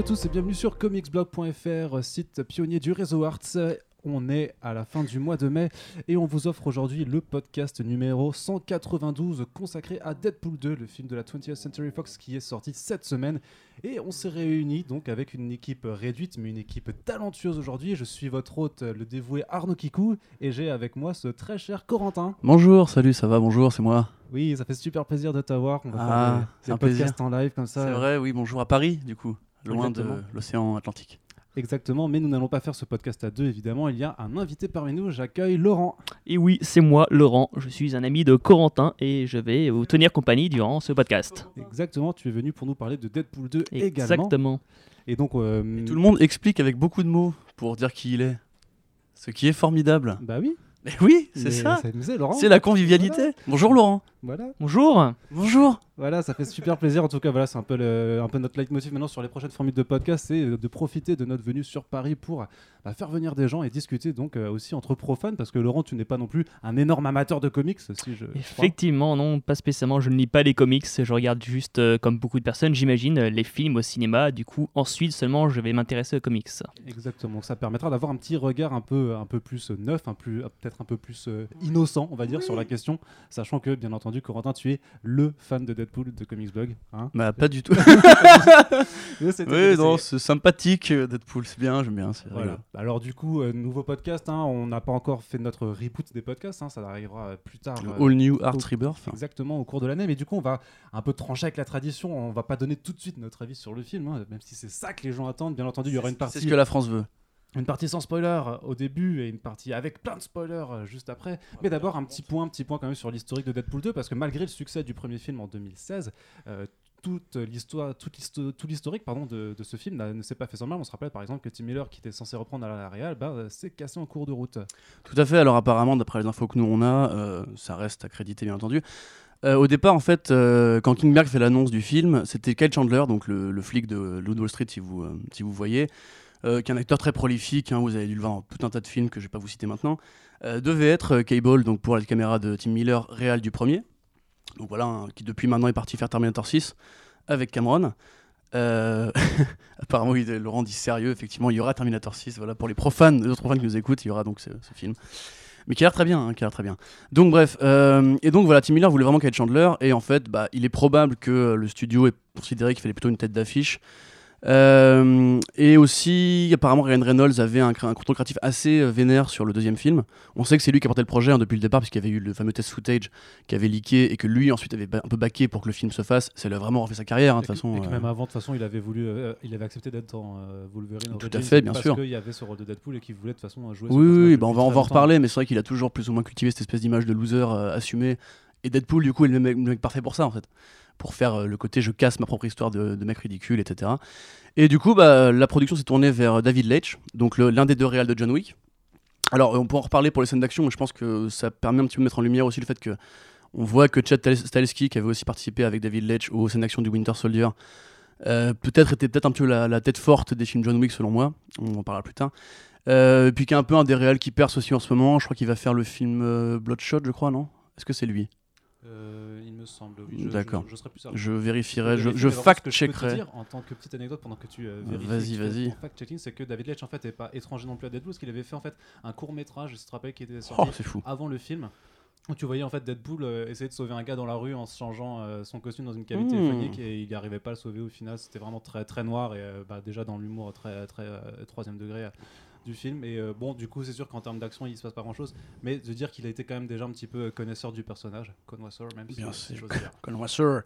À tous et bienvenue sur comicsblog.fr, site pionnier du réseau Arts. On est à la fin du mois de mai et on vous offre aujourd'hui le podcast numéro 192 consacré à Deadpool 2, le film de la 20th Century Fox qui est sorti cette semaine. Et on s'est réunis donc avec une équipe réduite mais une équipe talentueuse aujourd'hui. Je suis votre hôte, le dévoué Arnaud Kikou et j'ai avec moi ce très cher Corentin. Bonjour, salut, ça va, bonjour, c'est moi. Oui, ça fait super plaisir de t'avoir. On va Ah, faire des- c'est des un plaisir. podcasts en live comme ça. C'est vrai, oui, bonjour à Paris, du coup, loin Exactement. de l'océan Atlantique. Exactement, mais nous n'allons pas faire ce podcast à deux, évidemment. Il y a un invité parmi nous. J'accueille Laurent. Et oui, c'est moi, Laurent. Je suis un ami de Corentin et je vais vous tenir compagnie durant ce podcast. Exactement, tu es venu pour nous parler de Deadpool 2 également. Exactement. Et donc, euh, Tout le monde explique avec beaucoup de mots pour dire qui il est. Ce qui est formidable. Bah oui, Mais oui, c'est ça. C'est la convivialité. Bonjour Laurent. Voilà, Bonjour. Bonjour. Voilà, ça fait super plaisir. En tout cas, voilà, c'est un peu le, un peu notre leitmotiv maintenant sur les prochaines formules de podcast, c'est euh, de profiter de notre venue sur Paris pour bah, faire venir des gens et discuter donc euh, aussi entre profanes, parce que Laurent, tu n'es pas non plus un énorme amateur de comics, si je. crois. Effectivement, non, pas spécialement. Je ne lis pas les comics. Je regarde juste, euh, comme beaucoup de personnes, j'imagine, les films au cinéma. Du coup, ensuite seulement, je vais m'intéresser aux comics. Exactement, ça permettra d'avoir un petit regard un peu, un peu plus neuf, un plus, peut-être un peu plus euh, innocent, on va dire, sur la question, sachant que, bien entendu, Corentin, tu es le fan de Deadpool de Comics Blog. Hein Bah pas du tout. Oui, non, c'est- c'est sympathique euh, Deadpool, c'est bien, j'aime bien. c'est Voilà. Alors du coup, euh, nouveau podcast, hein, on n'a pas encore fait notre reboot des podcasts, hein, ça arrivera euh, plus tard. Euh, All New Art au- Rebirth. Exactement, au cours de l'année. Mais du coup, on va un peu trancher avec la tradition. On va pas donner tout de suite notre avis sur le film, hein, même si c'est ça que les gens attendent. Bien entendu, il y aura une C'est partie ce que la France veut. Une partie sans spoiler euh, au début et une partie avec plein de spoilers euh, juste après. Mais d'abord un petit point, petit point quand même sur l'historique de Deadpool 2 parce que malgré le succès du premier film en 2016, euh, toute l'histoire, tout l'historique pardon de, ce film ne s'est pas fait sans mal. On se rappelle par exemple que Tim Miller qui était censé reprendre à la réal, bah, euh, s'est cassé en cours de route. Tout à fait. Alors apparemment, d'après les infos que nous on a, ça reste accrédité bien entendu. Au départ, en fait, euh, quand Kingberg fait l'annonce du film, c'était Kyle Chandler, donc le, flic de de Wall Street, si vous, si vous voyez, euh, qui est un acteur très prolifique. hein, vous avez dû le voir dans tout un tas de films que je vais pas vous citer maintenant. euh, devait être euh, Cable, donc pour la caméra de Tim Miller, réal du premier. Donc voilà, hein, qui depuis maintenant est parti faire Terminator 6 avec Cameron. Apparemment, il- Laurent dit sérieux, effectivement, il y aura Terminator 6. Voilà, pour les profanes, les autres profanes qui nous écoutent, il y aura donc ce, film. Mais qui a l'air très bien, hein, qui a l'air très bien. Donc bref, et donc voilà, Tim Miller voulait vraiment Kyle Chandler, et en fait, bah, il est probable que le studio ait considéré qu'il fallait plutôt une tête d'affiche. Euh, et aussi, apparemment, Ryan Reynolds avait un, un contrôle créatif assez euh, vénère sur le deuxième film. On sait que c'est lui qui a porté le projet hein, depuis le départ, puisqu'il y avait eu le fameux test footage qui avait leaké et que lui ensuite avait un peu baqué pour que le film se fasse. Ça lui a vraiment refait sa carrière, hein, de toute façon. et que euh. même avant, de toute façon, il avait voulu, euh, il avait accepté d'être dans euh, Wolverine. Tout à fait, bien parce sûr. qu'il y avait ce rôle de Deadpool et qu'il voulait de toute façon jouer. Oui, oui, oui, bah, on va, on très va en reparler, mais c'est vrai qu'il a toujours plus ou moins cultivé cette espèce d'image de loser assumé. Et Deadpool, du coup, est le mec, le mec parfait pour ça, en fait. Pour faire euh, le côté je casse ma propre histoire de, de mec ridicule, etc. Et du coup, bah, la production s'est tournée vers David Leitch, donc l'un des deux réals de John Wick. Alors, on pourra en reparler pour les scènes d'action, mais je pense que ça permet un petit peu de mettre en lumière aussi le fait que on voit que Chad Stahelski, qui avait aussi participé avec David Leitch aux scènes d'action du Winter Soldier, euh, peut-être était peut-être un peu la, tête forte des films John Wick, selon moi. On en parlera plus tard. Euh, et puis qui est un peu un des réals qui perce aussi en ce moment. Je crois qu'il va faire le film euh, Bloodshot, je crois, non? Est-ce que c'est lui? Euh, il me semble, oui. Je- D'accord. Je, je certain. Je vérifierai, je, je je fact-checkerai. En tant que petite anecdote, pendant que tu euh, vérifies, vas-y, vas-y. fact-checking, c'est que David Leitch en fait est pas étranger non plus à Deadpool, parce qu'il avait fait en fait un court métrage, je te rappelle, qui était Oh, sorti fou. avant le film. Où tu voyais en fait Deadpool euh, essayer de sauver un gars dans la rue en se changeant euh, son costume dans une Hmm. téléphonique et il n'y arrivait pas à le sauver au final. C'était vraiment très très noir et euh, bah, déjà dans l'humour très très troisième degré. Du film. Et euh, bon, du coup, c'est sûr qu'en termes d'action, il se passe pas grand chose. Mais de dire qu'il a été quand même déjà un petit peu connaisseur du personnage, connoisseur même. si Bien dire. Colin Wasser.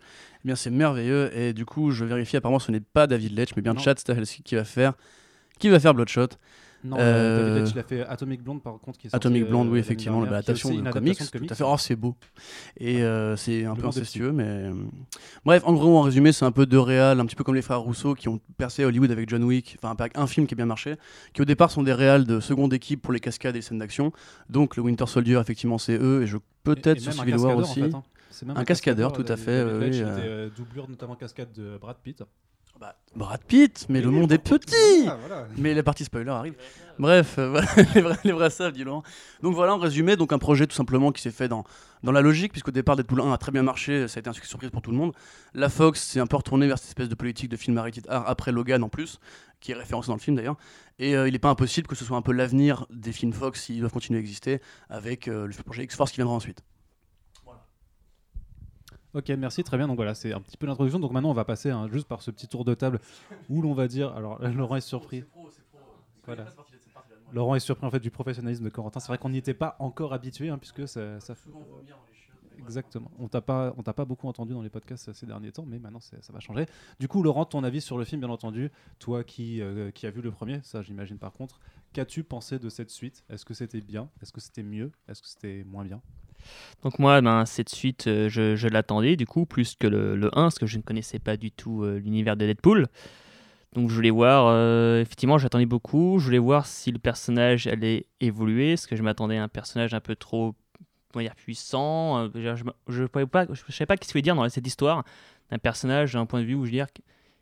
Eh bien, c'est merveilleux. Et du coup, je vérifie, apparemment, ce n'est pas David Leitch, mais bien Non. Chad Stahelski qui va faire. Qui va faire Bloodshot Non, Euh, euh, David il a fait Atomic Blonde par contre. Qui est Atomic euh, Blonde, oui, l'année effectivement, est l'adaptation de une comics. de Tout à fait. Oh, c'est beau. Et euh, c'est un Le peu incestueux, mais. euh, Bref, en gros, en résumé, c'est un peu deux réals, un petit peu comme les frères Rousseau qui ont percé Hollywood avec John Wick, enfin, avec un film qui a bien marché, qui au départ sont des réals de seconde équipe pour les cascades et les scènes d'action. Donc, le Winter Soldier, effectivement, c'est eux, et je peut-être un Civil War en aussi. fait, hein. Un cascadeur, tout à fait, oui, oui, euh. euh, doublure notamment cascade de Brad Pitt. Bah, Brad Pitt, mais le monde est petit voilà, voilà. Mais la partie spoiler arrive. Bref, euh, voilà, les, vrais, les vrais savent, dit Laurent. Donc voilà, en résumé, donc un projet tout simplement qui s'est fait dans, dans la logique, puisqu'au départ Deadpool 1 a très bien marché, ça a été un succès surprise pour tout le monde. La Fox s'est un peu retournée vers cette espèce de politique de film rated R après Logan en plus, qui est référencé dans le film d'ailleurs. Et euh, il n'est pas impossible que ce soit un peu l'avenir des films Fox s'ils doivent continuer à exister, avec euh, le projet X-Force qui viendra ensuite. Ok, merci, très bien. Donc voilà, c'est un petit peu l'introduction. Donc maintenant, on va passer hein, juste par ce petit tour de table où l'on va dire. Alors, Laurent est surpris. Voilà. Laurent est surpris en fait du professionnalisme de Corentin. C'est vrai qu'on n'y était pas encore habitué, hein, puisque ça, ça fait- Exactement. On t'a pas, on t'a pas beaucoup entendu dans les podcasts ces derniers temps, mais maintenant ça va changer. Du coup, Laurent, ton avis sur le film, bien entendu. Toi qui, euh, qui as vu le premier, ça j'imagine par contre. Qu'as-tu pensé de cette suite? Est-ce que c'était bien? Est-ce que c'était mieux? Est-ce que c'était moins bien? Donc moi, ben, cette suite, euh, je, l'attendais du coup, plus que le, le 1, parce que je ne connaissais pas du tout euh, l'univers de Deadpool. Donc je voulais voir, euh, effectivement, j'attendais beaucoup. Je voulais voir si le personnage allait évoluer, parce que je m'attendais à un personnage un peu trop dire, puissant. je je, savais pas, ce qu'il fallait dire dans cette histoire d'un personnage d'un point de vue où je veux dire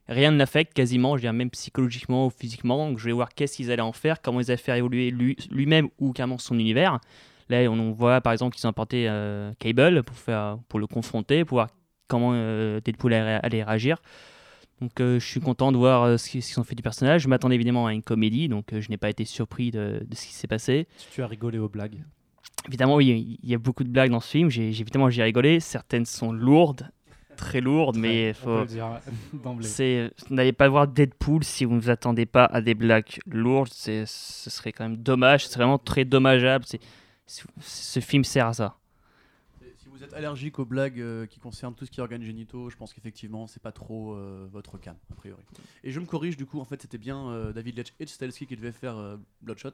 rien ne l'affecte quasiment, je veux dire même psychologiquement ou physiquement. Donc je voulais voir qu'est-ce qu'ils allaient en faire, comment ils allaient faire évoluer lui- lui-même ou carrément son univers. Là, on on voit par exemple qu'ils ont apporté euh, Cable pour, faire, pour le confronter, pour voir comment euh, Deadpool allait, réagir. Donc euh, je suis content de voir euh, ce qu'ils ont fait du personnage. Je m'attendais évidemment à une comédie, donc euh, je n'ai pas été surpris de, de ce qui s'est passé. Tu as rigolé aux blagues. Évidemment, oui, il y a beaucoup de blagues dans ce film. J'ai évidemment, j'ai rigolé. Certaines sont lourdes, très lourdes, mais faut, le dire d'emblée. c'est, n'allez pas voir Deadpool si vous ne vous attendez pas à des blagues lourdes. C'est, ce serait quand même dommage. Ce serait vraiment très dommageable. C'est, c'est- ce film sert à ça. Si vous êtes allergique aux blagues euh, qui concernent tout ce qui est organes génitaux, je pense qu'effectivement c'est pas trop euh, votre cam a priori. Et je me corrige du coup, en fait c'était bien euh, David Leitch et Stahelski qui devaient faire euh, Bloodshot.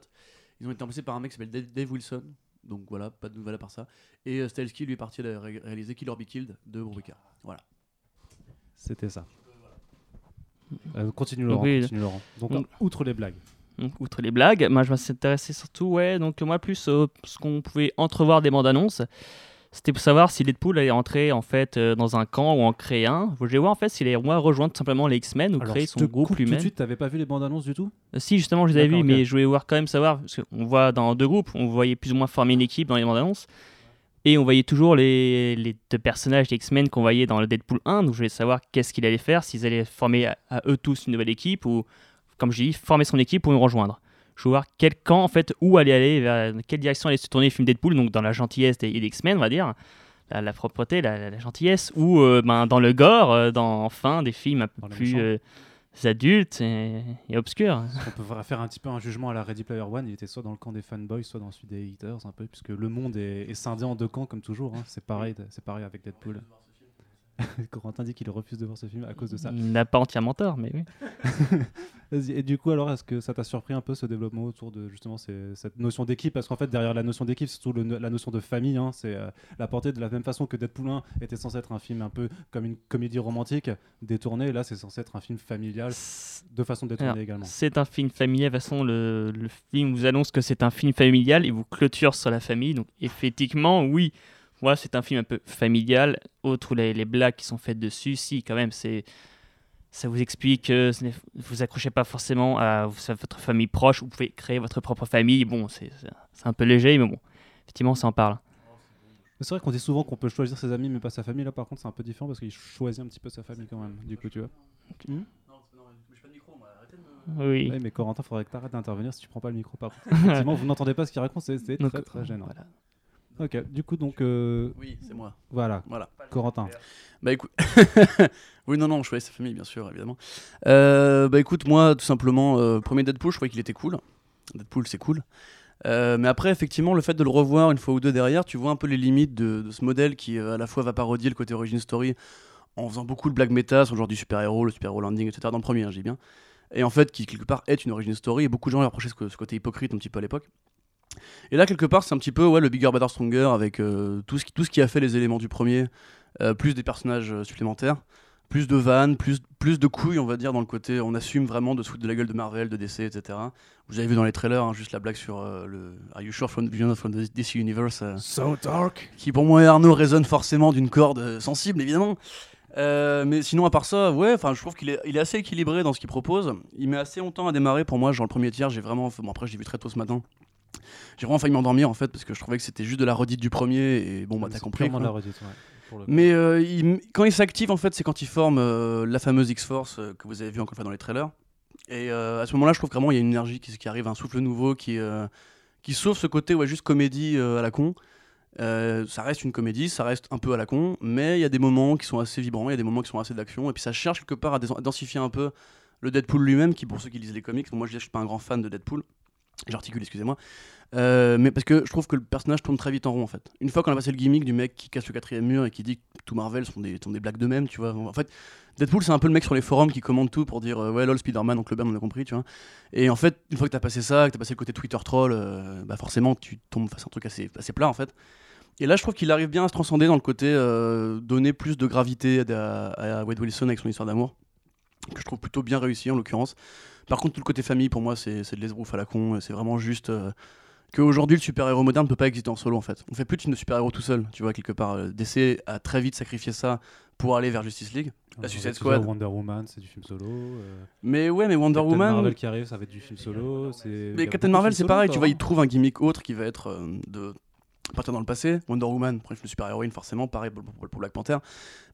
Ils ont été remplacés par un mec qui s'appelle Dave, Dave Wilson, donc voilà, pas de nouvelles à part ça. Et euh, Stahelski lui est parti ré- réaliser Kill or Be Killed de Brubaker. Voilà. C'était ça. Euh, continue Laurent. Oui. continue, Laurent. Donc, Donc- outre les blagues. Donc, outre les blagues, moi je m'intéressais surtout, ouais, donc moi plus euh, ce qu'on pouvait entrevoir des bandes annonces, c'était pour savoir si Deadpool allait entrer en fait euh, dans un camp ou en créer un. Je voulais voir en fait s'il allait moi rejoindre tout simplement les X-Men ou Alors, créer son groupe coupe tout de lui-même. suite, t'avais pas vu les bandes annonces du tout? Euh, Si, justement, je les avais ok. mais je voulais voir quand même savoir, parce qu'on voit dans deux groupes, on voyait plus ou moins former une équipe dans les bandes annonces, et on voyait toujours les, les deux personnages des X-Men qu'on voyait dans le Deadpool 1, donc je voulais savoir qu'est-ce qu'il allait faire, s'ils allaient former à, à eux tous une nouvelle équipe, ou, comme je dis, former son équipe ou nous rejoindre. Je veux voir quel camp, en fait, où aller aller, vers quelle direction allait se tourner le film Deadpool, donc dans la gentillesse des, des X-Men, on va dire, la, la propreté, la, gentillesse, ou euh, ben, dans le gore, euh, dans, enfin, des films un peu plus euh, adultes et, et obscurs. On peut faire un petit peu un jugement à la Ready Player One. Il était soit dans le camp des fanboys, soit dans celui des haters, un peu, puisque le monde est, est scindé en deux camps comme toujours. hein. C'est pareil, c'est pareil avec Deadpool. Corentin dit qu'il refuse de voir ce film à cause de ça. Il n'a pas entièrement tort, mais oui. Et du coup, alors, est-ce que ça t'a surpris un peu ce développement autour de justement ces- cette notion d'équipe? Parce qu'en fait, derrière la notion d'équipe, c'est surtout le- la notion de famille. hein. C'est euh, la portée de la même façon que Deadpool 1 était censé être un film un peu comme une comédie romantique détournée. Là, c'est censé être un film familial de façon détournée Alors, également. C'est un film familial. De toute façon, le, le film vous annonce que c'est un film familial et vous clôture sur la famille. Donc, effectivement, oui, moi, c'est un film un peu familial. Autre les, les blagues qui sont faites dessus, si, quand même, c'est. Ça vous explique que vous accrochez pas forcément à, votre famille proche, vous pouvez créer votre propre famille. Bon, c'est un peu léger, mais bon, effectivement, ça en parle. C'est vrai qu'on dit souvent qu'on peut choisir ses amis mais pas sa famille. Là, par contre, c'est un peu différent parce qu'il choisit un petit peu sa famille quand même. Du coup, tu vois. Oui. Ouais, mais Corentin, faudrait que tu arrêtes d'intervenir si tu prends pas le micro. Par contre, effectivement, vous n'entendez pas ce qu'il raconte, c'est très très gênant. voilà. Ok, du coup, donc euh, Oui, c'est moi. voilà, Voilà. Corentin. Bah écoute, oui non non, je voyais sa famille bien sûr évidemment. Euh, bah écoute moi tout simplement euh, premier Deadpool, je trouvais qu'il était cool. Deadpool, c'est cool. Mais après, effectivement, le fait de le revoir une fois ou deux derrière, tu vois un peu les limites de, de ce modèle qui à la fois va parodier le côté origin story en faisant beaucoup de blagues méta sur le genre du super-héros, le super-héros landing, etc. Dans le premier, hein, dis bien. Et en fait, qui quelque part est une origin story. Et beaucoup de gens lui reprochaient ce, ce côté hypocrite un petit peu à l'époque. Et là, quelque part, c'est un petit peu ouais, le bigger, better, stronger avec euh, tout, ce qui, tout ce qui a fait les éléments du premier, euh, plus des personnages euh, supplémentaires, plus de vannes, plus, plus de couilles, on va dire, dans le côté on assume vraiment de se foutre de la gueule de Marvel, de DC, etc. Vous avez vu dans les trailers, hein, juste la blague sur euh, le Are you sure from, the DC Universe So dark. qui pour moi et Arnaud résonne forcément d'une corde sensible évidemment. Euh, mais sinon à part ça, ouais, enfin je trouve qu'il est, il est assez équilibré dans ce qu'il propose. Il met assez longtemps à démarrer pour moi, genre le premier tiers, j'ai vraiment, bon après j'ai vu très tôt ce matin. J'ai vraiment failli m'endormir en fait parce que je trouvais que c'était juste de la redite du premier et bon bah t'as compris. de quoi. la redite, ouais. Mais euh, il- quand il s'active, en fait, c'est quand il forme euh, la fameuse X-Force euh, que vous avez vu encore une fois dans les trailers. Et à ce moment-là, je trouve vraiment il y a une énergie qui, qui arrive, un souffle nouveau qui, qui sauve ce côté ouais, juste comédie à la con. Ça reste une comédie, ça reste un peu à la con, mais il y a des moments qui sont assez vibrants, il y a des moments qui sont assez d'action, et puis ça cherche quelque part à densifier un peu le Deadpool lui-même, qui pour ceux qui lisent les comics, moi je, je suis pas un grand fan de Deadpool, j'articule, excusez-moi, Euh, mais parce que je trouve que le personnage tourne très vite en rond en fait. Une fois qu'on a passé le gimmick du mec qui casse le quatrième mur et qui dit que tout Marvel sont des, sont des blagues d'eux-mêmes, tu vois. En fait, Deadpool c'est un peu le mec sur les forums qui commande tout pour dire euh, ouais lol Spider-Man, donc le Ben on a compris, tu vois. Et en fait, une fois que t'as passé ça, que t'as passé le côté Twitter troll, euh, bah forcément tu tombes face à un truc assez, assez plat en fait. Et là, je trouve qu'il arrive bien à se transcender dans le côté donner plus de gravité à, à, à Wade Wilson avec son histoire d'amour, que je trouve plutôt bien réussi en l'occurrence. Par contre, tout le côté famille, pour moi, c'est de l'esbrouf à la con. C'est vraiment juste euh, qu'aujourd'hui, le super-héros moderne ne peut pas exister en solo, en fait. On fait plus de films de super-héros tout seul, tu vois, quelque part. Euh, DC a très vite sacrifié ça pour aller vers Justice League. On la Suicide Squad. Wonder Woman, c'est du film solo. euh, Mais ouais, mais Wonder Captain Woman. Marvel qui arrive, ça va être du film solo. Mais Captain Marvel, c'est pareil, tu vois, hein. il trouve un gimmick autre qui va être euh, de partir dans le passé. Wonder Woman, bref, le super-héroïne, forcément, pareil pour, Black Panther.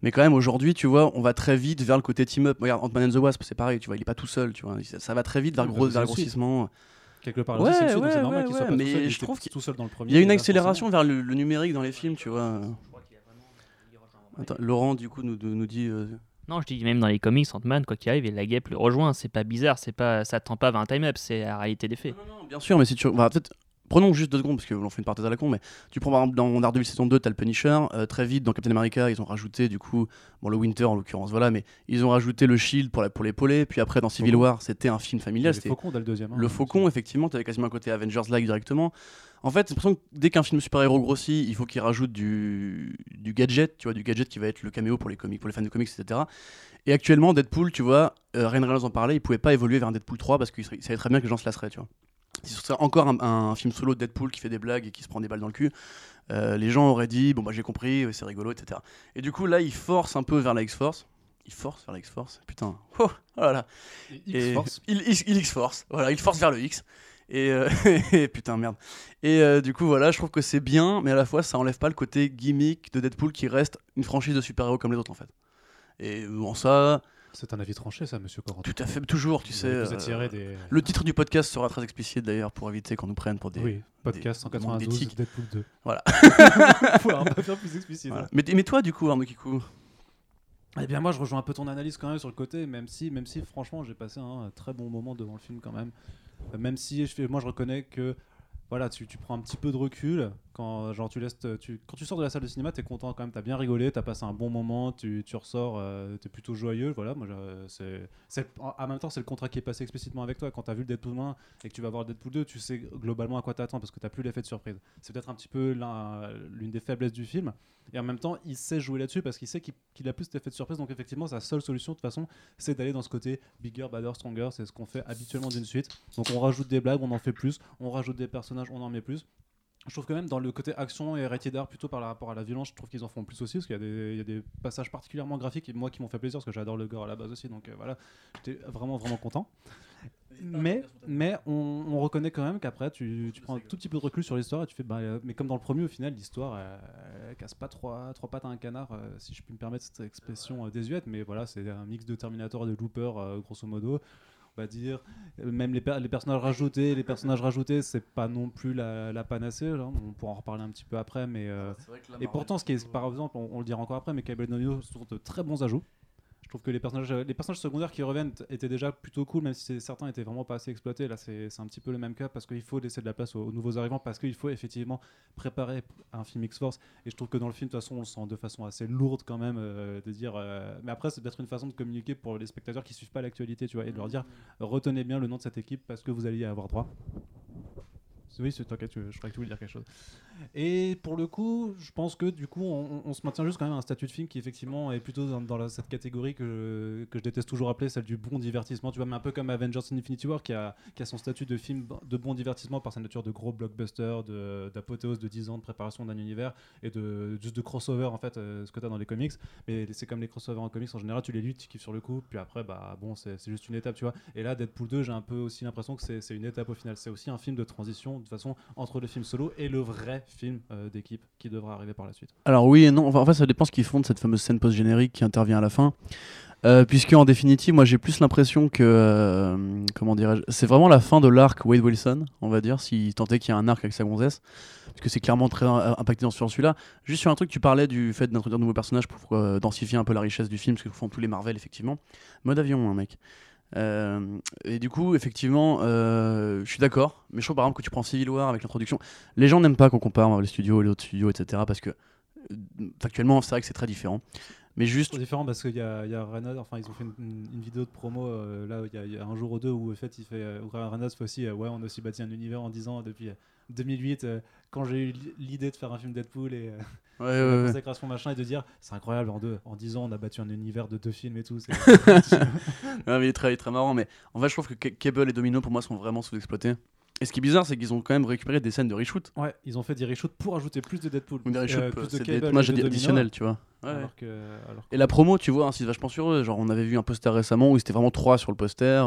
Mais quand même, aujourd'hui, tu vois, on va très vite vers le côté team-up. Regarde, Ant-Man and the Wasp, c'est pareil, tu vois, il est pas tout seul, tu vois. Ça, ça va très vite vers, Oui, gros, vers le grossissement. Quelque part, Ouais, c'est ouais, normal ouais, qu'il soit pas mais tout seul. il je trouve qu'il- tout seul dans le premier. Il y a une accélération vers le, le numérique dans les films, tu vois. Attends, Laurent, du coup, nous, nous dit. euh, Non, je dis même dans les comics, Ant-Man, quoi qu'il arrive, et la guêpe le rejoint. C'est pas bizarre, c'est pas, ça tend pas vers un time-up, c'est la réalité des faits. Non, non, non, bien sûr, mais si tu. bah, peut-être- Prenons juste deux secondes, parce qu'on fait une parenthèse à la con, mais tu prends par exemple dans Daredevil saison 2, t'as le Punisher. euh, très vite, dans Captain America, ils ont rajouté du coup, bon, le Winter en l'occurrence, voilà, mais ils ont rajouté le Shield pour la- pour l'épauler. Puis après, dans Civil Faucon. War, c'était un film familial. C'était Faucon dans le deuxième. hein, le Faucon, effectivement, t'avais quasiment un côté Avengers-like directement. En fait, c'est l'impression que dès qu'un film super-héros grossit, il faut qu'il rajoute du, du gadget, tu vois, du gadget qui va être le caméo pour les comics, pour les fans de comics, etc. Et actuellement, Deadpool, tu vois, euh, Ryan Reynolds en parlait, il pouvait pas évoluer vers un Deadpool 3 parce qu'il savait très bien que les gens se lasseraient, tu vois. Si ce serait encore un, un film solo de Deadpool qui fait des blagues et qui se prend des balles dans le cul, euh, les gens auraient dit, bon bah j'ai compris, c'est rigolo, etc. Et du coup, là, il force un peu vers la X-Force. Il force vers la X-Force? Putain. Oh, oh là là. X-Force. Il, il, il X-Force, voilà, il force vers le X. Et, euh, et putain, merde. Et euh, du coup, voilà, je trouve que c'est bien, mais à la fois, ça enlève pas le côté gimmick de Deadpool qui reste une franchise de super-héros comme les autres, en fait. Et bon, ça, C'est un avis tranché, ça, monsieur Corentin. tout à fait, toujours, tu Vous sais. euh, des. Le titre du podcast sera très explicite d'ailleurs pour éviter qu'on nous prenne pour des. Oui, podcast des manques 192, d'éthique. Deadpool 2. Voilà. Faut un peu faire plus explicite. Voilà. hein. Mais, mais toi, du coup, Arnaud Kikou Eh bien, moi, je rejoins un peu ton analyse quand même sur le côté, même si, même si franchement, j'ai passé un très bon moment devant le film quand même. Euh, Même si, je fais, moi, je reconnais que voilà, tu, tu prends un petit peu de recul quand, genre, tu laisses, quand tu sors de la salle de cinéma, t'es content quand même, t'as bien rigolé, t'as passé un bon moment, tu, tu ressors, euh, t'es plutôt joyeux. Voilà, moi, c'est, en même temps, c'est le contrat qui est passé explicitement avec toi. Quand t'as vu le Deadpool 1 et que tu vas voir le Deadpool 2, tu sais globalement à quoi t'attends parce que t'as plus l'effet de surprise. C'est peut-être un petit peu l'un- l'une des faiblesses du film. Et en même temps, il sait jouer là-dessus parce qu'il sait qu'il qu'il a plus cet effet de surprise. Donc, effectivement, sa seule solution, de toute façon, c'est d'aller dans ce côté bigger, badder, stronger. C'est ce qu'on fait habituellement d'une suite. Donc, on rajoute des blagues, on en fait plus. On rajoute des personnages, on en met plus. Je trouve quand même dans le côté action et rated R, plutôt par rapport à la violence, je trouve qu'ils en font plus aussi parce qu'il y, a des- il y a des passages particulièrement graphiques et moi qui m'ont fait plaisir parce que j'adore le gore à la base aussi. Donc, euh, voilà, j'étais vraiment, vraiment content. Mais, mais on, on reconnaît quand même qu'après, tu, tu prends un tout petit peu de recul sur l'histoire et tu fais, bah, euh, mais comme dans le premier, au final, l'histoire, elle, elle casse pas trois, trois pattes à un canard, euh, si je puis me permettre cette expression euh, désuète, mais voilà, c'est un mix de Terminator et de Looper, euh, grosso modo. On va dire, même les, per- les personnages rajoutés, les personnages rajoutés, c'est pas non plus la, la panacée. On pourra en reparler un petit peu après, mais euh, et pourtant, ce qui est, par exemple, on, on le dira encore après, mais Cable Noyo sont de très bons ajouts. Trouve que les personnages, les personnages secondaires qui reviennent étaient déjà plutôt cool, même si certains étaient vraiment pas assez exploités. Là, c'est un petit peu le même cas parce qu'il faut laisser de la place aux, aux nouveaux arrivants, parce qu'il faut effectivement préparer un film X-Force. Et je trouve que dans le film, de toute façon, on sent de façon assez lourde quand même, euh, de dire. euh, mais après, c'est peut-être une façon de communiquer pour les spectateurs qui suivent pas l'actualité, tu vois, et de leur dire retenez bien le nom de cette équipe parce que vous allez y avoir droit. Oui, c'est t'inquiète, je croyais que tu voulais dire quelque chose. Et pour le coup, je pense que du coup, on, se maintient juste quand même à un statut de film qui effectivement est plutôt dans, cette catégorie que, que je déteste toujours appeler celle du bon divertissement. Tu vois, mais un peu comme Avengers Infinity War qui a, qui a son statut de film de bon divertissement par sa nature de gros blockbuster, de- d'apothéose de 10 ans de préparation d'un univers et de juste de crossover en fait, euh, ce que tu as dans les comics. Mais c'est comme les crossovers en comics en général, tu les luttes, tu kiffes sur le coup, puis après, bah bon, c'est juste une étape, tu vois. Et là, Deadpool 2, j'ai un peu aussi l'impression que c'est une étape au final. C'est aussi un film de transition, de toute façon, entre le film solo et le vrai film euh, d'équipe qui devra arriver par la suite. Alors oui et non, enfin, en fait ça dépend ce qu'ils font de cette fameuse scène post-générique qui intervient à la fin. Euh, puisque en définitive, moi j'ai plus l'impression que, euh, comment dirais-je, c'est vraiment la fin de l'arc Wade Wilson, on va dire, si tant est qu'il y a un arc avec sa gonzesse, parce que c'est clairement très euh, impacté dans celui-là. Juste sur un truc, tu parlais du fait d'introduire de nouveaux personnages pour densifier un peu la richesse du film, ce que font tous les Marvel effectivement. Mode avion, hein, mec. Euh, et du coup, effectivement, euh, je suis d'accord, mais je trouve par exemple que tu prends Civil War avec l'introduction, les gens n'aiment pas qu'on compare Marvel Studios et les autres studios, etc. Parce que euh, factuellement, c'est vrai que c'est très différent. Mais juste, différent parce qu'il y a, y Reynolds, enfin ils ont fait une, vidéo de promo euh, là il y, a, un jour ou deux où en fait il fait euh, où Reynolds fait aussi euh, ouais on a aussi bâti un univers en 10 ans depuis euh, 2008 euh, quand j'ai eu l'idée de faire un film Deadpool et euh, ouais, la ouais, ouais. consécration machin et de dire c'est incroyable en deux en 10 ans on a battu un univers de deux films et tout c'est- Ouais, mais il est très, très marrant. Mais en fait, je trouve que Ca- Cable et Domino pour moi sont vraiment sous-exploités. Et ce qui est bizarre, c'est qu'ils ont quand même récupéré des scènes de reshoot. ouais ils ont fait des reshoots pour ajouter plus de Deadpool Ou des reshoots, Euh, plus de des tournages additionnels, tu vois. Ouais, ouais. alors que, alors que- Et la promo, tu vois, c'est vachement sur eux. Genre, on avait vu un poster récemment où c'était vraiment trois sur le poster.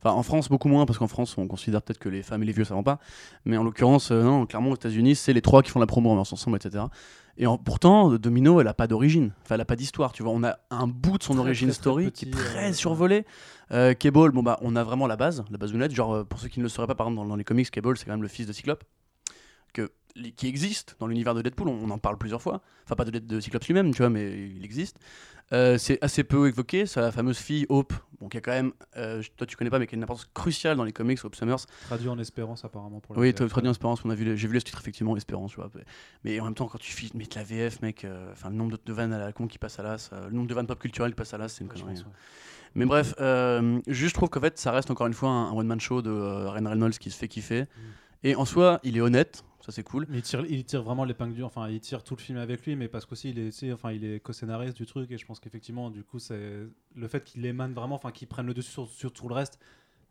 Enfin, en France, beaucoup moins, parce qu'en France, on considère peut-être que les femmes et les vieux, ça va pas. Mais en l'occurrence, euh, non, clairement, aux États-Unis, c'est les trois qui font la promo en ensemble, etc. Et en- pourtant, Domino, elle a pas d'origine. Enfin, elle a pas d'histoire, tu vois. On a un bout de son Très, origine très, très story qui est très euh, survolé. Euh, Cable, bon, bah, on a vraiment la base, la base honnête. Genre, euh, pour ceux qui ne le sauraient pas, par exemple, dans, dans les comics, Cable, c'est quand même le fils de Cyclope. Que, qui existe dans l'univers de Deadpool, on, on en parle plusieurs fois. Enfin, pas de, de Cyclope lui-même, tu vois, mais il existe. Euh, c'est assez peu évoqué, c'est la fameuse fille Hope, bon, qui a quand même, euh, toi tu connais pas, mais qui a une importance cruciale dans les comics, Hope Summers. traduit en espérance apparemment pour la Oui, VF. traduit en Espérance, on a vu, j'ai vu le titre effectivement, Espérance, tu vois. Mais en même temps, quand tu filmes la VF, mec, euh, enfin le nombre de, de vannes à la con qui passent à l'as, euh, le nombre de vannes pop culturelles qui passent à l'as, c'est une Ouais, connerie. pense, ouais. Mais bref, juste je trouve qu'en fait, ça reste encore une fois un, un one-man show de Ryan Reynolds qui se fait kiffer. Et en soi, il est honnête, ça c'est cool. Mais il tire, il tire vraiment l'épingle du enfin il tire tout le film avec lui mais parce qu'aussi il est tu sais, enfin il est co-scénariste du truc et je pense qu'effectivement du coup c'est le fait qu'il émane vraiment enfin qu'il prenne le dessus sur, sur tout le reste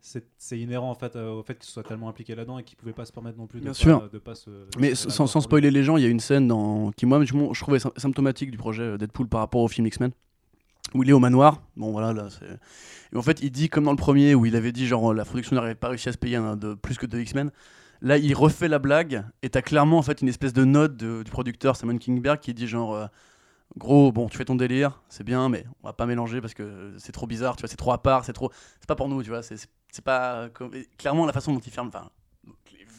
c'est c'est inhérent en fait euh, au fait qu'il soit tellement impliqué là-dedans et qu'il pouvait pas se permettre non plus de Bien pas, sûr. de pas se Mais se- sans, sans spoiler les gens, il y a une scène dans, qui, moi, je, je trouvais sym- symptomatique du projet euh, Deadpool par rapport au film X-Men, où il est au manoir. Bon, voilà, là, c'est. Et en fait, il dit, comme dans le premier, où il avait dit, genre, la production n'avait pas réussi à se payer un, de, plus que deux X-Men. Là, il refait la blague, et t'as clairement, en fait, une espèce de note de- du producteur Simon Kingberg qui dit, genre. euh, Gros, bon, tu fais ton délire, c'est bien, mais on va pas mélanger parce que c'est trop bizarre, tu vois, c'est trop à part, c'est trop, c'est pas pour nous, tu vois, c'est- pas comme- et clairement la façon dont ils ferment, enfin,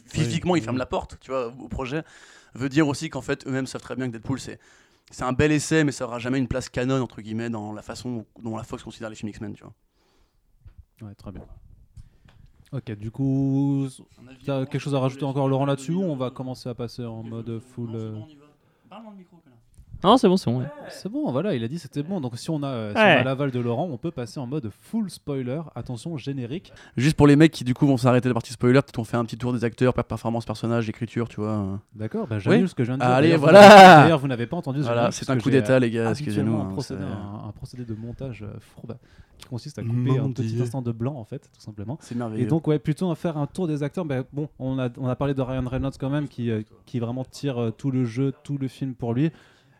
physiquement ils ferment la porte, tu vois, au projet, veut dire aussi qu'en fait eux-mêmes savent très bien que Deadpool c'est c'est un bel essai, mais ça aura jamais une place canon entre guillemets dans la façon dont la Fox considère les films X-Men, tu vois. ouais très bien ok du coup t'as quelque chose à rajouter encore Laurent là-dessus ou on va commencer à passer en mode full euh, Non, c'est bon, c'est bon. ouais. C'est bon, voilà, il a dit c'était bon. Donc si on a, euh, si Ouais. on a l'aval de Laurent, on peut passer en mode full spoiler. Attention, générique. Juste pour les mecs qui du coup vont s'arrêter la partie spoiler, peut-être on fait un petit tour des acteurs, per- performance, personnage, écriture, tu vois. D'accord, bah, j'annule Oui. ce que je viens de dire. Allez, D'ailleurs, vous voilà. n'avez- D'ailleurs, vous n'avez pas entendu. ce Voilà, générique, c'est parce un que coup j'ai, d'état, les gars, excusez-nous. habituellement hein, procédé, c'est- un, un procédé de montage euh, fourbe qui consiste à couper Mon un petit Dieu. instant de blanc, en fait, tout simplement. C'est merveilleux. Et donc, ouais, plutôt à faire un tour des acteurs. bah, bon, on a, on a parlé de Ryan Reynolds quand même, qui, euh, qui vraiment tire euh, tout le jeu, tout le film pour lui.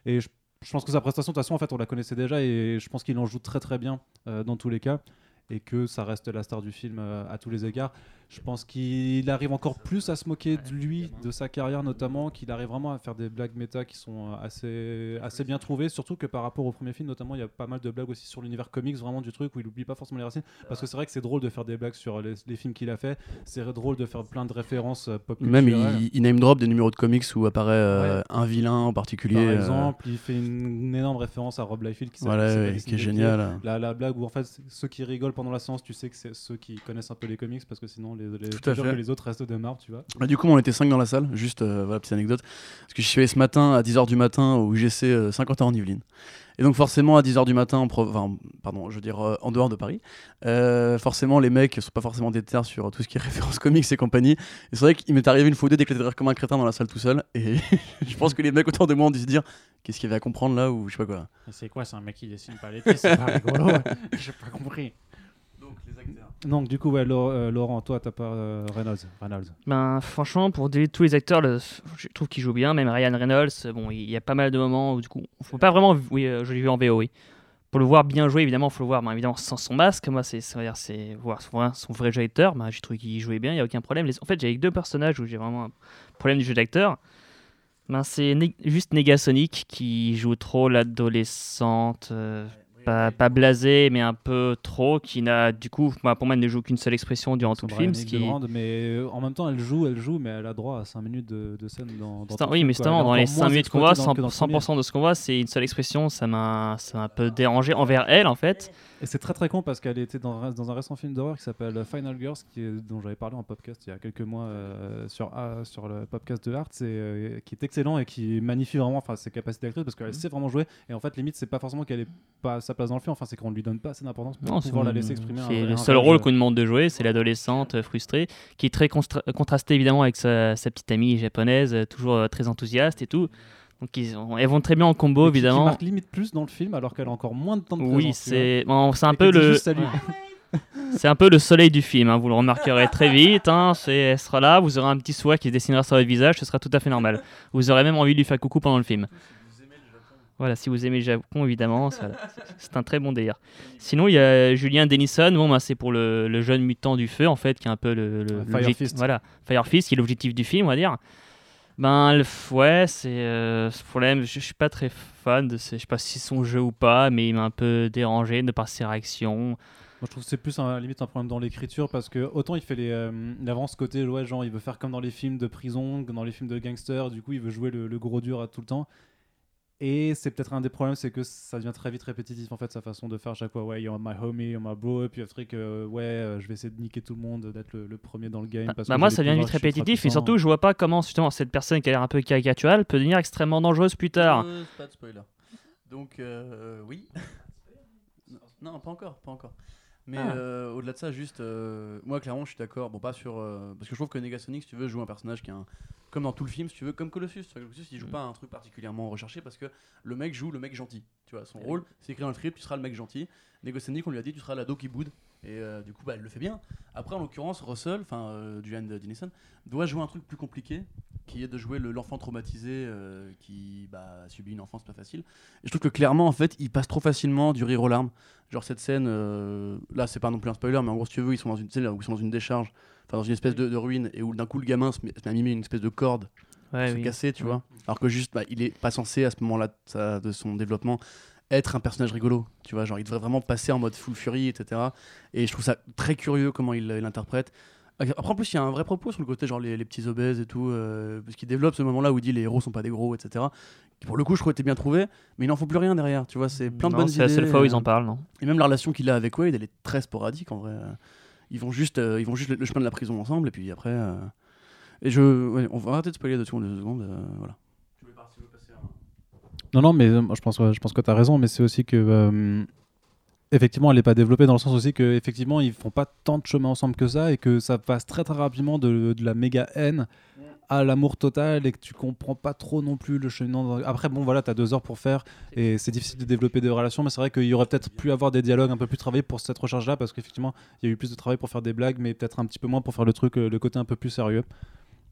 Et je, pense que sa prestation, de toute façon, en fait, on la connaissait déjà et je pense qu'il en joue très très bien euh, dans tous les cas et que ça reste la star du film euh, à tous les égards. Je pense qu'il arrive encore plus à se moquer de lui, de sa carrière notamment, qu'il arrive vraiment à faire des blagues méta qui sont euh, assez, assez bien trouvées, surtout que par rapport au premier film, notamment, il y a pas mal de blagues aussi sur l'univers comics, vraiment du truc où il oublie pas forcément les racines. Parce que c'est vrai que c'est drôle de faire des blagues sur les, les films qu'il a fait, c'est drôle de faire plein de références euh, pop Même culturelles. il, il name drop des numéros de comics où apparaît euh, un vilain en particulier. Par euh, exemple, il fait une, une énorme référence à Rob Liefeld qui voilà, qui ouais, s'appelle qui est génial. La, la blague où en fait ceux qui rigolent pendant la séance, tu sais que c'est ceux qui connaissent un peu les comics parce que sinon les, les, Tout à fait. que les autres restent de marbre, tu vois. Bah, du coup, on était 5 dans la salle, juste euh, voilà, petite anecdote. Parce que je suis allé ce matin à 10h du matin au UGC euh, 50 ans en Yvelines. Et donc, forcément, à 10h du matin, en, pro- enfin, pardon, je veux dire euh, en dehors de Paris, euh, forcément, les mecs sont pas forcément déter sur tout ce qui est référence comics et compagnie. Et c'est vrai qu'il m'est arrivé une fois ou deux d'éclater de rire comme un crétin dans la salle tout seul. Et je pense que les mecs autour de moi ont dû se dire qu'est-ce qu'il y avait à comprendre là ou je sais pas quoi. C'est quoi, c'est un mec qui dessine pas les pieds, c'est pas rigolo. J'ai pas compris. Donc, les acteurs. Donc du coup, euh, Laurent, toi t'as pas euh, Reynolds. Ben, franchement, pour tous les acteurs, je trouve qu'ils jouent bien. Même Ryan Reynolds, bon, il y a pas mal de moments où, du coup, faut pas vraiment. Oui, euh, je l'ai vu en VO, oui. Pour le voir bien jouer, évidemment, faut le voir, ben, évidemment, sans son masque. Moi, c'est c'est- voir son, vrai- jeu d'acteur. Ben, j'ai trouvé qu'il jouait bien, il y a aucun problème. En fait, j'ai deux personnages où j'ai vraiment un problème du jeu d'acteur. Ben, c'est Né- juste Negasonic qui joue trop l'adolescente. Pas, pas blasé, mais un peu trop, qui n'a, du coup, pour moi, ne joue qu'une seule expression durant tout le film. Ce qui... Hildebrand, mais euh, en même temps, elle joue, elle joue, mais elle a droit à 5 minutes de, de scène dans. dans oui, film, mais justement, Elle dans les encore 5 moins minutes qu'on voit, exploitée dans- que dans le 100%, premier. 100% de ce qu'on voit, c'est une seule expression. Ça m'a ça m'a un peu dérangé envers elle, en fait. Et c'est très très con parce qu'elle était dans, un- dans un récent film d'horreur qui s'appelle Final Girls, qui est- dont j'avais parlé en podcast il y a quelques mois euh, sur, sur le podcast de Art, c'est, euh, qui est excellent et qui magnifie vraiment ses capacités d'actrice parce qu'elle sait vraiment jouer. Et en fait, limite, c'est pas forcément qu'elle ait pas sa place dans le film, enfin, c'est qu'on lui donne pas assez d'importance pour pouvoir la laisser exprimer. C'est le seul rôle qu'on demande de jouer, c'est l'adolescente frustrée, qui est très contrastée évidemment avec sa, sa petite amie japonaise, toujours euh, très enthousiaste et tout. Donc ils ont- elles vont très bien en combo, qui- Qui évidemment. marque limite plus dans le film alors qu'elle a encore moins de temps de présence. Oui, c'est bon, c'est un peu le c'est un peu le soleil du film. hein, vous le remarquerez très vite. Hein, elle sera là, vous aurez un petit sourire qui se dessinera sur votre visage, ce sera tout à fait normal. Vous aurez même envie de lui faire coucou pendant le film. Voilà, si vous aimez le Japon, évidemment, c'est un très bon délire. Sinon, il y a Julien Denison, bon, bah, c'est pour le, le jeune mutant du feu, en fait, qui est un peu le, le- Fire Fist. Voilà, Fire Fist, qui est l'objectif du film, on va dire. Ben, le, ouais, c'est euh, ce problème. Je, je suis pas très fan de, ce- je sais pas si son jeu ou pas, mais il m'a un peu dérangé de par ses réactions. Moi, je trouve que c'est plus un, limite un problème dans l'écriture parce que autant il fait les, euh, côté, ouais, genre il veut faire comme dans les films de prison, comme dans les films de gangsters, du coup il veut jouer le, le gros dur à tout le temps. Et c'est peut-être un des problèmes, c'est que ça devient très vite répétitif en fait sa façon de faire à chaque fois. Ouais, you're my homie, you're my bro, et puis après que ouais, euh, je vais essayer de niquer tout le monde, d'être le, le premier dans le game. Bah, parce bah que moi, ça devient vite répétitif, et surtout, je vois pas comment justement cette personne qui a l'air un peu caricaturale peut devenir extrêmement dangereuse plus tard. Euh, pas de spoiler. Donc, euh, oui. non, pas encore, pas encore. Mais Ah. euh, au-delà de ça, juste, euh, moi clairement, je suis d'accord. Bon, pas sur. euh, parce que je trouve que Negasonic, si tu veux, joue un personnage qui est un. Comme dans tout le film, si tu veux, comme Colossus. Colossus, il joue Mm. pas un truc particulièrement recherché parce que le mec joue le mec gentil. Tu vois, son rôle, c'est écrit dans le script, tu seras le mec gentil. Negasonic, on lui a dit, tu seras l'ado qui boude. Et euh, du coup, bah, elle le fait bien. Après, en l'occurrence, Russell, enfin, euh, Julian Dennison, doit jouer un truc plus compliqué qui est de jouer le- l'enfant traumatisé euh, qui bah, a subi une enfance pas facile. Et je trouve que clairement, en fait, il passe trop facilement du rire aux larmes. Genre cette scène, euh, là, c'est pas non plus un spoiler, mais en gros, si tu veux, ils sont dans une scène où ils sont dans une décharge, enfin dans une espèce de, de ruine, et où d'un coup le gamin se met, se met à mimer une espèce de corde Ouais, se oui. casser, tu Ouais. vois. Alors que juste, bah, il est pas censé à ce moment-là de son développement être un personnage rigolo, tu vois. Genre, il devrait vraiment passer en mode full fury, etc. Et je trouve ça très curieux comment il l'interprète. Après, en plus, il y a un vrai propos sur le côté, genre les, les petits obèses et tout, euh, parce qu'il développe ce moment-là où il dit les héros sont pas des gros, etc. Qui, pour le coup, je trouve était bien trouvé, mais il n'en faut plus rien derrière, tu vois. C'est plein de Non, bonnes c'est idées. la seule fois où ils euh, en parlent, non et même la relation qu'il a avec Wade, elle est très sporadique en vrai. Euh, Ils vont juste, euh, ils vont juste le, le chemin de la prison ensemble et puis après. euh, Et je, ouais, on va arrêter de spoiler dessus en deux secondes. voilà. Non, non, mais euh, je pense, que tu as raison, mais c'est aussi que. euh, effectivement, elle n'est pas développée dans le sens aussi que effectivement ils font pas tant de chemin ensemble que ça et que ça passe très très rapidement de, la méga haine à l'amour total et que tu comprends pas trop non plus le chemin. Après, bon, voilà, tu as deux heures pour faire et c'est difficile de développer des relations, mais c'est vrai qu'il y aurait peut-être pu avoir des dialogues un peu plus travaillés pour cette recherche-là parce qu'effectivement, il y a eu plus de travail pour faire des blagues, mais peut-être un petit peu moins pour faire le truc, euh, le côté un peu plus sérieux.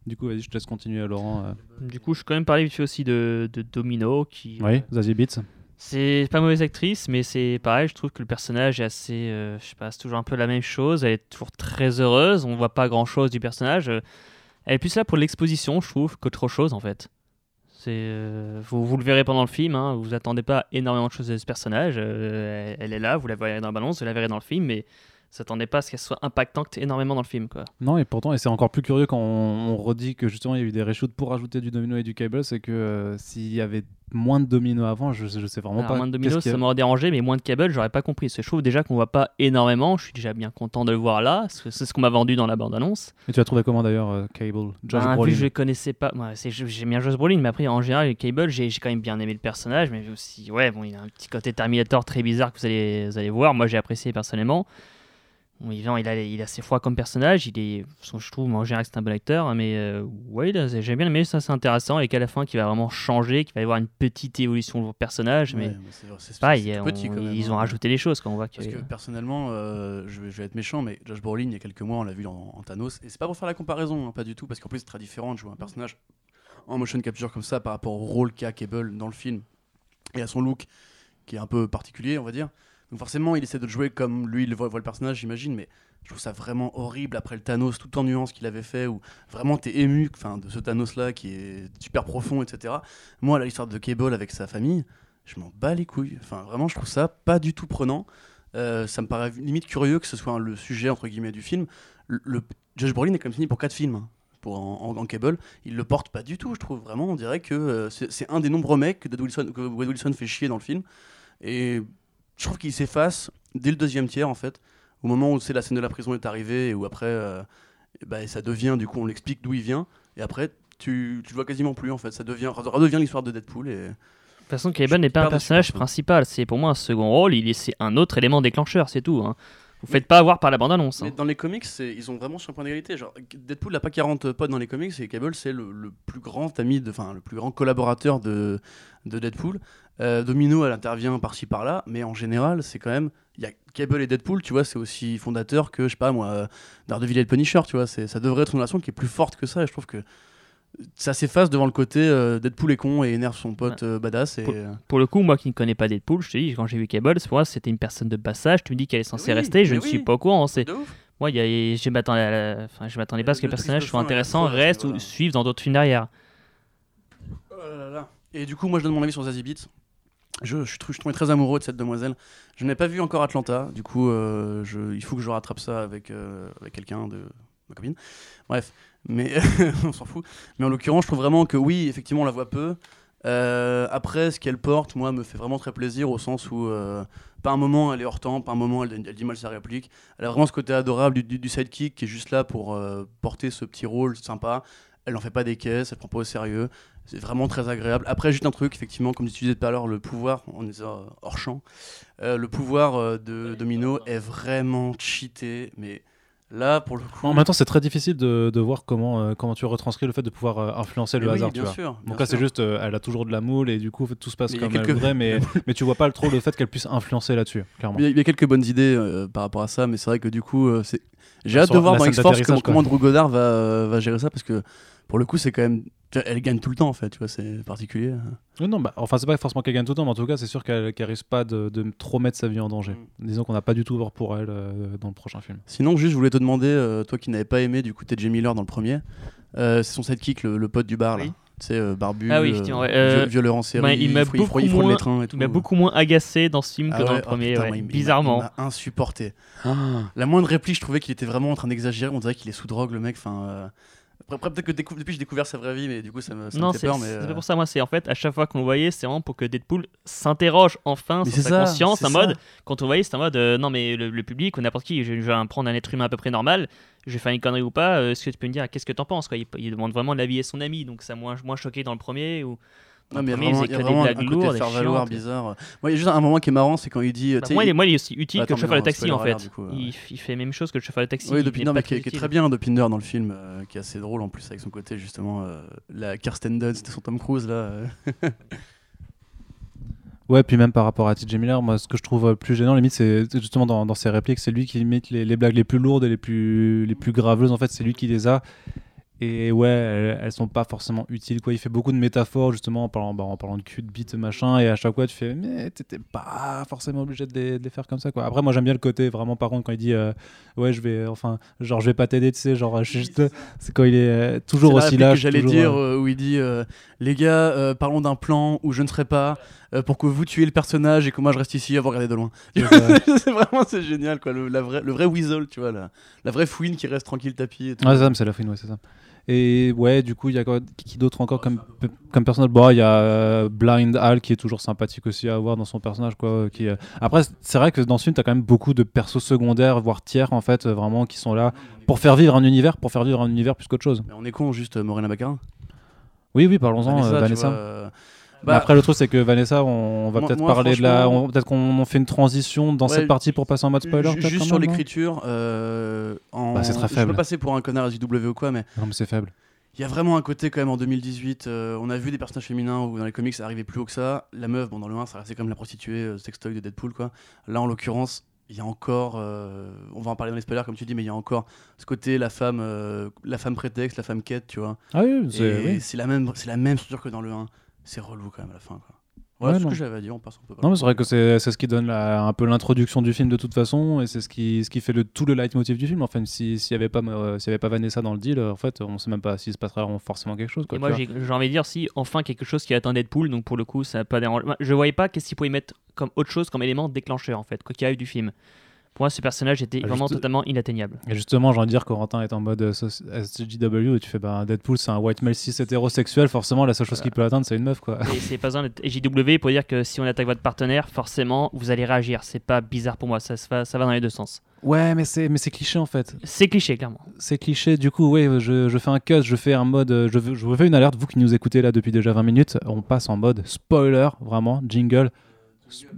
Du coup, vas-y, je te laisse continuer, Laurent. euh. Du coup, je suis quand même parlé vite fait aussi de, de Domino, qui, Oui, Zazie Beats. C'est pas mauvaise actrice, mais c'est pareil, je trouve que le personnage est assez. euh, je sais pas, c'est toujours un peu la même chose. Elle est toujours très heureuse, on voit pas grand chose du personnage. Euh, Elle est plus là pour l'exposition, je trouve, qu'autre chose en fait. C'est, euh, vous, vous le verrez pendant le film, hein, vous attendez pas énormément de choses de ce personnage. euh, elle, elle est là, vous la verrez dans la balance, vous la verrez dans le film, mais vous attendez pas à ce qu'elle soit impactante énormément dans le film. Quoi. Non, et pourtant, et c'est encore plus curieux quand on, on redit que justement il y a eu des reshoots pour ajouter du domino et du cable, c'est que euh, s'il y avait moins de domino avant, je, je sais vraiment Alors, pas. moins de domino, ça m'aurait dérangé, mais moins de cable, j'aurais pas compris. Je trouve déjà qu'on voit pas énormément. Je suis déjà bien content de le voir là. C'est ce qu'on m'a vendu dans la bande-annonce. Et tu as trouvé comment d'ailleurs, euh, Cable Josh vu Brolin que je le connaissais pas, ouais, c'est- j'aime bien Josh Brolin, mais après en général, Cable, j'ai j'ai quand même bien aimé le personnage, mais aussi, ouais, bon, il a un petit côté Terminator très bizarre que vous allez, vous allez voir. Moi, j'ai apprécié personnellement. Il, a, il a assez froid comme personnage, il est, je trouve en général que c'est un bon acteur, mais euh, ouais, j'ai bien aimé ça, c'est intéressant, et qu'à la fin, qu'il va vraiment changer, qu'il va y avoir une petite évolution du personnage, mais Ouais, mais c'est- c'est- c'est pareil, tout on- petit, quand même, ils hein. ont rajouté les choses quand on voit que. Parce que personnellement, euh, je, vais, je vais être méchant, mais Josh Brolin, il y a quelques mois, on l'a vu en, en Thanos. Et c'est pas pour faire la comparaison, hein, pas du tout, parce qu'en plus, c'est très différent de jouer un personnage en motion capture comme ça par rapport au rôle qu'a Cable dans le film et à son look qui est un peu particulier, on va dire. Donc forcément, il essaie de jouer comme lui, il voit, le personnage, j'imagine, mais je trouve ça vraiment horrible après le Thanos, tout en nuances qu'il avait fait, où vraiment t'es ému enfin, de ce Thanos-là qui est super profond, etc. Moi, l'histoire de Cable avec sa famille, je m'en bats les couilles. Enfin, vraiment, je trouve ça pas du tout prenant. Euh, ça me paraît limite curieux que ce soit le sujet entre guillemets du film. Le, le- Josh Brolin est même signé pour 4 films hein, pour en, cable. Il le porte pas du tout, je trouve. Vraiment, on dirait que euh, c'est un des nombreux mecs que Wade Wilson, Wilson fait chier dans le film. Et je trouve qu'il s'efface dès le deuxième tiers en fait, au moment où c'est la scène de la prison est arrivée et où après euh, ben, ça devient du coup on l'explique d'où il vient et après tu, tu le vois quasiment plus en fait. Ça devient redevient l'histoire de Deadpool et De toute façon, Cable n'est pas un personnage principal, c'est pour moi un second rôle, il est c'est un autre élément déclencheur, c'est tout. Hein. Vous faites pas avoir par la bande-annonce. Hein. dans les comics, ils ont vraiment sur un point d'égalité. Genre, Deadpool n'a pas 40 potes dans les comics et Cable, c'est le, le plus grand ami, enfin le plus grand collaborateur de, de Deadpool. Euh, Domino, elle intervient par-ci par-là, mais en général, c'est quand même. Il y a Cable et Deadpool, tu vois, c'est aussi fondateur que, je sais pas moi, euh, Daredevil et le Punisher, tu vois. Ça devrait être une relation qui est plus forte que ça et je trouve que ça s'efface devant le côté euh, Deadpool est con et énerve son pote euh, badass. Et, Pour le coup, moi qui ne connais pas Deadpool, je te dis, quand j'ai vu Cable, pour moi c'était une personne de passage, tu me dis qu'elle est censée Oui, rester, je ne suis pas au courant. C'est... Moi, il y a- je m'attendais, à la- enfin, je m'attendais pas à ce que Le personnage soit intéressant, reste voilà. ou suive dans d'autres films derrière. Oh là là là. Et du coup, moi, je donne mon avis sur Zazie Beetz. Je, je, je tombé très amoureux de cette demoiselle. Je n'ai pas vu encore Atlanta. Du coup, euh, il faut que je rattrape ça avec, euh, avec quelqu'un de ma copine. Bref, mais on s'en fout. Mais en l'occurrence, je trouve vraiment que oui, effectivement, on la voit peu. Euh, après, ce qu'elle porte, moi, me fait vraiment très plaisir au sens où, euh, pas un moment, elle est hors temps, pas un moment, elle, elle dit mal sa réplique. Elle a vraiment ce côté adorable du, sidekick qui est juste là pour porter ce petit rôle sympa. Elle n'en fait pas des caisses, elle prend pas au sérieux. C'est vraiment très agréable. Après, juste un truc, effectivement, comme tu disais tout à l'heure, le pouvoir, on est hors champ, euh, le pouvoir euh, de Domino est vraiment cheaté, mais là, pour le coup. En même temps, c'est très difficile de, de voir comment, euh, comment tu retranscris le fait de pouvoir euh, influencer Mais le oui, hasard. bien tu vois. sûr. bien Donc là, c'est juste, elle a toujours de la moule et du coup, tout se passe Mais comme elle quelques- voudrait, mais, mais tu vois pas trop le fait qu'elle puisse influencer là-dessus, clairement. Il y, a- il y a quelques bonnes idées par rapport à ça, mais c'est vrai que du coup, c'est... j'ai hâte de voir dans X-Force comment, Drew Goddard va, euh, va gérer ça, parce que pour le coup, c'est quand même. Elle gagne tout le temps, en fait, tu vois, c'est particulier. Oui, non, bah, enfin, c'est pas forcément qu'elle gagne tout le temps, mais en tout cas, c'est sûr qu'elle qu'elle risque pas de, de trop mettre sa vie en danger. Mm. Disons qu'on n'a pas du tout peur pour elle euh, dans le prochain film. Sinon, juste, je voulais te demander, euh, toi qui n'avais pas aimé du coup TJ Miller dans le premier, euh, c'est son sidekick, le, le pote du bar, là. Oui. Tu sais, euh, barbu, Ah oui, euh, ouais. Euh, viol- violeur en série, ouais, il m'a beaucoup moins- trains et tout. Il m'a beaucoup moins agacé dans ce film Ah que dans le oh premier, putain, ouais. moi, il m'a- bizarrement. Il m'a insupporté. La moindre réplique, je trouvais qu'il était vraiment en train d'exagérer. On dirait qu'il est sous drogue, le mec. Enfin, euh, Après, après, peut-être que depuis j'ai découvert sa vraie vie, mais du coup ça me, ça me non, fait c'est peur. Mais, c'est euh, pas pour ça. Moi, c'est en fait à chaque fois qu'on voyait, c'est vraiment pour que Deadpool s'interroge enfin mais sur sa ça, conscience. En mode, quand on voyait, c'est en mode euh, non, mais le, le public ou n'importe qui, je, je vais prendre un être humain à peu près normal, je vais faire une connerie ou pas. euh, Est-ce que tu peux me dire qu'est-ce que t'en penses quoi? Il, il demande vraiment de l'avis et son ami, donc ça moins moins choqué dans le premier ou. Non, mais vraiment, il y a vraiment des un blagues côté faire valoir bizarre. Moi, il y a juste un moment qui est marrant, c'est quand il dit. euh, Bah, moi, il est, moi, il est aussi utile Attends, que le chauffeur de taxi en fait. coup, il, il fait la même chose que le chauffeur de taxi. Oui, pas qui, est- très qui est utile. très bien Dopinder dans le film, euh, qui est assez drôle en plus avec son côté justement euh, la Kirsten Dunst et son Tom Cruise là. euh. Ouais, puis même par rapport à TJ Miller, moi, ce que je trouve plus gênant, limite, c'est justement dans, dans ses répliques, c'est lui qui limite les, les blagues les plus lourdes et les plus, les plus graveleuses, en fait, c'est lui qui les a. Et ouais, elles, elles sont pas forcément utiles. Quoi. Il fait beaucoup de métaphores justement en parlant, bah, en parlant de cul, de bite, machin. Et à chaque fois, tu fais, mais t'étais pas forcément obligé de les, de les faire comme ça. Quoi. Après, moi, j'aime bien le côté vraiment, par contre, quand il dit, euh, ouais, je vais, enfin, genre, je vais pas t'aider, tu sais, genre, je suis juste. C'est quand il est euh, toujours aussi que j'allais dire euh, où il dit euh, les gars euh, parlons d'un plan où je ne serai pas euh, pour que vous tuiez le personnage et que moi je reste ici à vous regarder de loin c'est vraiment c'est génial quoi le, la vraie, le vrai weasel tu vois la, la vraie fouine qui reste tranquille tapis et tout. Ouais, c'est ça, mais c'est la fouine, ouais, c'est ça. Et ouais, du coup, il y a quoi- qui d'autre encore comme, comme personnage? Bon, il y a euh, Blind Al qui est toujours sympathique aussi à avoir dans son personnage. Quoi, qui, euh, Après, c'est vrai que dans ce film, tu as quand même beaucoup de persos secondaires, voire tiers, en fait, euh, vraiment, qui sont là pour faire vivre un univers, pour faire vivre un univers plus qu'autre chose. mais on est con juste euh, Morena Baccarin Oui, oui, parlons-en, euh, Vanessa. Bah, après, le truc, c'est que Vanessa, on, va peut-être parler de la. Peut-être qu'on fait une transition dans Ouais, cette partie pour passer en mode spoiler. juste sur l'écriture euh, en... Bah, c'est très je faible. peux passer pour un connard SJW ou quoi mais Non, mais c'est faible. Il y a vraiment un côté quand même en 2018, euh, on a vu des personnages féminins où dans les comics ça arrivait plus haut que ça. La meuf, bon dans le 1 ça restait comme la prostituée euh, sextoy de Deadpool quoi. Là en l'occurrence, il y a encore, euh, on va en parler dans les spoilers comme tu dis, mais il y a encore ce côté la femme, euh, la femme prétexte, la femme quête, tu vois. Ah oui, c'est. Oui. la même, c'est la même structure que dans le 1. C'est relou quand même à la fin quoi. Voilà Ouais, c'est ce non. que j'avais à dire, on passe un peu. Non, mais c'est vrai que c'est c'est ce qui donne la- un peu l'introduction du film de toute façon, et c'est ce qui, ce qui fait le, tout le leitmotiv du film. Enfin, si- s'il n'y avait, pas, euh, y avait pas Vanessa dans le deal, euh, en fait, on sait même pas s'il se passera forcément quelque chose. Quoi, moi, j'ai j'ai envie de dire si enfin quelque chose qui atteint Deadpool, donc pour le coup, ça n'a pas dérangé. Je voyais pas qu'est-ce qu'ils pouvaient mettre comme autre chose, comme élément déclencheur en fait, quoi qu'il arrive du film. Pour moi, ce personnage était Ah, vraiment juste- totalement inatteignable. Et justement, j'ai envie de dire, Corentin est en mode euh, soci- SJW, et tu fais bah, Deadpool, c'est un white male cis hétérosexuel, forcément, la seule chose qu'il peut atteindre, c'est une meuf. quoi. Et c'est pas besoin d'être JW pour dire que si on attaque votre partenaire, forcément, vous allez réagir. C'est pas bizarre pour moi, ça, va, ça va dans les deux sens. Ouais, mais c'est, mais c'est cliché en fait. C'est cliché, clairement. C'est cliché, du coup, oui, je, je fais un cut, je fais un mode, euh, je, je vous fais une alerte, vous qui nous écoutez là depuis déjà 20 minutes, on passe en mode spoiler, vraiment, jingle.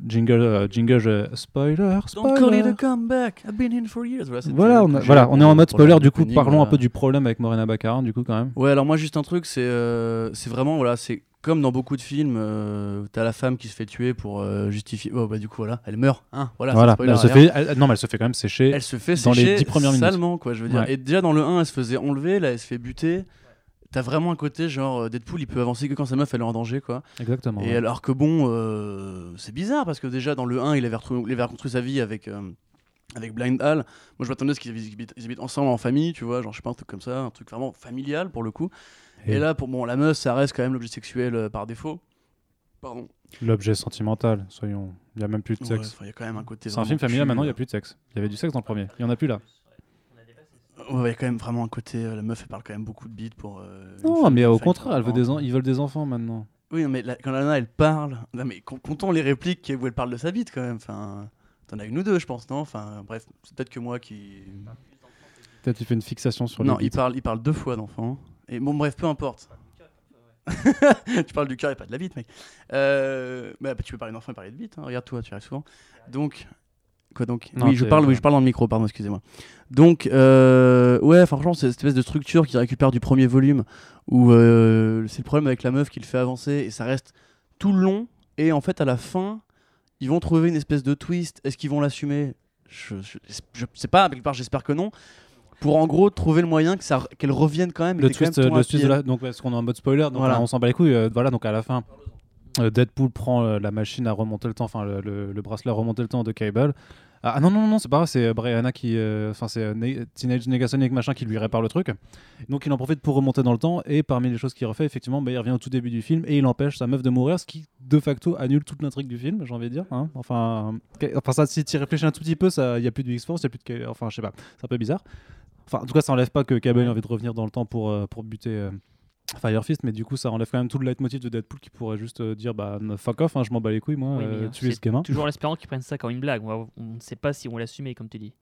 Jingle, euh, jingle, spoiler, Don't spoiler. a comeback, I've been in for years. Voilà, Voilà, on, a- voilà, on est en mode spoiler, le du coup, parlons un voilà. peu du problème avec Morena Baccarin, du coup, quand même. Ouais, alors moi juste un truc, c'est euh, c'est vraiment voilà, c'est comme dans beaucoup de films, euh, t'as la femme qui se fait tuer pour euh, justifier. Oh bah du coup voilà, elle meurt, hein. Voilà. Voilà, spoiler elle se fait, elle- non, mais elle se fait quand même sécher. Elle se fait dans les sécher dix premières minutes. salement quoi, je veux dire. Ouais. Et déjà dans le 1, elle se faisait enlever, là elle se fait buter. T'as vraiment un côté genre euh, Deadpool, il peut avancer que quand sa meuf elle est en danger quoi. Exactement. Et ouais. alors que bon, euh, c'est bizarre parce que déjà dans le 1, il avait, il avait reconstruit sa vie avec, euh, avec Blind Hal. Moi je m'attendais à ce qu'ils habitent, ensemble en famille, tu vois, genre je sais pas, un truc comme ça, un truc vraiment familial pour le coup. Et, Et- là, pour bon, la meuf, ça reste quand même l'objet sexuel euh, par défaut. Pardon. L'objet sentimental, soyons. Il n'y a même plus de Ouais, sexe. enfin, Il y a quand même un côté. c'est un film familial, maintenant, il n'y a plus de sexe. Il y avait du sexe dans le premier. Il n'y en a plus là. Ouais, il y a quand même vraiment un côté. euh, la meuf, elle parle quand même beaucoup de bite pour. euh, Non, femme mais au contraire, elle veut des ils veulent des enfants maintenant. Oui, mais la- quand Lana, elle parle. Non, mais com- comptons les répliques où elle parle de sa bite quand même. Enfin, t'en as une ou deux, je pense, non Enfin, bref, c'est peut-être que moi qui. Peut-être tu fais une fixation sur Non, les il bites. parle, il parle deux fois d'enfants. Et bon, bref, peu importe. tu parles du cœur et pas de la bite, mec. Euh, bah, tu peux parler d'enfant et parler de bite. hein. Regarde toi, tu y arrives souvent. Donc, quoi donc Non, Oui, je parle, oui, je parle dans le micro, pardon, excusez-moi. Donc, euh, ouais, franchement, c'est cette espèce de structure qui récupère du premier volume où euh, c'est le problème avec la meuf qui le fait avancer et ça reste tout le long. Et en fait, à la fin, ils vont trouver une espèce de twist. Est-ce qu'ils vont l'assumer? Je, je, je sais pas, quelque part, j'espère que non. Pour en gros trouver le moyen que ça, qu'elle revienne quand même. le quand twist, même le twist de la... donc parce qu'on est en mode spoiler, donc Voilà. on s'en bat les couilles. euh, voilà, donc à la fin, Deadpool prend euh, la machine à remonter le temps, enfin le, le- le bracelet à remonter le temps de Cable. Ah ah non non non, c'est pas vrai, c'est euh, Brianna qui, euh, enfin c'est euh, Ne- Teenage Negasonic machin qui lui répare le truc. Donc il en profite pour remonter dans le temps et parmi les choses qu'il refait, effectivement, bah, il revient au tout début du film et il empêche sa meuf de mourir, ce qui de facto annule toute l'intrigue du film, j'ai envie de dire. hein. Enfin, euh, enfin ça, si tu y réfléchis un tout petit peu, il y a plus de X-Force, il y a plus de, enfin je sais pas, c'est un peu bizarre. Enfin, en tout cas, ça enlève pas que Cable ait envie de revenir dans le temps pour, euh, pour buter euh, Fire Fist, mais du coup, ça enlève quand même tout le leitmotiv de Deadpool qui pourrait juste euh, dire bah fuck off, hein, je m'en bats les couilles, moi, Oui, euh, tuer c'est ce gamin. Toujours l'espérant qu'ils prennent ça comme une blague. On ne sait pas si on l'assumer, comme tu dis.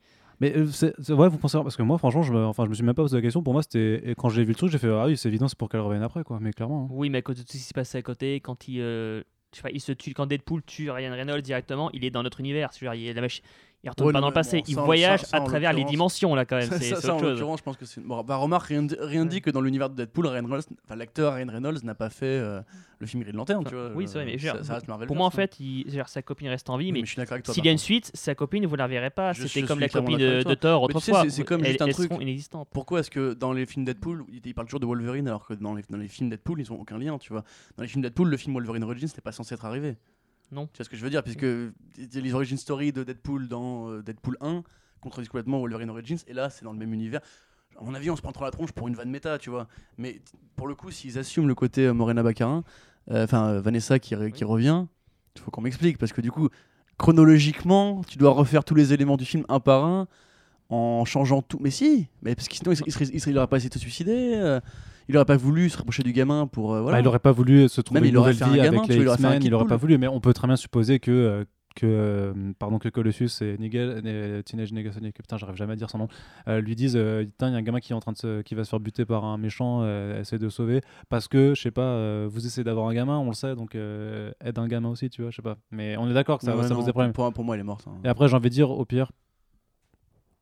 Mais euh, c'est c'est- ouais, vous pensez parce que moi, franchement, je me, enfin, je me suis même pas posé la question. Pour moi, c'était et quand j'ai vu le truc, j'ai fait ah oui, c'est évident, c'est pour qu'elle revienne après, quoi. Mais clairement. hein. Oui, mais à cause de tout ce qui se passait à côté, quand il, je sais pas, il se tue, quand Deadpool tue Ryan Reynolds directement, il est dans notre univers. Veux dire, il, la mach- il retourne Ouais, pas dans le passé, bon, il voyage ça, ça, à travers les dimensions là quand même. C'est ça, ça, en autre l'occurrence, je pense que c'est. Bon, bah, remarque, rien, rien dit que dans l'univers de Deadpool, Ryan Reynolds, enfin, l'acteur Ryan Reynolds n'a pas fait euh, le film Green Lantern, tu vois. oui, c'est vrai, mais reste Marvel. Pour moi, en fait, il, dire, sa copine reste en vie, mais s'il y a une suite, sa copine, vous la verrez pas. C'était comme la copine de. Thor autrefois. c'est- comme juste un truc. seront inexistantes. Pourquoi est-ce que dans les films Deadpool, ils parlent toujours de Wolverine alors que dans les, dans les films Deadpool, ils ont aucun lien, tu vois. Dans les films Deadpool, le film Wolverine Origins n'est pas censé être arrivé. Non. Tu vois ce que je veux dire Puisque les origin story de Deadpool dans euh, Deadpool 1 contredisent complètement Wolverine Origins, et là, c'est dans le même univers. À mon avis, on se prend trop la tronche pour une vanne méta, tu vois. Mais pour le coup, s'ils assument le côté euh, Morena Baccarin, euh, enfin euh, Vanessa qui, re- qui revient, il faut qu'on m'explique, parce que du coup, chronologiquement, tu dois refaire tous les éléments du film un par un en changeant tout. Mais si, mais parce que sinon, il, serait- il, serait- il serait- il aurait pas essayé de se suicider. euh, il aurait pas voulu se rapprocher du gamin pour. euh, voilà. Bah, il aurait pas voulu se trouver Même une nouvelle vie gamin, avec les X-Men, il aurait pas voulu, mais on peut très bien supposer que euh, que euh, pardon que Colossus et Nigel, Teenage Negasonic, putain j'arrive jamais à dire son nom, euh, lui disent euh, putain il y a un gamin qui est en train de se, qui va se faire buter par un méchant, euh, essaie de le sauver parce que je sais pas, vous essayez d'avoir un gamin, on le sait donc aide un gamin aussi tu vois, je sais pas, mais on est d'accord que ça, Ouais, ça non, pose des problèmes. Pour, pour moi, elle est morte. hein. Et après j'ai envie de dire au pire,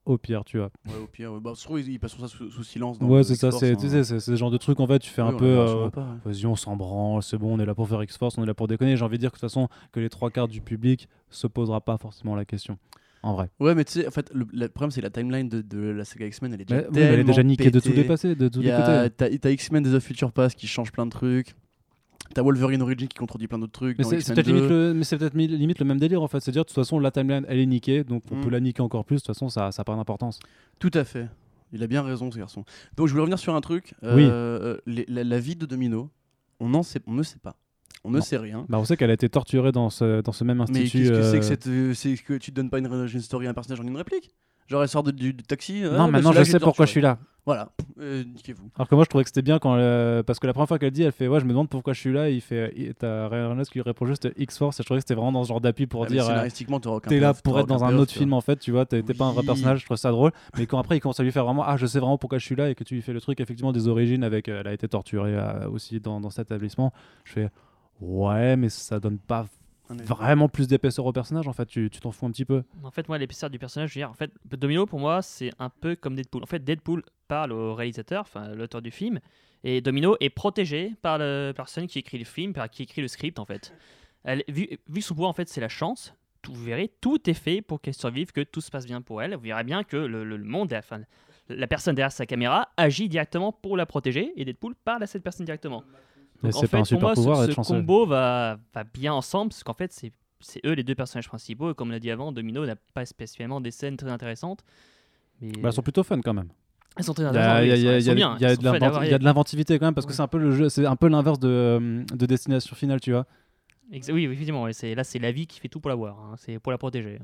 au pire tu vois. Ouais, au pire, bah, se trouve, ils, ils passeront ça sous, sous silence. dans Ouais c'est ça, c'est hein. ce genre de truc en fait tu fais Oui, un peu. euh. Vas-y, on s'en branle, c'est bon, on est là pour faire X-Force, on est là pour déconner. J'ai envie de dire que de toute façon, que les trois quarts du public se posera pas forcément la question. En vrai. Ouais, mais tu sais, en fait, le, le problème, c'est la timeline de, de la saga X-Men, elle est déjà Mais, oui, mais elle est tellement déjà niquée de les passés, de tous Il les y a- côtés. T'as X-Men Days of Future Past qui change plein de trucs. T'as Wolverine Origin qui contredit plein d'autres trucs. Mais c'est peut-être limite, 2. le, mais limite même délire en fait. C'est-à-dire, de toute façon, la timeline elle est niquée, donc on Mm. peut la niquer encore plus. De toute façon, ça n'a pas d'importance. Tout à fait. Il a bien raison, ce garçon. Donc, je voulais revenir sur un truc. Oui. Euh, les- la, la vie de Domino, on, en sait, on ne sait pas. On ne Non. sait rien. Bah, on sait qu'elle a été torturée dans ce, dans ce même Mais institut. qu'est-ce que c'est que euh, cette. euh, C'est que tu te donnes pas une origin story à un personnage en une réplique? Genre, elle sort de- du, du taxi. euh, Non, ah, maintenant je sais pourquoi je suis là. Voilà, Euh, niquez-vous. Alors que moi je trouvais que c'était bien quand elle- parce que la première fois qu'elle dit, elle fait ouais, je me demande pourquoi je suis là. Et il fait, t'as Ryan Reynolds qui lui répond juste X-Force. Et je trouvais que c'était vraiment dans ce genre d'appui pour Ah, dire. euh, T'es là pour être dans un autre film en fait, tu vois, t'es pas un vrai personnage, je trouve ça drôle. Mais quand après il commence à lui faire vraiment, ah je sais vraiment pourquoi je suis là et que tu lui fais le truc effectivement des origines avec, euh, elle a été torturée euh, aussi dans, dans cet établissement, je fais ouais, mais ça donne pas vraiment plus d'épaisseur au personnage en fait, tu tu t'en fous un petit peu. En fait, moi, l'épaisseur du personnage, je veux dire, en fait, Domino, pour moi, c'est un peu comme Deadpool. En fait, Deadpool parle au réalisateur, enfin, l'auteur du film, et Domino est protégé par la personne qui écrit le film, par qui écrit le script, en fait. Elle, vu, vu son pouvoir, en fait, c'est la chance. Tout, vous verrez, tout est fait pour qu'elle survive, que tout se passe bien pour elle. Vous verrez bien que le, le- le monde, enfin, la personne derrière sa caméra agit directement pour la protéger, et Deadpool parle à cette personne directement. Mais Donc, en c'est pas un fait, pour super moi, ce- pouvoir ce, combo va, va bien ensemble, parce qu'en fait, c'est c'est eux les deux personnages principaux. Et comme on l'a dit avant, Domino n'a pas spécialement des scènes très intéressantes. Mais Bah, elles sont plutôt fun quand même. elles sont très intéressantes. il y a- y bien, y de y a l'inventivité quand même parce que c'est un peu le jeu, c'est un peu l'inverse de, euh, de Destination Finale, tu vois. Exa- Oui, effectivement. c'est- Là, c'est la vie qui fait tout pour la voir. hein, C'est pour la protéger.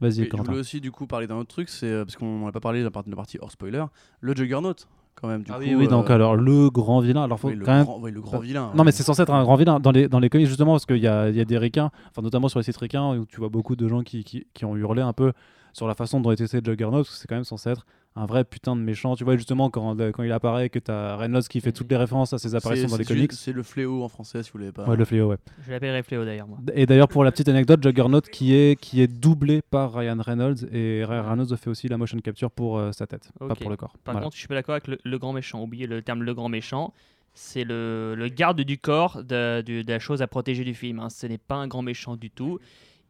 Vas-y, je voulais aussi du coup parler d'un autre truc, c'est euh, parce qu'on n'a pas parlé de la partie hors spoiler, le Juggernaut quand même. Du Ah coup, oui, oui, donc euh, alors le grand vilain. Alors faut oui, le, quand grand, oui, le grand vilain. Non, mais c'est censé être un grand vilain dans les, dans les comics justement parce qu'il y a, y a des ricains, enfin notamment sur les sites ricains où tu vois beaucoup de gens qui, qui, qui ont hurlé un peu sur la façon dont était fait Juggernaut parce que c'est quand même censé être un vrai putain de méchant. Tu vois justement quand, quand il apparaît que t'as Reynolds qui fait toutes les références à ses apparitions dans les comics. C'est le fléau en français si vous l'avez pas. Ouais, le fléau, ouais. Je l'appellerai Fléau d'ailleurs, moi. Et d'ailleurs, pour la petite anecdote, Juggernaut qui est, qui est doublé par Ryan Reynolds et Ryan Reynolds fait aussi la motion capture pour euh, sa tête, pas pour le corps. Par Voilà. contre, je suis pas d'accord avec le, le grand méchant. Oubliez le terme le grand méchant. C'est le, le garde du corps de la chose à protéger du film. hein. Ce n'est pas un grand méchant du tout.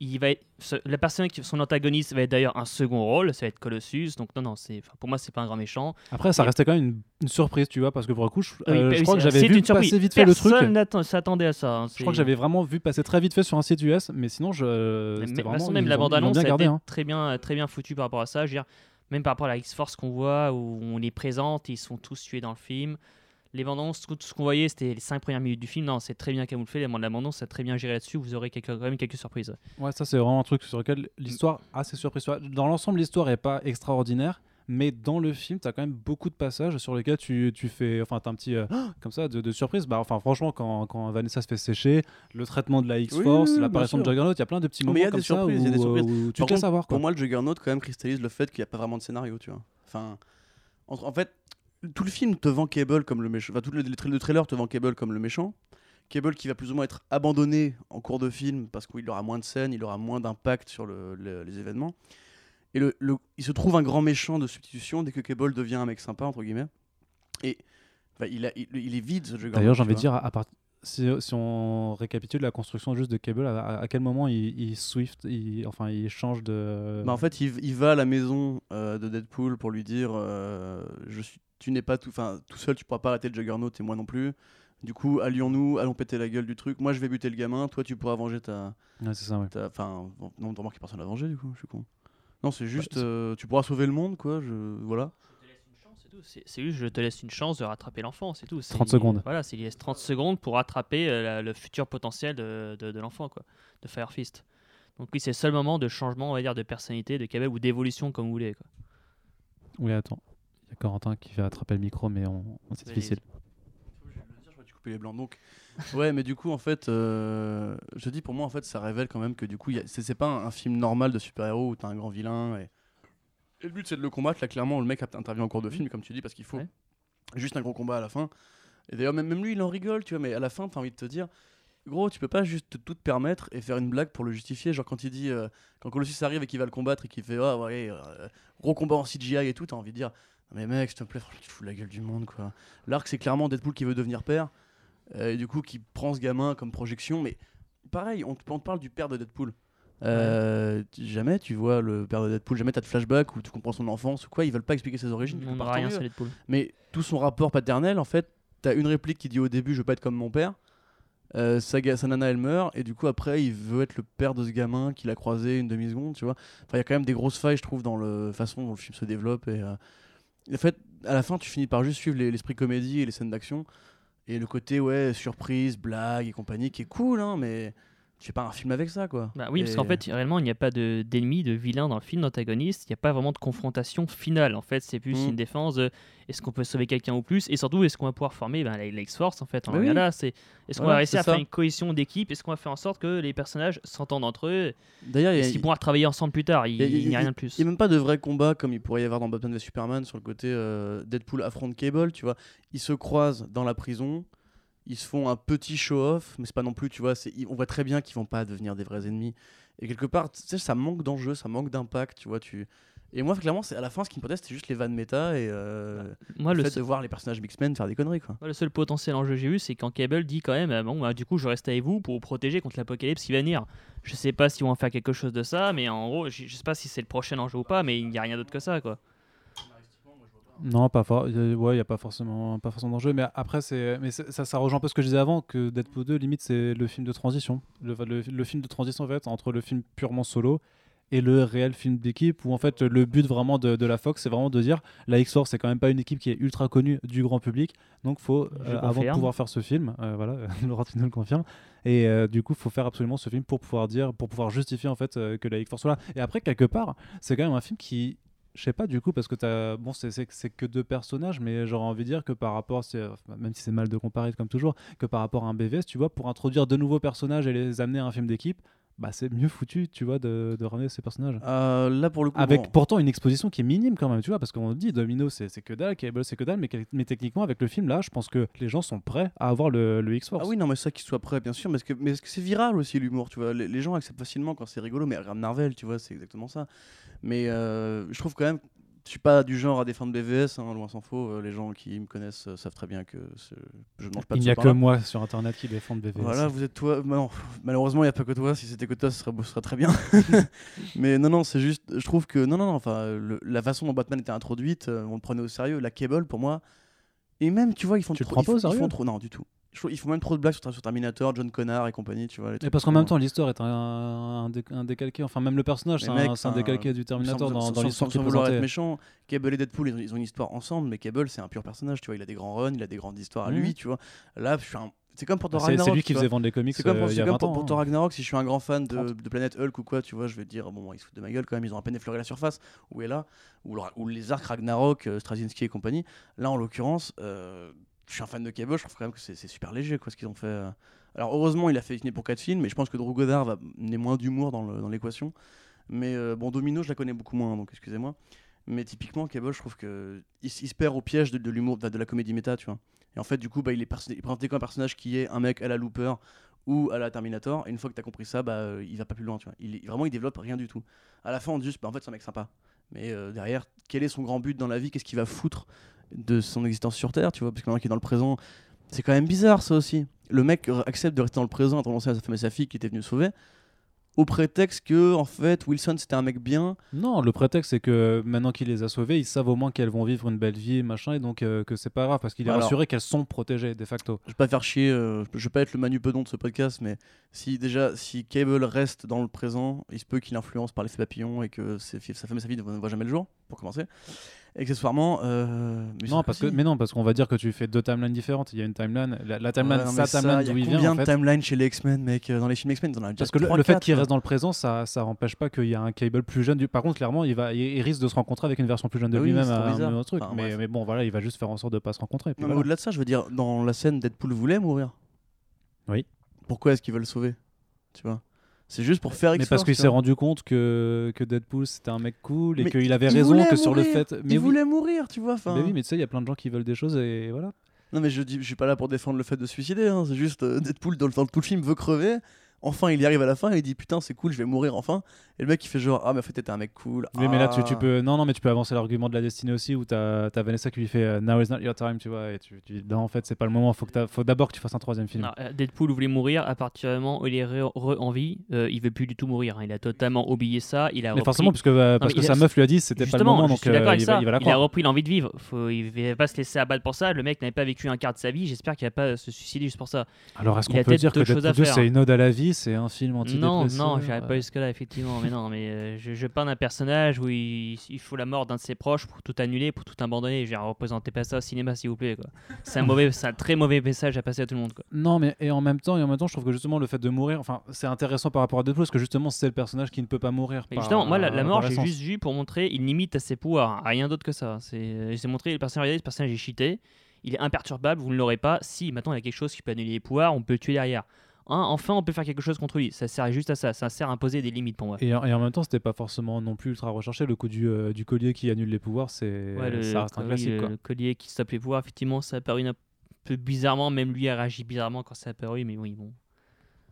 Il va être, ce- la personne qui son antagoniste va être d'ailleurs un second rôle. Ça va être Colossus. Donc non, non, c'est, pour moi, c'est pas un grand méchant. Après, ça Et- restait quand même une, une surprise, tu vois, parce que pour le coup, je, euh, je oui, crois que j'avais vu passer vite fait le truc. Personne s'attendait à ça. hein. Je crois que j'avais vraiment vu passer très vite fait sur un site US, mais sinon, je. Mais- vraiment, façon, même la l'ont bande-annonce bien gardé. hein. très bien, très bien foutue par rapport à ça. Je veux dire, même par rapport à la X-Force qu'on voit, où on les présente, ils sont tous tués dans le film. Les bandes annonces, tout ce qu'on voyait, c'était les 5 premières minutes du film. Non, c'est très bien camouflé. La bande-annonce, ça a très bien géré là-dessus. Vous aurez quelques, quand même quelques surprises. Ouais, ça, c'est vraiment un truc sur lequel l'histoire a ses surprises. Dans l'ensemble, l'histoire est pas extraordinaire. Mais dans le film, tu as quand même beaucoup de passages sur lesquels tu, tu fais. Enfin, tu un petit. euh, comme ça, de, de surprise. Bah, enfin, franchement, quand, quand Vanessa se fait sécher, le traitement de la X-Force, Oui, oui, oui, l'apparition de. Juggernaut, il y a plein de petits Mais moments il y a comme des ça surprises, il y a des où, surprises. où tu Par te contre, avoir. Quoi. Pour moi, le Juggernaut quand même cristallise le fait qu'il n'y a pas vraiment de scénario, tu vois. Enfin, en fait, tout le film te vend Cable comme le méchant. Enfin, tout le, le tra- le trailer te vend Cable comme le méchant. Cable qui va plus ou moins être abandonné en cours de film parce qu'il aura moins de scènes, il aura moins d'impact sur le- le- les événements. Et le, il se trouve un grand méchant de substitution dès que Cable devient un mec sympa, entre guillemets. Et bah, il, a- il, il est vide ce Juggernaut. D'ailleurs, j'ai envie de dire, à, à part- si, si on récapitule la construction juste de Cable, à, quel moment il, il swift, il, enfin il change de. Bah, en fait, il, il va à la maison euh, de Deadpool pour lui dire euh, je suis, tu n'es pas tout, enfin tout seul, tu pourras pas arrêter le Juggernaut et moi non plus. Du coup, allions-nous, allons péter la gueule du truc. Moi, je vais buter le gamin. Toi, tu pourras venger ta, Ouais, c'est ça, ouais. ta- enfin, bon, non, remarque, personne l'a vengé du coup. Je suis con. Non, c'est juste, c'est- euh, tu pourras sauver le monde, quoi. Je, voilà. Je te laisse une chance, c'est tout. C'est- C'est juste, je te laisse une chance de rattraper l'enfant, c'est tout. C'est- 30 secondes. Voilà, c'est il laisse 30 secondes pour rattraper euh, la- le futur potentiel de, de, de l'enfant, quoi, de Fire Fist. Donc oui, c'est le seul moment de changement, on va dire, de personnalité, de Cable ou d'évolution, comme vous voulez. Quoi. Oui, attends. Y a Corentin qui fait attraper le micro, mais on, c'est Vas-y, difficile. Les blancs. Donc, ouais, mais du coup, en fait, euh, je dis pour moi, en fait, ça révèle quand même que du coup, c'est c'est pas un, un film normal de super-héros où t'as un grand vilain et, et le but c'est de le combattre. Là, clairement, le mec intervient en cours de film, comme tu dis, parce qu'il faut Ouais. juste un gros combat à la fin. Et d'ailleurs, même, même lui, il en rigole, tu vois, mais à la fin, t'as envie de te dire. Gros, tu peux pas juste te tout te permettre et faire une blague pour le justifier. Genre, quand il dit, euh, quand Colossus arrive et qu'il va le combattre et qu'il fait, ah ouais, euh, gros combat en CGI et tout, t'as envie de dire, mais mec, s'il te plaît, tu fous la gueule du monde, quoi. L'arc, c'est clairement Deadpool qui veut devenir père. Euh, et du coup, qui prend ce gamin comme projection. Mais pareil, on, te- on te parle du père de Deadpool. Euh, Jamais tu vois le père de Deadpool, jamais t'as de flashback où tu comprends son enfance ou quoi. Ils veulent pas expliquer ses origines. On rien mieux. sur Deadpool. Mais tout son rapport paternel, en fait, t'as une réplique qui dit au début Je veux pas être comme mon père. Euh, sa nana elle meurt et du coup après il veut être le père de ce gamin qu'il a croisé une demi seconde tu vois enfin il y a quand même des grosses failles je trouve dans la façon dont le film se développe et euh, en fait à la fin tu finis par juste suivre les- l'esprit comédie et les scènes d'action. Et le côté ouais surprise blague et compagnie qui est cool hein mais tu fais pas un film avec ça quoi Bah oui, parce qu'en fait, réellement, il n'y a pas de- d'ennemi, de, vilain dans le film, d'antagoniste. Il n'y a pas vraiment de confrontation finale. En fait, c'est plus Mm. une défense de est-ce qu'on peut sauver quelqu'un ou plus? Et surtout, est-ce qu'on va pouvoir former ben, la, X-Force En fait, Bah en oui. là. C'est est-ce qu'on Voilà, va réussir à faire une cohésion d'équipe? Est-ce qu'on va faire en sorte que les personnages s'entendent entre eux? D'ailleurs il y a- Est-ce qu'ils pourront travailler ensemble plus tard? Il n'y a a- rien de plus. Il n'y a même pas de vrai combat comme il pourrait y avoir dans Batman vs Superman sur le côté euh, Deadpool affronte Cable, tu vois. Ils se croisent dans la prison, ils se font un petit show-off, mais c'est pas non plus, tu vois, on voit très bien qu'ils vont pas devenir des vrais ennemis. Et quelque part, tu sais, ça manque d'enjeu, ça manque d'impact, tu vois. Tu... Et moi, clairement, à la fin, ce qui me proteste, c'est juste les vannes méta et euh, Moi, le le fait seul, de voir les personnages X-Men faire des conneries, quoi. moi, le seul potentiel enjeu que j'ai eu, c'est quand Cable dit quand même ah Bon, bah, du coup, je reste avec vous pour vous protéger contre l'apocalypse qui va venir. Je sais pas s'ils vont en faire quelque chose de ça, mais en gros, je je sais pas si c'est le prochain enjeu ou pas, mais il n'y a rien d'autre que ça, quoi. Non, pas for- euh, ouais, il y a pas forcément pas forcément d'enjeu, mais après c'est mais ça ça rejoint un peu ce que je disais avant que Deadpool 2 limite c'est le film de transition, le, le, le film de transition en fait entre le film purement solo et le réel film d'équipe où en fait le but vraiment de, de la Fox c'est vraiment de dire la X-Force c'est quand même pas une équipe qui est ultra connue du grand public donc faut euh, avant de pouvoir faire ce film euh, voilà Laurent nous le confirme et euh, du coup faut faire absolument ce film pour pouvoir dire pour pouvoir justifier en fait que la X-Force soit là. Et après quelque part c'est quand même un film qui je sais pas du coup parce que t'as bon c'est que deux personnages mais j'aurais envie de dire que par rapport même si c'est mal de comparer comme toujours que par rapport à un BVS tu vois pour introduire de nouveaux personnages et les amener à un film d'équipe bah c'est mieux foutu tu vois de, de ramener ces personnages Euh, là, pour le coup, avec bon, pourtant une exposition qui est minime quand même tu vois parce qu'on dit Domino c'est que dalle Cable c'est que dalle mais, mais techniquement avec le film là je pense que les gens sont prêts à avoir le, le X-Force. Ah oui, non, mais ça, qu'il soit prêt, bien sûr, mais que, mais que c'est viral aussi l'humour, tu vois? Les, les gens acceptent facilement quand c'est rigolo, mais regarde Marvel, tu vois, c'est exactement ça. Mais euh, je trouve quand même, je suis pas du genre à défendre BVS, hein, loin s'en faut. euh, les gens qui me connaissent euh, savent très bien que je ne mange pas de il n'y a que moi sur internet qui défend BVS Voilà, vous êtes toi. bah non, malheureusement, il n'y a pas que toi. Si c'était que toi, ce serait, ce serait très bien. mais non, non, c'est juste. Je trouve que. Non, non, non. Enfin, le- la façon dont Batman était introduite, euh, on le prenait au sérieux. La Cable, pour moi. Et même, tu vois, ils font Tu le trop. ils ils sérieux? font trop. Non, du tout. Ils font même trop de blagues sur, sur Terminator, John Connor et compagnie, tu vois. les Et parce qu'en même temps, l'histoire est un, un, dé- un décalqué. Enfin, même le personnage, c'est un, c'est un décalqué du Terminator sans, dans, sans- dans sans- l'histoire sans est vouloir être méchant, Cable et Deadpool, ils ont, ils ont une histoire ensemble, mais Cable, c'est un pur personnage, tu vois. Il a des grands runs, il a des grandes histoires à Mhm. lui, tu vois. Là, je suis un- c'est comme pour Thor C'est c'est Ragnarok, lui tu qui faisait vendre les comics C'est comme, euh, pour, il y c'est a comme 20 pour, ans. pour hein. Thor Ragnarok, si je suis un grand fan de, 30. de Planète Hulk ou quoi, tu vois, je vais dire, bon, ils se foutent de ma gueule quand même, ils ont à peine effleuré la surface, où est là, ou les arcs Ragnarok, euh, Straczynski et compagnie. Là, en l'occurrence, euh, je suis un fan de Cable, je trouve quand même que c'est super léger, quoi, ce qu'ils ont fait. euh. Alors, heureusement, il a fait signer pour 4 films, mais je pense que Drew Goddard va amener moins d'humour dans l'équation. Mais euh, bon, Domino, je la connais beaucoup moins, donc excusez-moi. Mais typiquement, Cable, je trouve que il, s- il se perd au piège de, l'humour, de, la comédie méta, tu vois. Et en fait, du coup, bah, il, est présenté comme un personnage qui est un mec à la Looper ou à la Terminator. Et une fois que tu as compris ça, bah, euh, il va pas plus loin. Tu vois. Il, vraiment, il développe rien du tout. À la fin, on dit juste, bah, en fait, c'est un mec sympa. Mais euh, derrière, quel est son grand but dans la vie? Qu'est-ce qu'il va foutre de son existence sur Terre? Tu vois Parce que maintenant qu'il est dans le présent, c'est quand même bizarre ça aussi. Le mec accepte de rester dans le présent, à renoncer à sa femme et sa fille qui étaient venus sauver, au prétexte que, en fait, Wilson c'était un mec bien. Non, le prétexte, c'est que maintenant qu'il les a sauvées, ils savent au moins qu'elles vont vivre une belle vie, machin, et donc euh, que c'est pas grave, parce qu'il est Alors- rassuré qu'elles sont protégées, de facto. Je vais pas faire chier, euh, je vais pas être le Manu Pedon de ce podcast, mais si déjà, si Cable reste dans le présent, il se peut qu'il influence par l'effet papillon et que sa femme et sa fille ne voient jamais le jour, pour commencer. Accessoirement, euh, mais Non, parce que, mais non, parce qu'on va dire que tu fais deux timelines différentes. Il y a une timeline, la, la Ouais, timeline, non, sa timeline d'où il combien vient, en de fait. timelines chez les X-Men, mec euh, Dans les films X-Men, en Parce que le, trois, le fait qu'il hein. reste dans le présent, ça, ça empêche pas qu'il y a un Cable plus jeune. Du... Par contre, clairement, il, va, il, il risque de se rencontrer avec une version plus jeune de Ah oui, lui-même à un autre truc. Enfin, mais, mais bon, voilà, il va juste faire en sorte de pas se rencontrer. voilà. au-delà de ça, je veux dire, dans la scène, Deadpool voulait mourir. Oui. Pourquoi est-ce qu'ils veulent le sauver Tu vois? C'est juste pour faire Mais parce qu'il s'est rendu compte que, que Deadpool c'était un mec cool et qu'il avait il raison que sur le fait. Mais il oui, voulait mourir, tu vois. Mais oui, mais tu sais, il y a plein de gens qui veulent des choses et voilà. Non, mais je, dis, je suis pas là pour défendre le fait de suicider. hein, C'est juste euh, Deadpool, dans, le- dans tout le film, veut crever. Enfin, il y arrive à la fin et il dit Putain, c'est cool, je vais mourir enfin. Et le mec, il fait genre Ah, mais en fait, t'étais un mec cool. Oui, mais là, tu, Ah. tu peux. Non, non, mais tu peux avancer l'argument de la destinée aussi où t'as as Vanessa qui lui fait euh, Now is not your time, tu vois. Et tu, tu dis Non, en fait, c'est pas le moment. Faut, que t'as- faut d'abord que tu fasses un troisième film. Non, euh, Deadpool voulait mourir à partir du moment où il est re, re- en vie. euh, il veut plus du tout mourir. hein. Il a totalement oublié ça. Il a mais repris- forcément, parce que, euh, parce que il sa a- meuf lui a dit c'était pas le moment, donc euh, il, va, il va la a croire. repris l'envie de vivre. Faut, il va pas se laisser abattre pour ça. Le mec n'avait pas vécu un quart de sa vie. J'espère qu'il va pas se suicider juste pour ça. Alors, est-ce il a qu'on peut peut-être dire que Deadpool 2 faire. c'est une ode à la vie C'est un film Non, antidépresseur non, j'irai pas euh, jusque-là, effectivement. Mais non, mais euh, je, je peins un personnage où il, il faut la mort d'un de ses proches pour tout annuler, pour tout abandonner. Je représentez pas ça au cinéma, s'il vous plaît. C'est un, mauvais, c'est un très mauvais message à passer à tout le monde. Quoi. Non, mais et en même temps, et en même temps, je trouve que justement le fait de mourir, enfin, c'est intéressant par rapport à Deadpool parce que justement, c'est le personnage qui ne peut pas mourir. Mais par- justement, moi, la, la mort, j'ai juste vu pour montrer, il limite à ses pouvoirs, rien d'autre que ça. C'est, euh, j'ai montré le personnage, ce personnage est cheaté, il est imperturbable, vous ne l'aurez pas. Si maintenant il y a quelque chose qui peut annuler les pouvoirs, on peut le tuer derrière. Hein, enfin, on peut faire quelque chose contre lui. Ça sert juste à ça. Ça sert à imposer des limites pour moi. Et en, et en même temps, c'était pas forcément non plus ultra recherché. Le coup du, euh, du collier qui annule les pouvoirs, c'est Ouais, le, ça reste un oui, classique. le- quoi. le collier qui stoppe les pouvoirs, effectivement, ça a apparu un peu bizarrement. Même lui a réagi bizarrement quand ça a apparu, mais oui, bon.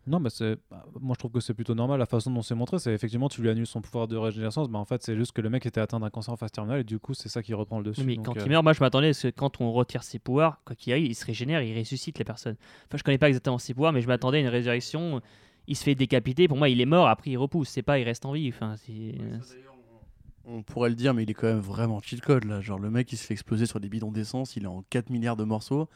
Non, mais c'est. bah, moi, je trouve que c'est plutôt normal. La façon dont c'est montré, c'est effectivement, tu lui annules son pouvoir de régénérescence. Bah, en fait, c'est juste que le mec était atteint d'un cancer en phase terminale et du coup, c'est ça qui reprend le dessus. mais donc, quand euh, il meurt, moi je m'attendais à ce que quand on retire ses pouvoirs, quoi qu'il arrive, il se régénère, il ressuscite les personnes. Enfin, je connais pas exactement ses pouvoirs, mais je m'attendais à une résurrection. Il se fait décapiter, pour moi il est mort, après il repousse. C'est pas il reste en vie. Enfin, c'est. On pourrait le dire, mais il est quand même vraiment cheat code là. Genre, le mec il se fait exploser sur des bidons d'essence, il est en 4 milliards de morceaux.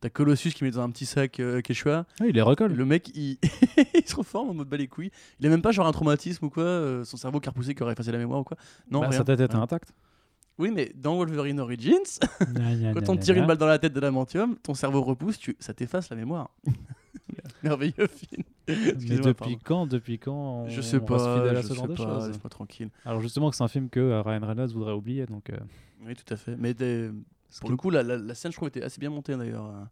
T'as Colossus qui met dans un petit sac euh, Quechua. ah, il les recolle. Le mec il... il se reforme en mode bas les couilles. Il a même pas genre un traumatisme ou quoi, euh, son cerveau qui a repoussé, qui aurait effacé la mémoire ou quoi. Non, Bah, rien. sa tête était Ouais. intacte. Oui, mais dans Wolverine Origins, quand on tire une balle dans la tête de l'adamantium, ton cerveau repousse, tu... ça t'efface la mémoire. Merveilleux film. Mais depuis pardon. quand, depuis quand on Je sais on reste pas, fidèle à je ce genre sais de pas, choses? tranquille. Alors justement que c'est un film que euh, Ryan Reynolds voudrait oublier, donc. euh, Oui, tout à fait. Mais des- pour qui- le coup, la, la- la scène, je trouve, était assez bien montée d'ailleurs. euh,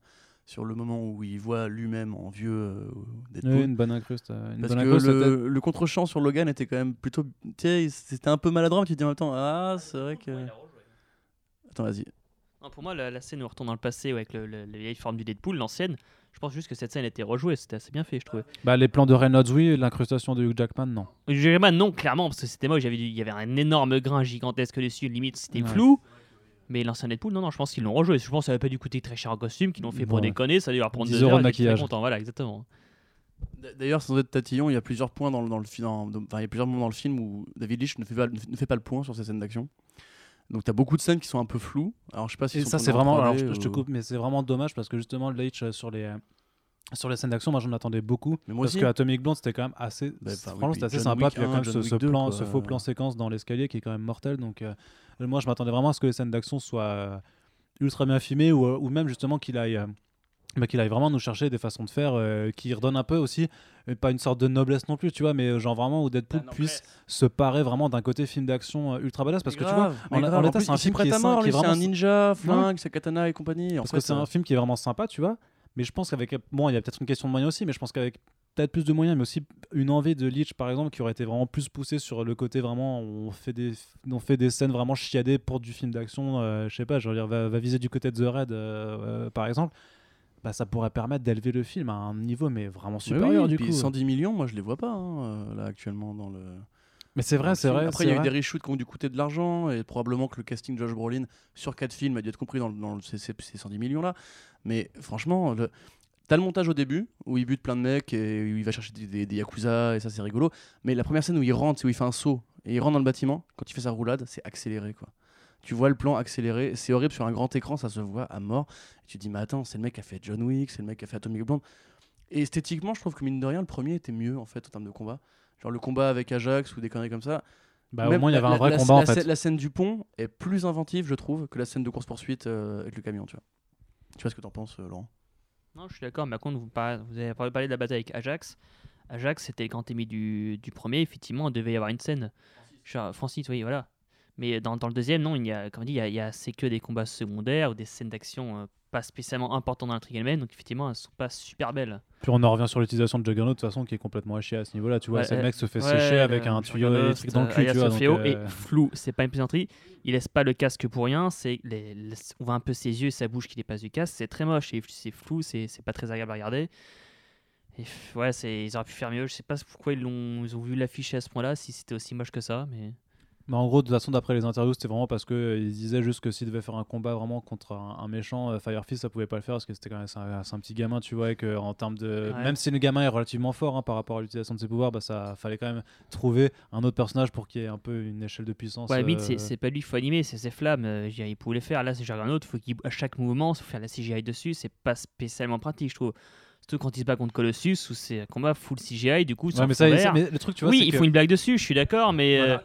sur le moment où il voit lui-même en vieux euh, Deadpool. Oui, une bonne incruste. euh, Une Parce bonne que incruste, le, le contre-champ sur Logan était quand même plutôt. Tu sais, c'était un peu maladroit, mais tu te dis en même temps, ah, c'est vrai que. Attends, vas-y. Non, pour moi, la, la scène où on retourne dans le passé avec le, le- la vieille forme du Deadpool, l'ancienne, je pense juste que cette scène était rejouée. C'était assez bien fait, je trouvais. Bah, les plans de Reynolds, oui, l'incrustation de Hugh Jackman, non. Jérémy, non, clairement, parce que c'était moi, il y avait un énorme grain gigantesque dessus, limite c'était Ouais. flou. Mais l'ancien Deadpool, non, non, je pense qu'ils l'ont rejoué. Je pense que ça n'avait pas dû coûter très cher en costume, qu'ils l'ont fait pour Ouais. déconner, ça a dû leur prendre 10 deux euros heures, de maquillage. contents, Voilà, exactement. D'ailleurs, sans être tatillon, il y a plusieurs points dans, le- dans le film. dans- dans- Enfin, il y a plusieurs moments dans le film où David Leitch ne fait pas, ne fait- ne fait pas le point sur ces scènes d'action. Donc, t'as beaucoup de scènes qui sont un peu floues. Alors, je sais pas si ça, c'est en vraiment. 3D Alors, je, je te ou- coupe, mais c'est vraiment dommage parce que justement, Leitch euh, sur les. Sur les scènes d'action, moi j'en attendais beaucoup. Mais moi parce aussi. que Atomic Blonde c'était quand même assez. Bah, oui, franchement, c'était assez sympa. Puis il y a 1, quand même ce, Wick ce 2, plan, quoi. ce faux plan séquence dans l'escalier qui est quand même mortel. Donc, euh, moi je m'attendais vraiment à ce que les scènes d'action soient euh, ultra bien filmées ou, euh, ou même justement qu'il aille. euh, bah, qu'il aille vraiment nous chercher des façons de faire euh, qui redonnent un peu aussi, mais pas une sorte de noblesse non plus, tu vois, mais genre vraiment où Deadpool puisse se parer vraiment d'un côté film d'action euh, ultra badass parce que tu vois, en- l'état, c'est un film qui est sain- mort, qui est un ninja, flingue, sa katana et compagnie. En parce fait, que c'est euh, un film qui est vraiment sympa, tu vois. Mais je pense qu'avec bon, il y a peut-être une question de moyens aussi, mais je pense qu'avec peut-être plus de moyens, mais aussi une envie de Leech, par exemple, qui aurait été vraiment plus poussée sur le côté vraiment, on fait des, on fait des scènes vraiment chiadées pour du film d'action. euh, je sais pas, je veux dire, va, va viser du côté de The Red, euh, euh, par exemple. Bah, ça pourrait permettre d'élever le film à un niveau, mais vraiment supérieur oui, du puis coup. 110 millions, moi je les vois pas hein, euh, là actuellement dans le. Mais c'est vrai, c'est vrai. Après, il y a eu des reshoots qui ont dû coûter de l'argent et probablement que le casting de Josh Brolin sur 4 films a dû être compris dans, ces 110 millions là. Mais franchement, le... t'as le montage au début où il bute plein de mecs et où il va chercher des, des- des yakuza et ça c'est rigolo. Mais la première scène où il rentre, c'est où il fait un saut et il rentre dans le bâtiment, quand il fait sa roulade, c'est accéléré quoi. Tu vois le plan accéléré, c'est horrible sur un grand écran, ça se voit à mort. Et tu te dis, mais attends, c'est le mec qui a fait John Wick, c'est le mec qui a fait Atomic Blonde. Et esthétiquement, je trouve que mine de rien, le premier était mieux en fait en termes de combat. Genre le combat avec Ajax ou des conneries comme ça. Bah, au moins, il y avait un vrai la- combat la, en fait. scène- la scène du pont est plus inventive, je trouve, que la scène de course-poursuite euh, avec le camion, tu vois. Tu vois ce que t'en penses, euh, Laurent? Non, je suis d'accord, mais par contre, vous, par- vous avez parlé de la bataille avec Ajax. Ajax, c'était le grand ennemi du, du premier. Effectivement, il devait y avoir une scène. Genre, Francis, oui, voilà. Mais dans, dans le deuxième, non, il y a, comme dit, il y a, il y a- c'est que des combats secondaires ou des scènes d'action euh, pas spécialement importantes dans l'intrigue elle-même. Donc, effectivement, elles sont pas super belles. Puis on en revient sur l'utilisation de Juggernaut de toute façon qui est complètement à chier à ce niveau-là. Tu vois, Ouais, c'est le euh, mec se fait Ouais, sécher avec un tuyau électrique dans le euh, cul. Aya Tu vois, donc, euh, Et flou, c'est pas une plaisanterie. Il laisse pas le casque pour rien. C'est les- on voit un peu ses yeux et sa bouche qui dépassent du casque. C'est très moche. et C'est flou. C'est c'est pas très agréable à regarder. Et ouais, ils auraient pu faire mieux. Je sais pas pourquoi ils, l'ont- ils ont voulu l'afficher à ce point-là, si c'était aussi moche que ça. Mais Mais en gros, de toute façon, d'après les interviews, c'était vraiment parce qu'ils disaient juste que s'ils devaient faire un combat vraiment contre un, un méchant, euh, Firefist, ça pouvait pas le faire parce que c'était quand même un, un petit gamin, tu vois, et que en termes de. Ouais. Même si le gamin est relativement fort hein, par rapport à l'utilisation de ses pouvoirs, bah, ça fallait quand même trouver un autre personnage pour qu'il y ait un peu une échelle de puissance. ouais, limite, euh, c'est- pas lui qu'il faut animer, c'est ses flammes. Euh, il pouvait les faire. Là, c'est un autre. Faut qu'il à chaque mouvement, faut faire la CGI dessus. C'est pas spécialement pratique, je trouve. Surtout quand il se bat contre Colossus où c'est un combat full CGI. Du coup, Ouais, mais, ça, mais le truc, tu vois, oui, il que- faut une blague dessus. Je suis d'accord, mais Voilà. euh,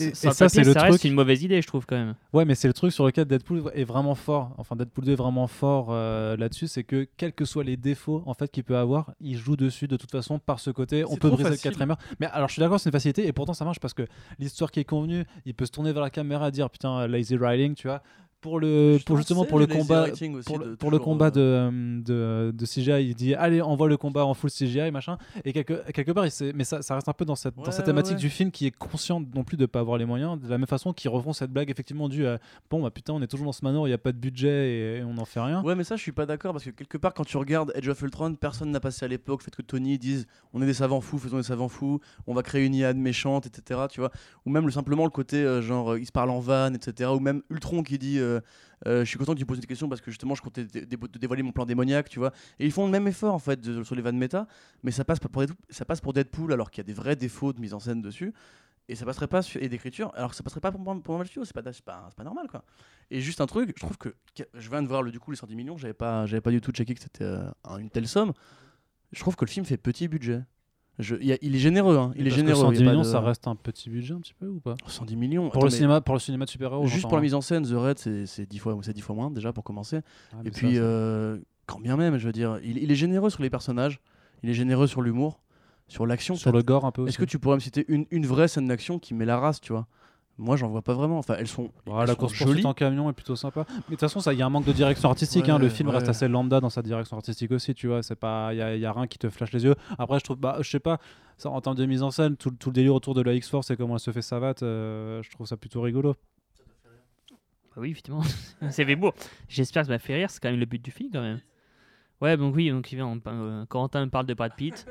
Et- ça, c'est le truc- une mauvaise idée, je trouve quand même. Ouais, mais c'est le truc sur lequel Deadpool est vraiment fort. Enfin, Deadpool 2 est vraiment fort euh, là-dessus, c'est que quels que soient les défauts en fait qu'il peut avoir, il joue dessus de toute façon par ce côté. On peut briser facile. le quatrième mur. Mais alors, je suis d'accord, c'est une facilité et pourtant ça marche parce que l'histoire qui est convenue, il peut se tourner vers la caméra et dire putain lazy riding, tu vois. Pour le, pour justement pour le combat, pour pour le combat de, euh, de, de CGI, il dit allez envoie le combat en full CGI machin et quelque, quelque part il mais ça, ça reste un peu dans cette, dans cette thématique ouais. du film qui est consciente non plus de pas avoir les moyens de la même façon qu'ils refont cette blague effectivement due à bon bah putain on est toujours dans ce manoir il y a pas de budget et, et on n'en fait rien Ouais, mais ça, je suis pas d'accord parce que quelque part, quand tu regardes Edge of Ultron, personne n'a passé à l'époque le fait que Tony dise on est des savants fous, faisons des savants fous, on va créer une IA méchante, etc. Tu vois Ou même le, simplement le côté euh, genre euh, il se parle en vanne, etc. Ou même Ultron qui dit euh, euh, je suis content que tu poses une question parce que justement je comptais dévoiler mon plan démoniaque, tu vois. Et ils font le même effort en fait sur les vannes méta, mais ça passe, pour pour Deadpool alors qu'il y a des vrais défauts de mise en scène dessus. Et ça passerait pas et d'écriture alors que ça passerait pas pour, pour Marvel Studios, c'est pas, normal quoi. Et juste un truc, je trouve que je viens de voir le du coup les 110 millions, j'avais pas pas du tout checké que c'était euh, un- une telle somme. Je trouve que le film fait petit budget. Je, il y a- il est généreux, hein, il est généreux. 110 il y a pas millions de- ça reste un petit budget un petit peu ou pas? 110 millions. pour attends, le cinéma pour le cinéma de super-héros Juste pour la hein. mise en scène, The Red c'est c'est 10 fois c'est 10 fois moins déjà pour commencer. Ah, Et puis ça, euh, quand bien même, je veux dire, il, il est généreux sur les personnages, il est généreux sur l'humour, sur l'action. sur le gore un peu Est-ce que tu pourrais me citer une, une vraie scène d'action qui met la race, tu vois? Moi, j'en vois pas vraiment. Enfin, elles sont, Ouais, elles la sont course jolies. en camion est plutôt sympa. Mais de toute façon, ça, il y a un manque de direction artistique. hein. Le film ouais. reste assez lambda dans sa direction artistique aussi, tu vois. C'est pas, il y y a rien qui te flash les yeux. Après, je trouve, bah, je sais pas, ça, en termes de mise en scène, tout, tout le délire autour de la X-Force et comment elle se fait savate, euh, je trouve ça plutôt rigolo. Bah oui, effectivement. c'est fait beau. J'espère que ça m'a fait rire. C'est quand même le but du film, quand même. Ouais, donc oui, donc on- euh, Corentin me parle de Brad Pitt.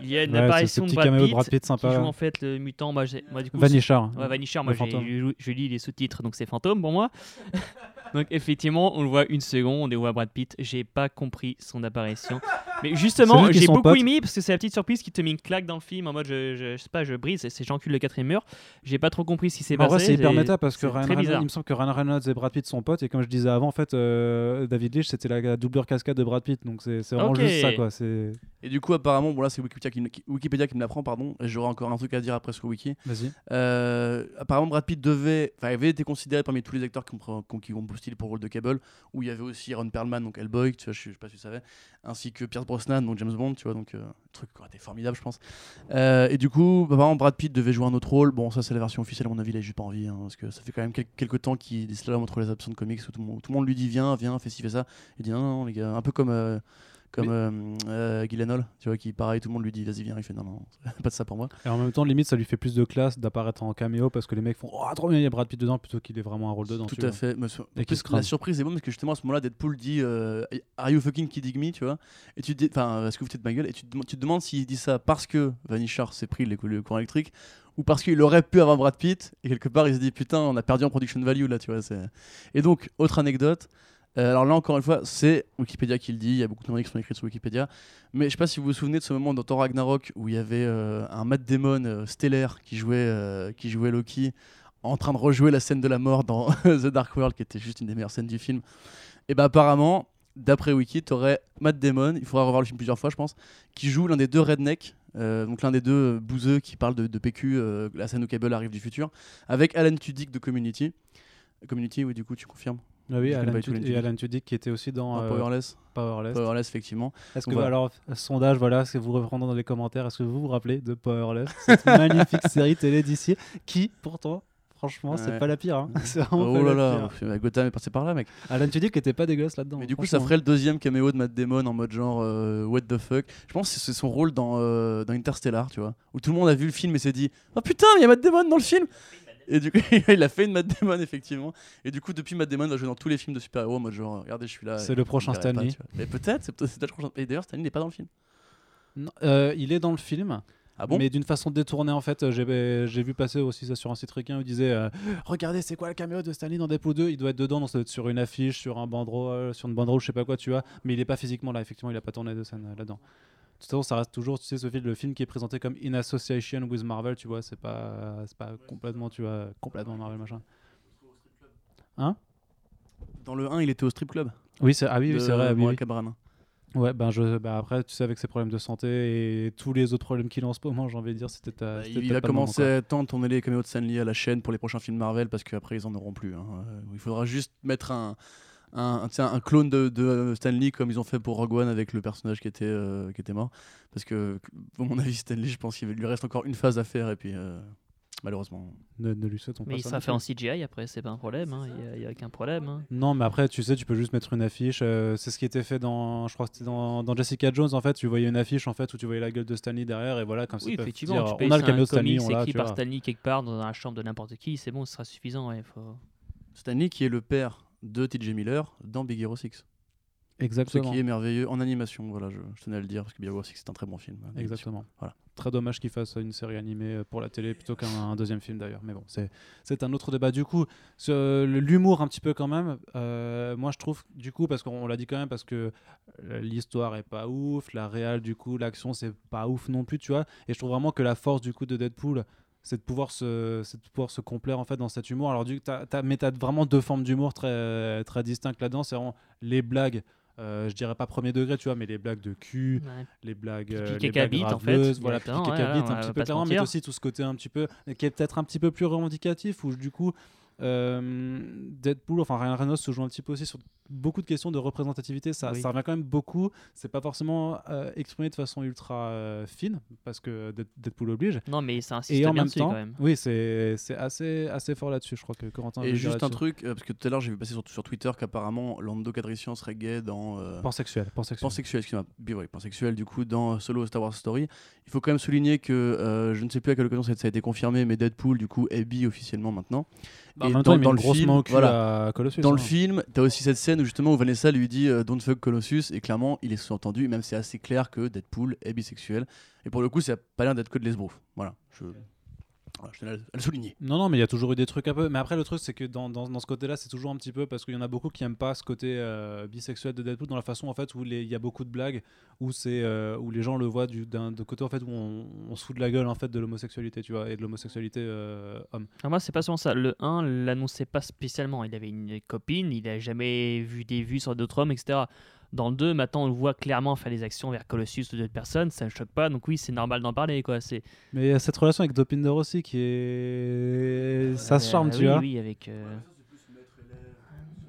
Il y a une Ouais, apparition de Brad Pitt, de Brad Pitt qui sympa. joue en fait le mutant. Moi, moi, du coup, Vanichard. Ouais, moi j'ai- lis les sous-titres, donc c'est fantôme pour moi. Donc effectivement, on le voit une seconde et on voit Brad Pitt. J'ai pas compris son apparition. Mais justement, j'ai beaucoup pote. aimé parce que c'est la petite surprise qui te met une claque dans le film en mode je, je, je sais pas, je brise, c'est j'encule le quatrième mur. J'ai pas trop compris ce qui s'est En passé. vrai, c'est hyper méta parce que Ryan Reynolds, il me semble que Ryan Reynolds et Brad Pitt sont potes. Et comme je disais avant, en fait, euh, David Leitch, c'était la, la doubleur cascade de Brad Pitt. Donc c'est c'est vraiment juste ça, quoi. C'est... Et du coup, apparemment, bon là, c'est Wikipédia qui, me- qui- Wikipédia qui me l'apprend, pardon. et J'aurai encore un truc à dire après sur Wiki. Vas-y. Euh, apparemment, Brad Pitt devait, enfin, avait été considéré parmi tous les acteurs qui ont, qui ont- pour le rôle de Cable, où il y avait aussi Ron Perlman, donc Hellboy, tu vois, je, je sais pas si tu savais, ainsi que Pierce Brosnan, donc James Bond, tu vois, donc euh, truc qui aurait formidable, je pense. Euh, et du coup, apparemment, Brad Pitt devait jouer un autre rôle. Bon, ça, c'est la version officielle, à mon avis, a juste pas envie, hein, parce que ça fait quand même quel- quelques temps qu'il est là entre les options de comics où tout le, monde, tout le monde lui dit viens, viens, fais ci, fais ça. Il dit non, non, les gars, un peu comme. Euh, Comme euh, euh, Gyllenhaal, tu vois, qui pareil, tout le monde lui dit vas-y, viens. Il fait non, non, pas de ça pour moi. Et en même temps, limite, ça lui fait plus de classe d'apparaître en caméo parce que les mecs font Oh, trop bien, il y a Brad Pitt dedans plutôt qu'il ait vraiment un rôle dedans. Tout à fait. Mais Et plus, la surprise est bonne parce que justement à ce moment-là, Deadpool dit euh, Are you fucking kidding me? Tu vois Et tu te dis, enfin, est-ce que vous foutez de ma gueule? Et tu te, demandes- tu te demandes s'il dit ça parce que Vanisher s'est pris le, courant électrique ou parce qu'il aurait pu avoir Brad Pitt et quelque part il se dit putain, on a perdu en production value là, tu vois. Et donc, autre anecdote. Euh, alors là encore une fois, c'est Wikipédia qui le dit, il y a beaucoup de noms qui sont écrits sur Wikipédia. Mais je sais pas si vous vous souvenez de ce moment dans Thor Ragnarok où il y avait euh, un Matt Damon euh, stellaire qui jouait, qui jouait Loki en train de rejouer la scène de la mort dans The Dark World, qui était juste une des meilleures scènes du film. Et bah apparemment, d'après Wiki, t'aurais Matt Damon, il faudra revoir le film plusieurs fois, je pense, qui joue l'un des deux rednecks, donc l'un des deux bouseux qui parle de, PQ, la scène où Cable arrive du futur, avec Alan Tudyk de Community. Community, oui, du coup, tu confirmes? Ah oui, Alan pas du tout Tud- Alan et Tudyk. Alan Tudyk qui était aussi dans euh, Powerless. Powerless. Powerless, effectivement. Est-ce que Voilà. alors sondage voilà, ce que vous reprendrez dans les commentaires, est-ce que vous vous rappelez de Powerless, cette magnifique série télé d'ici qui pourtant franchement, c'est pas la pire hein. C'est vraiment Oh là la là, pire. Gotham est passé par là, mec. Alan Tudyk était pas dégueulasse là-dedans. Mais du coup, ça ferait le deuxième caméo de Matt Damon en mode genre euh, What the fuck. Je pense que c'est son rôle dans, euh, dans Interstellar, tu vois, où tout le monde a vu le film et s'est dit Oh putain, il y a Matt Damon dans le film Et du coup, il a fait une Matt Damon, effectivement. Et du coup, depuis Matt Damon, il va jouer dans tous les films de super-héros en mode genre Regardez, je suis là. C'est le prochain Stanley. Mais peut-être, c'est peut-être le prochain. Et d'ailleurs, Stanley n'est pas dans le film. Non, euh, il est dans le film, Ah bon? Mais d'une façon détournée en fait. euh, J'ai j'ai vu passer aussi ça sur un site ricain où il disait euh, Regardez, c'est quoi le caméo de Stanley dans Deadpool 2 Il doit être dedans, donc ça doit être sur une affiche, sur un banderole, sur une banderole, je sais pas quoi, tu vois. Mais il est pas physiquement là, effectivement, il a pas tourné de scène là-dedans. De toute façon, ça reste toujours, tu sais, film, le film qui est présenté comme in association with Marvel, tu vois, c'est pas, c'est pas complètement, tu vois, complètement Marvel machin. Dans le 1, il était au strip club? Oui, c'est ah oui, c'est vrai. oui. Cabran. Ouais, ben je, bah après, tu sais, avec ses problèmes de santé et tous les autres problèmes qu'il a en ce moment, j'ai envie de dire, c'était. ta- Bah, il commencer quoi. à temps de tourner les caméos de Stanley à la chaîne pour les prochains films Marvel parce qu'après ils en auront plus. hein. Euh, Il faudra juste mettre un, un, un clone de, de Stanley comme ils ont fait pour Rogue One avec le personnage qui était, euh, qui était mort. Parce que, à mon avis, Stanley, je pense qu'il lui reste encore une phase à faire et puis euh, malheureusement. Ne, ne lui souhaitons Mais pas il ça sera fait en. CGI après, c'est pas un problème, hein, il n'y a, aucun problème. hein. Non, mais après, tu sais, tu peux juste mettre une affiche. euh, c'est ce qui était fait dans, je crois que c'était dans, dans Jessica Jones, en fait. Tu voyais une affiche, en fait, où tu voyais la gueule de Stanley derrière, et voilà, comme ça. Oui, peuvent effectivement, dire, tu on a le un caméo de Stanley, on l'a, écrit par. Stanley quelque part dans la chambre de n'importe qui, c'est bon, ce sera suffisant. ouais, faut... Stanley qui est le père de TJ Miller dans Big Hero 6. Ce Exactement. qui est merveilleux en animation. Voilà, je, je tenais à le dire parce que Big Hero 6 c'est un très bon film. hein, Exactement. Voilà. Très dommage qu'il fasse une série animée euh, pour la télé plutôt qu'un un deuxième film d'ailleurs. Mais bon, c'est un autre débat. Du coup, ce- l'humour un petit peu quand même. euh, moi, je trouve du coup parce qu'on l'a dit quand même parce que euh, l'histoire est pas ouf, la réal du coup, l'action c'est pas ouf non plus, tu vois. Et je trouve vraiment que la force du coup de Deadpool, c'est de pouvoir se, c'est de pouvoir se complaire en fait dans cet humour. Alors du, t'as, t'as- mais t'as vraiment deux formes d'humour très très distinctes là-dedans. C'est vraiment les blagues. euh, je dirais pas premier degré, tu vois, mais les blagues de cul, Ouais. les blagues, euh, les blagues bite, en fait, voilà, caca ouais, ouais, un petit peu clairement, mais aussi tout ce côté un petit peu, qui est peut-être un petit peu plus revendicatif, où du coup, euh, Deadpool, enfin Ryan Reynolds se joue un petit peu aussi sur beaucoup de questions de représentativité, ça, Oui. ça revient quand même beaucoup, c'est pas forcément euh, exprimé de façon ultra euh, fine, parce que Dead- Deadpool oblige, Non, mais ça insiste et en bien même dessus temps, quand même. oui, c'est c'est assez, assez fort là-dessus, je crois que Corentin Et juste un truc, euh, parce que tout à l'heure j'ai vu passer sur, sur Twitter qu'apparemment Lando Cadrician serait gay dans. euh, Pansexuel, pansexuel. Pansexuel, excuse-moi, ouais, pansexuel du coup dans Solo Star Wars Story. Il faut quand même souligner que euh, je ne sais plus à quelle occasion ça ça a été confirmé, mais Deadpool du coup est bi officiellement maintenant. Bah, Et dans- temps, dans le film, voilà. à Colossus. Dans le hein. film, t'as aussi cette scène où justement où Vanessa lui dit euh, Don't fuck Colossus et clairement il est sous-entendu, même c'est assez clair que Deadpool est bisexuel. Et pour le coup, ça a pas l'air d'être que de l'esbrouf. Voilà, je, voilà, je tenais à le- souligner. Non, non, mais il y a toujours eu des trucs un peu. Mais après, le truc, c'est que dans, dans, dans ce côté-là, c'est toujours un petit peu parce qu'il y en a beaucoup qui aiment pas ce côté euh, bisexuel de Deadpool dans la façon en fait où il y a beaucoup de blagues où c'est euh, où les gens le voient du d'un de côté en fait où on, on se fout de la gueule en fait de l'homosexualité, tu vois, et de l'homosexualité euh, homme. Ah, moi, c'est pas seulement ça. Le 1 l'annonçait pas spécialement. Il avait une copine, il a jamais vu des vues sur d'autres hommes, etc. Dans le 2, maintenant, on le voit clairement faire des actions vers Colossus ou d'autres personnes, ça ne choque pas. Donc, oui, c'est normal d'en parler. Quoi. C'est... Mais il y a cette relation avec Dopinder aussi qui est ça se Euh, charme, tu oui, vois. Oui, avec. euh,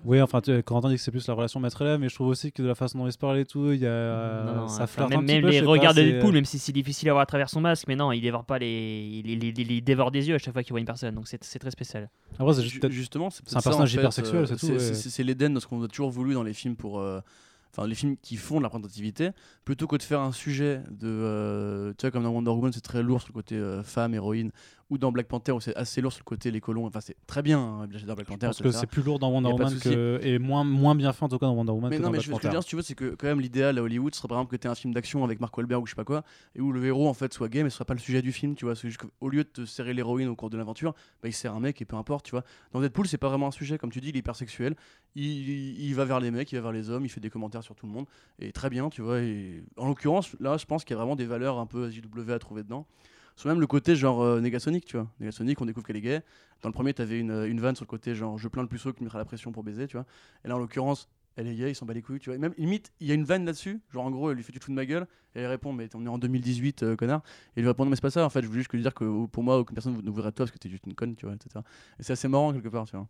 Oui, enfin, tu, Corentin dit que c'est plus la relation maître-élève, mais je trouve aussi que de la façon dont il se parle et tout, il y a non, non, ça flirte même, un petit même peu, les regards de Deadpool, euh, même si c'est difficile à voir à travers son masque, mais non, il dévore pas les. Il, il- il- il dévore des yeux à chaque fois qu'il voit une personne. Donc, c'est, c'est très spécial. Après, c'est juste Justement, c'est c'est un ça, en personnage fait, hypersexuel, euh, c'est tout, C'est ouais. c'est- c'est l'Éden de ce qu'on a toujours voulu dans les films pour. euh, enfin les films qui font de la représentativité, plutôt que de faire un sujet de, euh, tu vois, comme dans Wonder Woman, c'est très lourd sur le côté euh, femme, héroïne, ou dans Black Panther où c'est assez lourd sur le côté les colons. Enfin, c'est très bien, hein, j'adore Black Panther. pense que c'est plus lourd dans Wonder Woman que, et moins, moins bien fait en tout cas dans Wonder Woman Mais que non, dans mais Black je, ce que je veux dire, si tu veux, c'est que quand même l'idéal à Hollywood serait par exemple que tu aies un film d'action avec Mark Wahlberg ou je sais pas quoi, et où le héros en fait soit gay, mais ce soit pas le sujet du film, tu vois. C'est juste qu'au lieu de te serrer l'héroïne au cours de l'aventure, bah, il serre un mec et peu importe, tu vois. Dans Deadpool, c'est pas vraiment un sujet, comme tu dis, il est hypersexuel, il, il, il va vers les mecs, il va vers les hommes, il fait des commentaires sur tout le monde, et très bien, tu vois. Et en l'occurrence, là, je pense qu'il y a vraiment des valeurs un peu JW à trouver dedans. Sur même le côté genre euh, Negasonic, tu vois. Negasonic, on découvre qu'elle est gay. Dans le premier, t'avais une, une vanne sur le côté genre je plains le puceau qui me mettra la pression pour baiser, tu vois. Et là, en l'occurrence, elle est gay, il s'en bat les couilles, tu vois. Et même limite, il y a une vanne là-dessus, genre en gros, elle lui fait tu te fous de ma gueule, et elle répond mais on est en 2018, euh, connard. Et il lui répond non mais c'est pas ça, en fait, je voulais juste lui dire que euh, pour moi, aucune personne ne voudrait de toi parce que t'es juste une conne, tu vois, etc. Et c'est assez marrant quelque part, tu vois.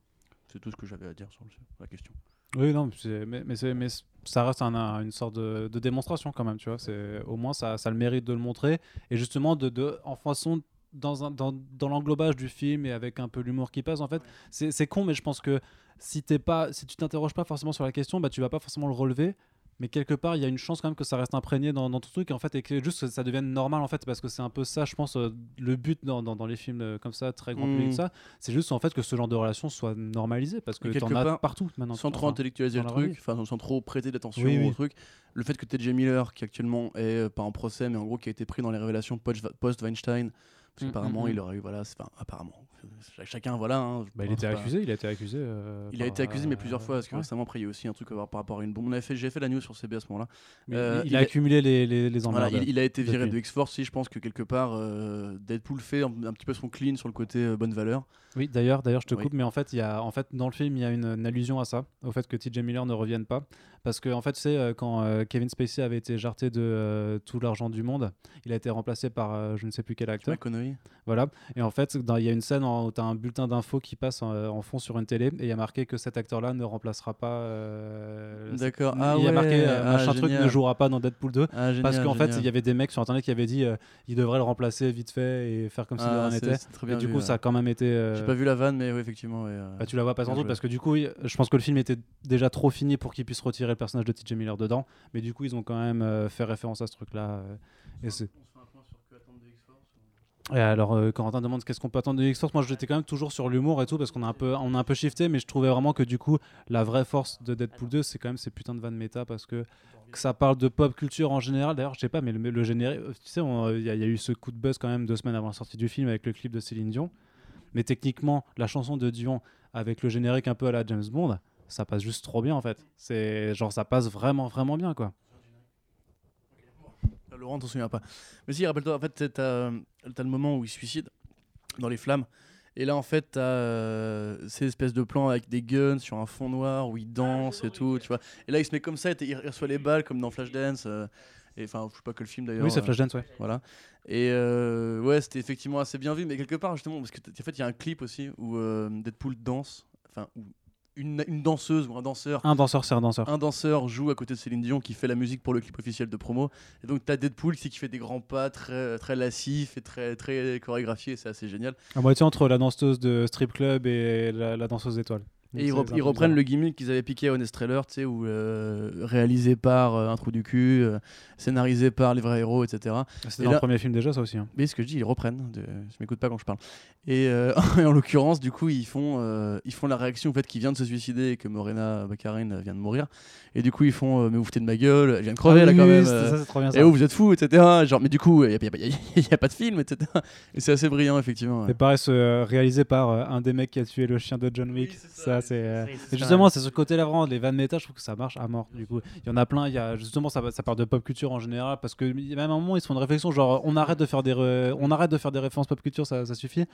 C'est tout ce que j'avais à dire sur la question. Oui, non, mais, mais, ça reste un- un- une sorte de, de démonstration quand même, tu vois. C'est, au moins, ça, ça a le mérite de le montrer. Et justement, de, de, en façon, dans, un, dans, dans l'englobage du film et avec un peu l'humour qui passe, en fait, c'est, con, mais je pense que si, t'es pas, si tu t'interroges pas forcément sur la question, bah, tu vas pas forcément le relever. Mais quelque part, il y a une chance quand même que ça reste imprégné dans, dans ton truc, en fait, et que juste que ça devienne normal, en fait, parce que c'est un peu ça, je pense, euh, le but dans, dans, dans les films euh, comme ça, très grand public, Mm. ça, c'est juste en fait que ce genre de relation soit normalisé, parce que t'en quelque as part, partout maintenant. sans trop intellectualiser le truc, enfin sans trop prêter d'attention Oui, au truc, le fait que TJ Miller, qui actuellement est euh, pas en procès, mais en gros qui a été pris dans les révélations post- post-Weinstein, parce Mm, qu'apparemment mm, mm. il aurait eu, voilà, c'est- enfin apparemment, chacun, voilà. hein, Bah, il était pas- accusé, il a été accusé. euh, Il a été accusé, mais euh, plusieurs fois, parce que ouais. récemment, après, il y a aussi un truc à voir par rapport à une bombe. On avait fait, j'ai fait la news sur CB à ce moment-là. Euh, il, il a accumulé les, les, les Voilà, emmerdes. il, il a été viré depuis. de X-Force, si je pense que quelque part, euh, Deadpool fait un, un petit peu son clean sur le côté euh, bonne valeur. Oui, d'ailleurs, d'ailleurs, je te Oui. coupe, mais en fait, il y a, en fait, dans le film, il y a une, une allusion à ça, au fait que T.J. Miller ne revienne pas, parce que en fait, c'est euh, quand euh, Kevin Spacey avait été jarté de euh, tout l'argent du monde, il a été remplacé par euh, je ne sais plus quel acteur. McConaughey. Voilà. Et en fait, il y a une scène en- tu as un bulletin d'infos qui passe en, en fond sur une télé, et il y a marqué que cet acteur-là ne remplacera pas. euh, D'accord. il Ah y a marqué euh, ah, machin truc ne jouera pas dans Deadpool 2. Ah, génial, Parce qu'en fait, il y avait des mecs sur internet qui avaient dit euh, il devrait le remplacer vite fait et faire comme si de Ah, rien n'était. Et du vu, coup, ça a quand même été. J'ai pas vu la vanne, mais oui, effectivement. ouais, bah, tu la vois pas sans doute parce que du coup, il- je pense que le film était déjà trop fini pour qu'ils puissent retirer le personnage de TJ Miller dedans. Mais du coup, ils ont quand même fait référence à ce truc-là. et c'est. Et alors, euh, Corentin demande qu'est-ce qu'on peut attendre de X-Force. Moi, j'étais quand même toujours sur l'humour et tout parce qu'on a un peu, on a un peu shifté, mais je trouvais vraiment que du coup, la vraie force de Deadpool 2, c'est quand même ces putains de vannes méta parce que, ça parle de pop culture en général. D'ailleurs, je sais pas, mais le, générique, euh, tu sais, on- il y, y a eu ce coup de buzz quand même deux semaines avant la sortie du film avec le clip de Céline Dion. Mais techniquement, la chanson de Dion avec le générique un peu à la James Bond, ça passe juste trop bien en fait. C'est genre ça passe vraiment vraiment bien quoi. Ah, Laurent, t'en souviens pas. Mais si, rappelle-toi, en fait, t'as t'as le moment où il se suicide dans les flammes. Et là, en fait, t'as euh, ces espèces de plans avec des guns sur un fond noir où il danse et tout, tu vois. Et là, il se met comme ça, et il reçoit les balles comme dans Flashdance. euh, et enfin, je sais pas quel film d'ailleurs. Oui, c'est euh, Flashdance ouais. Voilà. Et euh, ouais, c'était effectivement assez bien vu, mais quelque part, justement, parce que en fait, il y a un clip aussi où euh, Deadpool danse, enfin, où une, une danseuse ou un danseur Un danseur, c'est un danseur. un danseur joue à côté de Céline Dion qui fait la musique pour le clip officiel de promo. Et donc t'as Deadpool ici qui fait des grands pas très, très lascifs et très, très chorégraphiés, c'est assez génial. À moitié entre la danseuse de strip club et la, la danseuse d'étoiles. Et ils, rep- reprennent bizarre. le gimmick qu'ils avaient piqué à Honest Trailer, tu sais, où euh, réalisé par euh, un trou du cul, euh, scénarisé par les vrais héros, etc. C'était et dans là- le premier film déjà ça aussi. hein. Mais ce que je dis, ils reprennent. De... Je m'écoute pas quand je parle. Et, euh, et en l'occurrence, du coup, ils font, ils font la réaction au fait qu'il vient de se suicider et que Morena Baccarin vient de mourir. Et du coup, ils font Mais vous foutez de ma gueule, elle vient de crever Ah là oui, quand oui, même. c'est- ça c'est trop bien ça. Et oh, vous êtes fous, etc. Genre, mais du coup, il n'y a, pas de film, etc. Et c'est assez brillant, effectivement. ouais. Et pareil, ce, réalisé par un des mecs qui a tué le chien de John Wick. Oui, ça, c'est. euh, justement, c'est ce côté-là vraiment, les vannes méta, je trouve que ça marche à mort. Du coup, il y en a plein. Il y a justement, ça, ça part de pop culture en général, parce que même à un moment, ils se font une réflexion, genre, on arrête de faire des, re- on arrête de faire des références pop culture, ça, ça suffit.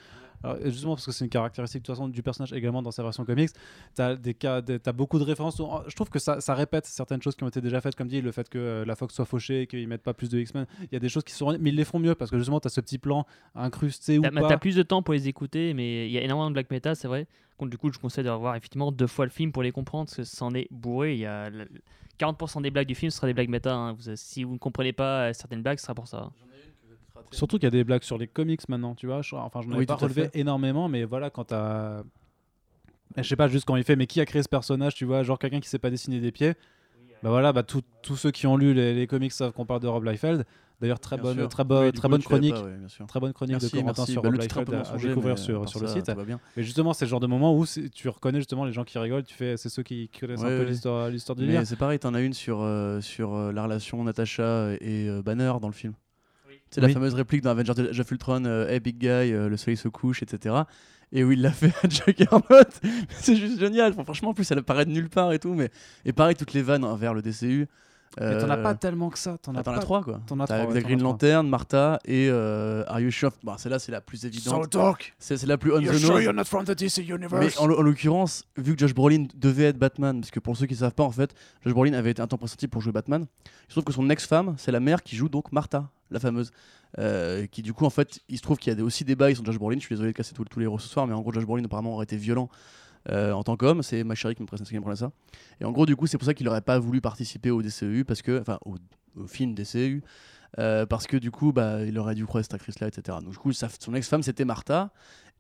Alors, justement, parce que c'est une caractéristique de toute façon du personnage également dans sa version comics. T'as des cas, des- t'as beaucoup de références. où- Je trouve que ça, ça répète certaines choses qui ont été déjà faites, comme dit le fait que euh, la Fox soit fauchée, qu'ils mettent pas plus de X-Men. Il y a des choses qui sont, mais ils les font mieux parce que justement, t'as ce petit plan incrusté ou pas. t'as plus de temps pour les écouter, mais il y a énormément de black meta, c'est vrai. Du coup, je conseille de revoir effectivement deux fois le film pour les comprendre, parce que c'en est bourré. Il y a le- 40% des blagues du film ce sera des blagues méta. hein. Vous- si vous ne comprenez pas euh, certaines blagues, ce sera pour ça. Surtout qu'il y a des blagues sur les comics maintenant, tu vois. je- Enfin, j'en avais Oui, pas relevé énormément, mais voilà, quand t'as. Je sais pas juste quand il fait, mais qui a créé ce personnage, tu vois, genre quelqu'un qui sait pas dessiner des pieds. Bah voilà, bah tous ceux qui ont lu les, les comics savent qu'on parle de Rob Liefeld. D'ailleurs, très Bien bonne, sûr. très, bo- Oui, du très coup, bonne chronique. pas. Très bonne chronique de Merci, Corentin merci. sur Bah, Rob à, à découvrir mais, sur, le site. Mais justement, c'est le genre de moment où tu reconnais justement les gens qui rigolent, tu fais, c'est ceux qui, qui connaissent Ouais, un peu ouais. l'histoire, l'histoire du. Mais c'est pareil, t'en as une sur, euh, sur euh, la relation Natasha et euh, Banner dans le film. C'est la fameuse réplique dans Avengers of Ultron, euh, Hey big guy, euh, le soleil se couche, etc. Et où il l'a fait à Juggernaut. c'est juste génial. Enfin, franchement, en plus, elle apparaît de nulle part et tout. Mais... Et pareil, toutes les vannes envers le DCU. Mais t'en as euh, pas tellement que ça. T'en as as pas- trois quoi. t'en as T'as trois, ouais, Green. Lantern, Martha et euh, Are You Sure? Bon, celle-là, c'est la plus évidente. C'est c'est la plus on the nose. not from the DC universe Mais en, l'o- en l'occurrence, vu que Josh Brolin devait être Batman, parce que pour ceux qui ne savent pas, en fait, Josh Brolin avait été un temps pressenti pour jouer Batman. Il se trouve que son ex-femme, c'est la mère qui joue donc Martha, la fameuse. Euh, qui du coup, en fait, il se trouve qu'il y a des- aussi des bails sur Josh Brolin. Je suis désolé de casser tous- tous les héros ce soir, mais en gros, Josh Brolin apparemment aurait été violent. Euh, en tant qu'homme, c'est ma chérie qui me présente qui me prenait ça. Et en gros, du coup, c'est pour ça qu'il n'aurait pas voulu participer au DCEU, parce que, enfin, au, au film DCEU, euh, parce que du coup, bah, il aurait dû croire cette actrice-là, etc. Donc, du coup, sa- son ex-femme, c'était Martha.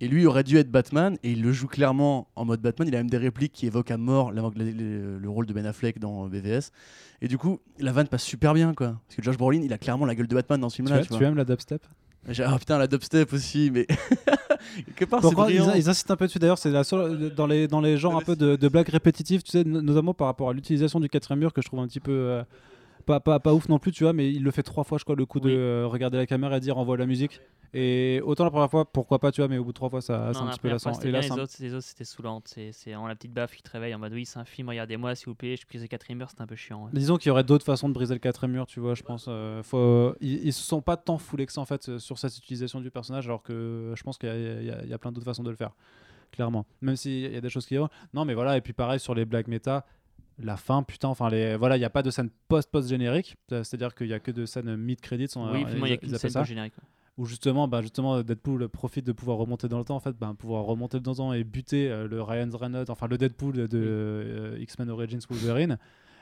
Et lui aurait dû être Batman, et il le joue clairement en mode Batman. Il a même des répliques qui évoquent à mort la- le, le- le rôle de Ben Affleck dans BVS. Et du coup, la vanne passe super bien, quoi. Parce que Josh Brolin, il a clairement la gueule de Batman dans ce film-là. Tu tu aimes la dubstep? J'ai- Ah putain, la dubstep aussi, mais. Quelque part, c'est Pourquoi ils, ils insistent un peu dessus D'ailleurs, c'est la seule dans les dans les genres un peu de, de blagues répétitives, tu sais, no- notamment par rapport à l'utilisation du quatrième mur que je trouve un petit peu euh, pas, pas, pas ouf non plus, tu vois, mais il le fait trois fois, je crois, le coup de Oui. euh, regarder la caméra et dire envoie la musique. Et autant la première fois, pourquoi pas, tu vois, mais au bout de trois fois, ça c'est un petit peu lassant. Et là, bien, c'est les autres, les autres c'était saoulant. C'est c'est vraiment la petite baffe qui te réveille en mode oui, c'est un film, regardez-moi s'il vous plaît. Je prise le quatrième mur, c'était un peu chiant. ouais. Disons qu'il y aurait d'autres façons de briser le quatrième mur, tu vois, je pense. euh, faut... ils, ils se sont pas tant foulés que ça, en fait, euh, sur cette utilisation du personnage, alors que je pense qu'il y a plein d'autres façons de le faire, clairement. Même s'il y a des choses qui... Non, mais voilà, et puis pareil, sur les blagues méta, la fin, putain, enfin, les... voilà, il n'y a pas de scène post-post-générique, euh, c'est-à-dire qu'il y a que de scènes mid-credits, Oui, il y a qu'une scène ça. post générique. où justement, bah, justement Deadpool profite de pouvoir remonter dans le temps, en fait, bah, pouvoir remonter dans le temps et buter euh, le Ryan Reynolds, enfin le Deadpool de euh, X-Men Origins Wolverine.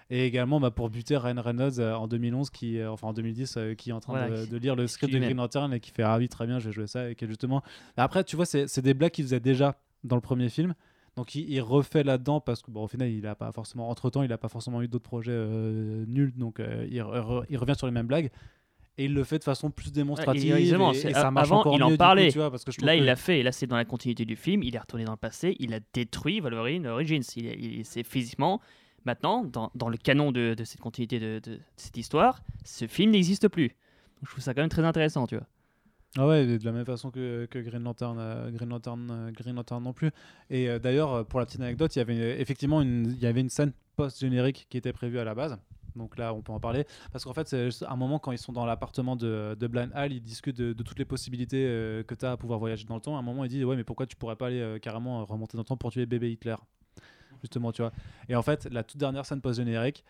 Et également bah, pour buter Ryan Reynolds euh, en 2011, qui, euh, enfin en 2010, euh, qui est en train Voilà, de, qui- de lire le script de. Green Lantern et qui fait Ah oui, très bien, j'ai joué ça. Et qui justement. Après, tu vois, c'est c'est des blagues qu'il faisait déjà dans le premier film. Donc il, il refait là-dedans parce que bon, au final, il a pas forcément, entre temps, il n'a pas forcément eu d'autres projets euh, nuls. Donc euh, il, re- il revient sur les mêmes blagues. Et il le fait de façon plus démonstrative. Ouais, et, et ça marche avant, encore il en coup, parlait. tu vois, parce que je Là, que- il l'a fait, et là, c'est dans la continuité du film. Il est retourné dans le passé, il a détruit Wolverine Origins. Il, c'est physiquement. Maintenant, dans, dans le canon de, de cette continuité de, de cette histoire, ce film n'existe plus. Donc, je trouve ça quand même très intéressant, tu vois. Ah ouais, de la même façon que, Green Lantern, euh, Green Lantern, euh, Green Lantern non plus. Et euh, d'ailleurs, pour la petite anecdote, il y avait effectivement une, il y avait une scène post-générique qui était prévue à la base. Donc là, on peut en parler. Parce qu'en fait, c'est juste un moment quand ils sont dans l'appartement de, de Blind Hall, ils discutent de, toutes les possibilités que tu as à pouvoir voyager dans le temps. À un moment, ils disent Ouais, mais pourquoi tu pourrais pas aller carrément remonter dans le temps pour tuer bébé Hitler? Justement, tu vois. Et en fait, la toute dernière scène post-générique,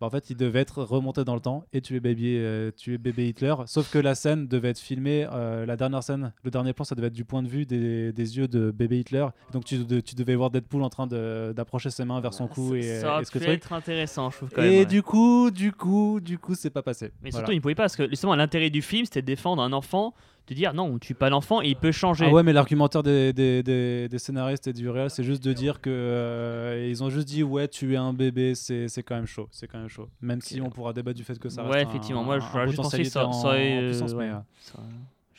bah, en fait, il devait être remonté dans le temps et tuer bébé, euh, tuer bébé Hitler. Sauf que la scène devait être filmée, euh, la dernière scène, le dernier plan, ça devait être du point de vue des, des yeux de bébé Hitler. Donc tu, de- tu devais voir Deadpool en train d'approcher ses mains vers son cou et, ça, euh, ça et ce que être intéressant, je trouve quand Et même. ouais. du coup, du coup, du coup, c'est pas passé. Mais Voilà. surtout, il ne pouvait pas, parce que justement, l'intérêt du film, c'était de défendre un enfant, de dire non, on tue pas l'enfant et il peut changer. Ah ouais, mais l'argumentaire des, des, des- des scénaristes et du réel, c'est juste de dire que euh, ils ont juste dit ouais, tuer un bébé, c'est c'est quand même chaud, c'est quand même chaud. Même si on pourra débattre du fait que ça reste ouais, un- effectivement, moi, un j'aurais juste pensé que ça, euh, ouais, euh, ça-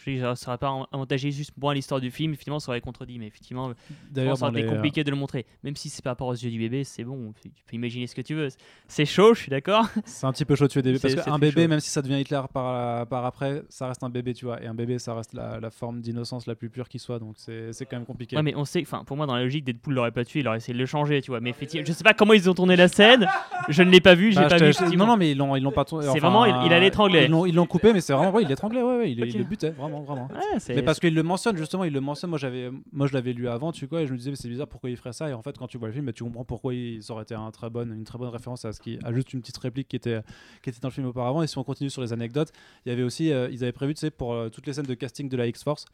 je dis, ça pas avantagé juste moins l'histoire du film, effectivement, ça aurait contredit, mais effectivement, D'ailleurs, ça aurait été euh, compliqué de le montrer. Même si c'est par rapport aux yeux du bébé, c'est bon, tu peux imaginer ce que tu veux. C'est chaud, je suis d'accord. C'est un petit peu chaud de tuer des bébés. Parce qu'un bébé, chaud. même si ça devient Hitler par, par après, ça reste un bébé, tu vois. Et un bébé, ça reste la, la forme d'innocence la plus pure qui soit. Donc c'est quand même compliqué. Ouais, mais on sait, enfin, pour moi, dans la logique, Deadpool l'aurait pas tué, il aurait essayé de le changer, tu vois. Mais effectivement, je sais pas comment ils ont tourné la scène, je ne l'ai pas vu, j'ai Bah, pas vu. non, non, mais ils l'ont pas tourné. C'est vraiment, il- il a l'étranglé. Ils l'ont- ils l'ont coupé, mais c'est vraiment, ouais, il l'étranglait, ouais, ouais, il, il le butait, vraiment, vraiment. Ouais, Mais parce qu'il le mentionne justement, il le mentionne. Moi, j'avais, moi, je l'avais lu avant, tu vois, et je me disais, mais c'est bizarre, pourquoi il ferait ça? Et en fait, quand tu vois le film, bah, tu comprends pourquoi il, ça aurait été un très bonne, une très bonne référence à ce qui, à juste une petite réplique qui était, qui était dans le film auparavant. Et si on continue sur les anecdotes, il y avait aussi, euh, ils avaient prévu, tu sais, pour euh, toutes les scènes de casting de la X-Force,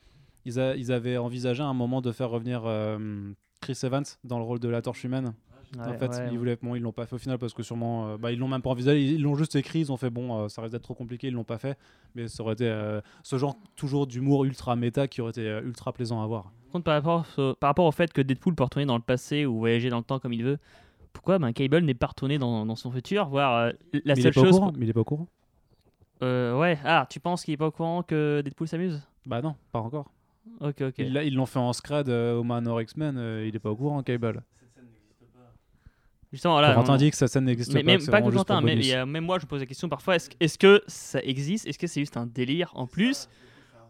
ils, a- ils avaient envisagé à un moment de faire revenir euh, Chris Evans dans le rôle de la Torche humaine. En fait, ouais, ils voulaient, bon, ils l'ont pas fait au final parce que sûrement, euh, bah, ils l'ont même pas envisagé. Ils l'ont juste écrit. Ils ont fait bon, euh, ça risque d'être trop compliqué. Ils l'ont pas fait. Mais ça aurait été euh, ce genre toujours d'humour ultra méta qui aurait été euh, ultra plaisant à voir. Par contre, par rapport, au- par rapport au fait que Deadpool peut retourner dans le passé ou voyager dans le temps comme il veut, pourquoi ben, Cable n'est pas retourné dans, dans son futur, voir euh, la Mais il est seule pas au chose. courant. Mais il est pas au courant. Euh, ouais, ah, tu penses qu'il est pas au courant que Deadpool s'amuse? Bah non, pas encore. Ok, ok. Ils l'ont fait en scred euh, au Manor X-Men, euh, il est pas au courant, Cable. Justement, voilà. Corentin on- dit que cette scène n'existe pas. même que pas Corentin, a- même moi je me pose la question parfois est-ce que ça existe? Est-ce que c'est juste un délire en plus?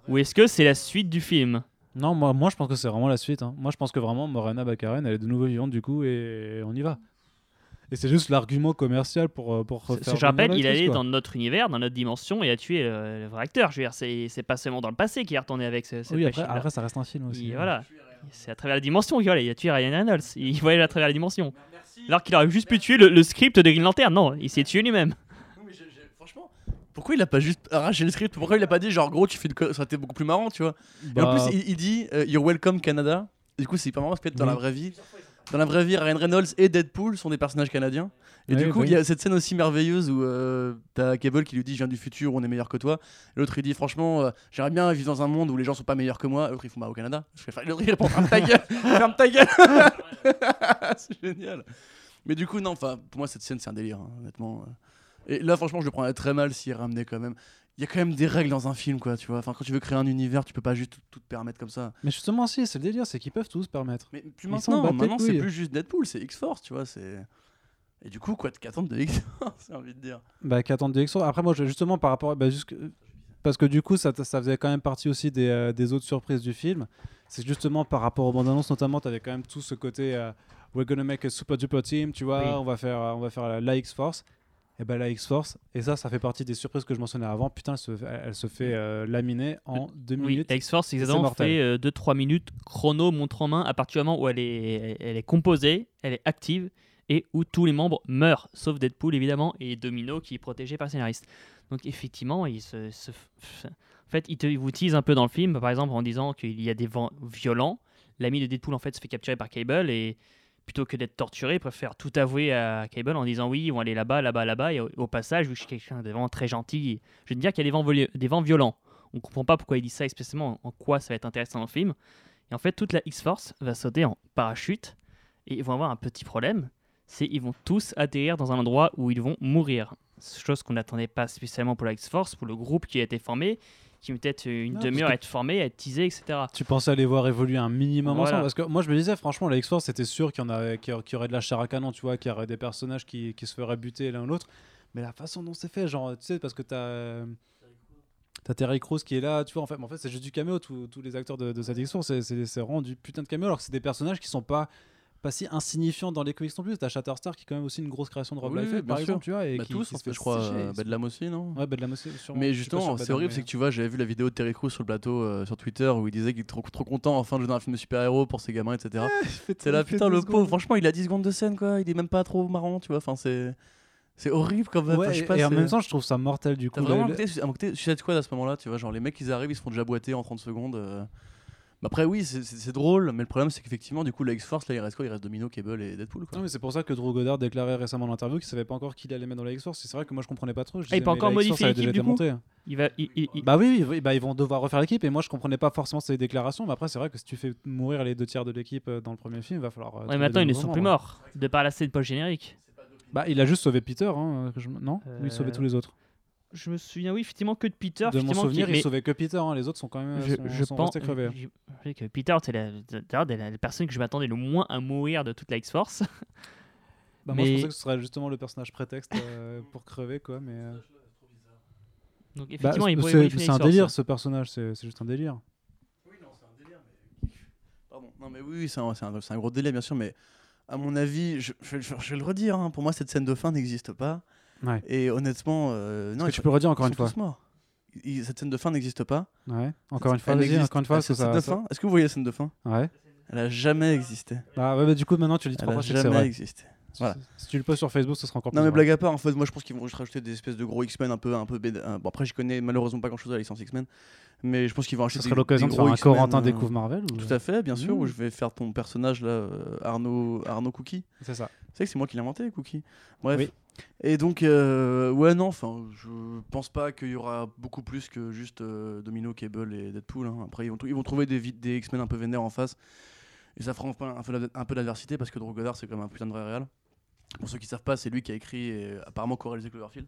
Ou est-ce que c'est la suite du film? Non, moi, moi je pense que c'est vraiment la suite. hein. Moi je pense que vraiment Morena Baccarin elle est de nouveau vivante du coup et on y va. Et c'est juste l'argument commercial pour, euh, pour Ce- refaire. Je rappelle, il allait dans notre univers, dans notre dimension et a tué le, le vrai acteur. Je veux dire, c'est pas seulement dans le passé qu'il est retourné avec ce, cette Oui, après, après ça reste un film aussi. Hein. voilà. C'est à travers la dimension qu'il il a tué Ryan Reynolds. Il voyage à travers la dimension. Alors qu'il aurait juste pu tuer le, le script de Green Lantern. Non, il s'est tué lui-même. Pourquoi il a pas juste arraché le script? Pourquoi il a pas dit genre gros tu fais une co- ça aurait été beaucoup plus marrant tu vois? Et en Bah, plus il, il dit euh, You're welcome Canada. Du coup c'est hyper marrant parce que dans Oui. la vraie vie, dans la vraie vie Ryan Reynolds et Deadpool sont des personnages canadiens. Et Oui, du coup oui. il y a cette scène aussi merveilleuse où euh, t'as Cable qui lui dit je viens du futur on est meilleur que toi. L'autre il dit franchement euh, j'aimerais bien vivre dans un monde où les gens sont pas meilleurs que moi. L'autre il font bah au Canada. L'autre il répond ferme ta gueule, ferme ta gueule. c'est génial. Mais du coup non enfin pour moi cette scène c'est un délire hein, honnêtement. Et là franchement je le prendrais très mal s'il ramenait quand même il y a quand même des règles dans un film, quoi, tu vois. Enfin, quand tu veux créer un univers, tu peux pas juste tout, tout te permettre comme ça. Mais justement, si, c'est le délire, c'est qu'ils peuvent tous se permettre. Mais plus Ils maintenant, maintenant c'est plus juste Deadpool, c'est X-Force, tu vois. C'est et du coup, quoi, qu'attendre de X-Force, j'ai envie de dire. Bah, qu'attendre des exos. Après, moi, justement, par rapport. Bah, jusque- Parce que du coup, ça, ça faisait quand même partie aussi des, euh, des autres surprises du film. C'est justement par rapport aux bandes annonces, notamment, tu avais quand même tout ce côté. euh, We're gonna make a super duper team, tu vois. Oui. On va faire, euh, on va faire la, la X-Force. Et ben la X-Force. Et ça, ça fait partie des surprises que je mentionnais avant. Putain, elle se, elle, elle se fait euh, laminer en deux Oui, minutes. la X-Force, exactement mortel. fait 2-3 minutes chrono, montre en main, à partir du moment où elle est, elle est composée, elle est active et où tous les membres meurent, sauf Deadpool évidemment et Domino qui est protégé par le scénariste. Donc effectivement, il vous tease un peu dans le film, par exemple en disant qu'il y a des vents violents. L'ami de Deadpool en fait se fait capturer par Cable et plutôt que d'être torturé, il préfère tout avouer à Cable en disant oui, ils vont aller là-bas, là-bas, là-bas. Et au, passage, je suis quelqu'un de vraiment très gentil, je te dire qu'il y a des vents, violents. On comprend pas pourquoi il dit ça spécialement, en quoi ça va être intéressant dans le film. Et en fait, toute la X-Force va sauter en parachute et ils vont avoir un petit problème, c'est ils vont tous atterrir dans un endroit où ils vont mourir. Chose qu'on n'attendait pas spécialement pour la X-Force, pour le groupe qui a été formé, qui met peut-être une demi-heure à être formé, à être teasé, etc. Tu pensais les voir évoluer un minimum Voilà. ensemble Parce que moi, je me disais, franchement, la X-Force, c'était sûr qu'il y, en a- qu'il y aurait- de la chair à canon, tu vois, qu'il y aurait des personnages qui, qui se feraient buter l'un ou l'autre. Mais la façon dont c'est fait, genre, tu sais, parce que t'as. euh, T'as Terry Crews qui est là, tu vois, en fait, en fait c'est juste du caméo, tous les acteurs de, de cette X-Force, c'est- c'est c'est vraiment du putain de caméo, alors que c'est des personnages qui sont pas, pas si insignifiants dans les comics non plus. T'as Shatterstar qui est quand même aussi une grosse création de Rob Oui, Liefeld, par sûr. exemple, tu vois. Et Bah, qui, tous, qui en fait, je crois. euh, Bedlam aussi, non Ouais, Bedlam aussi, sûrement. Mais justement, c'est horrible, c'est que tu vois, j'avais vu la vidéo de Terry Crews sur le plateau euh, sur Twitter où il disait qu'il était trop, trop content enfin de jouer dans un film de super-héros pour ses gamins, etc. C'est là, putain, le pauvre, franchement, il a 10 secondes de scène, quoi. Il est même pas trop marrant, tu vois. Enfin, c'est. C'est horrible quand même. Ouais, Enfin, je sais et- pas, et en même temps, je trouve ça mortel du coup. Vraiment un côté, un côté Suicide Squad à ce moment-là, tu vois, genre les mecs ils arrivent, ils se font déjà boiter en 30 secondes. euh. Mais après oui, c'est- drôle, mais le problème c'est qu'effectivement du coup la X-Force là il reste quoi? Il reste Domino, Cable et Deadpool quoi. Non, mais c'est pour ça que Drew Goddard déclarait récemment dans l'interview qu'il savait pas encore qui il allait mettre dans la X-Force. C'est vrai que moi je comprenais pas trop. Je Ah, il disais, peut mais encore modifier l'équipe, été du coup montée. Il va, il- il- il- Bah oui, oui, oui, bah, ils vont devoir refaire l'équipe et moi je comprenais pas forcément ces déclarations. Mais après, c'est vrai que si tu fais mourir les deux tiers de l'équipe euh, dans le premier film, il va falloir. euh, Ouais, trouver maintenant ils ne sont plus membres. morts, de par la scène post-générique. Bah, il a juste sauvé Peter, hein, que je- non? Ou il sauvait Euh, tous les autres Je me souviens, oui, effectivement, que de Peter. De mon effectivement, qui- souvenir, il mais- sauvait que Peter. hein, Les autres sont quand même je, sont, je sont pense je- que Peter, c'est la, la, la personne que je m'attendais le moins à mourir de toute la X-Force. Bah, Moi, je mais- pensais que ce serait justement le personnage prétexte euh, pour crever, quoi. Mais euh, Donc bah, effectivement, il pourrait c'est un délire ce personnage. C'est juste un délire. Oui, non, c'est un délire, mais. Pardon, non, mais oui, oui, c'est un, un- un gros délai, bien sûr, mais à mon avis, je, je- je- je vais le redire, hein, pour moi, cette scène de fin n'existe pas. Ouais. Et honnêtement, euh, non, ils tu peux redire encore une fois cette scène de fin n'existe pas. Ouais. Encore une Elle fois, vas-y, n'existe- encore une fois. Cette scène ça- de ça- fin Est-ce que vous voyez la scène de fin Ouais. Elle a jamais existé. Ah ouais, bah, du coup, maintenant tu le dis Elle trois a fois, que c'est jamais vrai. existé. Si- Voilà. Si tu le postes sur Facebook, ce sera encore Non plus mais vrai. blague à part, en fait, moi je pense qu'ils vont juste rajouter des espèces de gros X-Men un peu, un peu béd- Bon après, je connais malheureusement pas grand-chose de la licence X-Men, mais je pense qu'ils vont Ce acheter serait l'occasion de faire un Corentin euh, découvre Marvel ou... Tout à fait, bien sûr, Mmh. où je vais faire ton personnage là, euh, Arnaud, Arnaud Cookie. C'est ça. Tu sais que c'est moi qui l'ai inventé, Cookie. Bref. Oui. Et donc, euh, ouais, non, enfin, je pense pas qu'il y aura beaucoup plus que juste euh, Domino, Cable et Deadpool. hein. Après, ils vont, trou- ils vont trouver des, X-Men un peu vénères en face. Et ça fera un peu, un peu, d'adversité parce que Drew Goddard, c'est quand même un putain de vrai réal. Pour ceux qui savent pas, c'est lui qui a écrit et apparemment co-réalisé Cloverfield.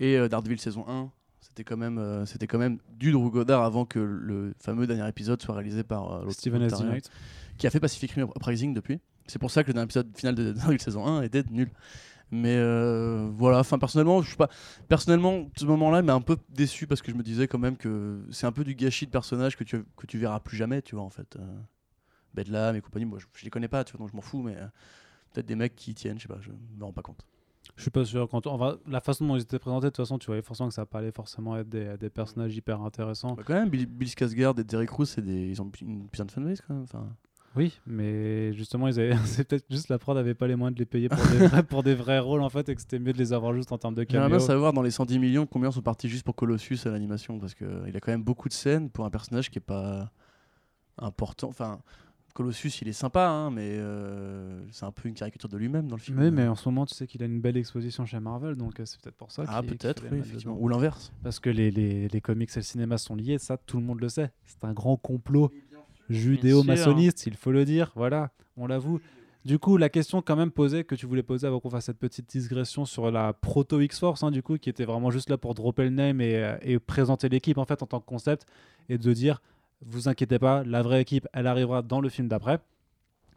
Et euh, Daredevil saison 1, c'était quand même, euh, c'était quand même du Drew Goddard avant que le fameux dernier épisode soit réalisé par Steven S. Knight. qui a fait Pacific Rim Uprising depuis. C'est pour ça que le dernier épisode final de Daredevil saison 1 était nul. Mais euh, voilà, enfin personnellement, je suis pas personnellement ce moment-là m'a un peu déçu parce que je me disais quand même que c'est un peu du gâchis de personnage que tu que tu verras plus jamais, tu vois en fait. Euh, Bedlam et compagnie, moi je, je les connais pas, tu vois, donc je m'en fous, mais euh, peut-être des mecs qui tiennent, je sais pas, je me rends pas compte. Je suis pas sûr. Quand on va... La façon dont ils étaient présentés, de toute façon, tu voyais forcément que ça allait forcément être des, des personnages hyper intéressants. Bah, quand même, Bill, Bill Skarsgård et Derek c'est des, ils ont une putain de fanbase quand même. Enfin, Oui, mais justement, ils avaient... c'est peut-être juste la prod n'avait pas les moyens de les payer pour des, vrais, pour des vrais rôles en fait, et que c'était mieux de les avoir juste en termes de J'aimerais caméo. bien savoir dans les 110 millions combien sont partis juste pour Colossus à l'animation parce qu'il a quand même beaucoup de scènes pour un personnage qui est pas important. Enfin, Colossus il est sympa, hein, mais euh, c'est un peu une caricature de lui-même dans le film. Oui, mais en ce moment, tu sais qu'il a une belle exposition chez Marvel, donc euh, c'est peut-être pour ça. ah, peut-être, oui, effectivement. Ou l'inverse. Parce que les, les, les comics et le cinéma sont liés, ça, tout le monde le sait. C'est un grand complot judéo-maçonniste, il faut le dire. Voilà, on l'avoue. Du coup, la question quand même posée que tu voulais poser avant qu'on fasse cette petite digression sur la proto X-Force, hein, du coup, qui était vraiment juste là pour dropper le name et, euh, et présenter l'équipe en fait en tant que concept et de dire, vous inquiétez pas, la vraie équipe, elle arrivera dans le film d'après.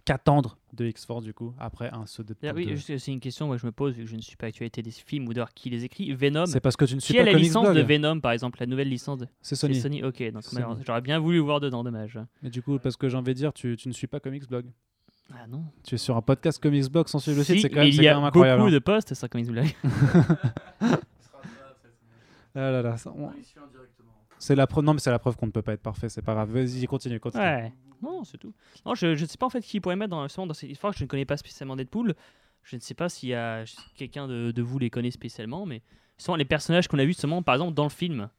Qu'attendre de X-Force du coup après un saut de oui, juste, c'est une question que je me pose, vu que je ne suis pas actualité des films ou d'ailleurs qui les écrit? Venom. C'est parce que tu ne suis Qui a pas la Comics licence Blog. de Venom, par exemple, la nouvelle licence de C'est Sony. Sony. Ok, donc j'aurais bien voulu voir dedans, dommage. Mais du coup, parce que j'ai envie de dire, tu, tu ne suis pas Comics Blog. Ah non. Tu es sur un podcast Comics Blog sans suivre le Si, site, c'est quand même, il y a beaucoup incroyable. hein. de posts sur Comics Blog. Ah là là, ça- on- C'est la preuve. Non, mais c'est la preuve qu'on ne peut pas être parfait. C'est pas grave. Vas-y, continue, continue. Ouais. Non, c'est tout. Non, je ne sais pas en fait qui pourrait mettre dans, dans cette histoire. Je ne connais pas spécialement Deadpool. Je ne sais pas s'il y a quelqu'un de, de vous les connaît spécialement, mais justement, les personnages qu'on a vus, justement, par exemple, dans le film,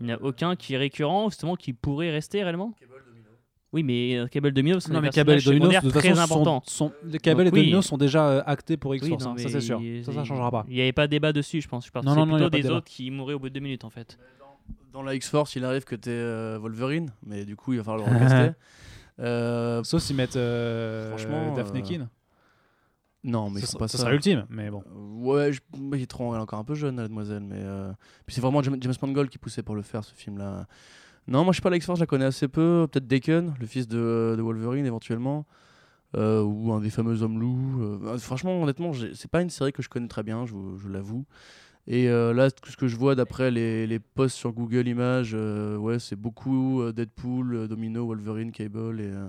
il n'y en a aucun qui est récurrent, justement, qui pourrait rester réellement? Oui, mais euh, Cable Domino, c'est de secondaires toute très façon, sont- sont- les Cable et oui. Domino sont déjà euh, actés pour Oui, X-Force. non, hein, ça, c'est sûr. il- Ça, ça changera pas. Il n'y avait pas de débat dessus, je pense. Je pense Non, que non, c'est non, il y a plutôt des débat. autres qui mouraient au bout de deux minutes, en fait. Dans la X-Force, il arrive que tu es Wolverine, mais du coup, il va falloir le recaster. Euh, Sauf s'ils mettent euh, Franchement, Daphne euh, Keane. non, mais font sera- pas ce ça. sera ultime, mais bon. Euh, Ouais, je... mais il, est trop... elle est encore un peu jeune, la demoiselle. Mais euh, Puis c'est vraiment James, James Mangold qui poussait pour le faire, ce film-là. Non, moi je sais pas, la X-Force, je la connais assez peu. Peut-être Daken, le fils de, de Wolverine, éventuellement. Euh, ou un des fameux hommes loups. Euh, franchement, honnêtement, c'est pas une série que je connais très bien, je, vous- je l'avoue. Et euh, là, tout ce que je vois d'après les, les posts sur Google Images, euh, ouais, c'est beaucoup euh, Deadpool, euh, Domino, Wolverine, Cable et, euh,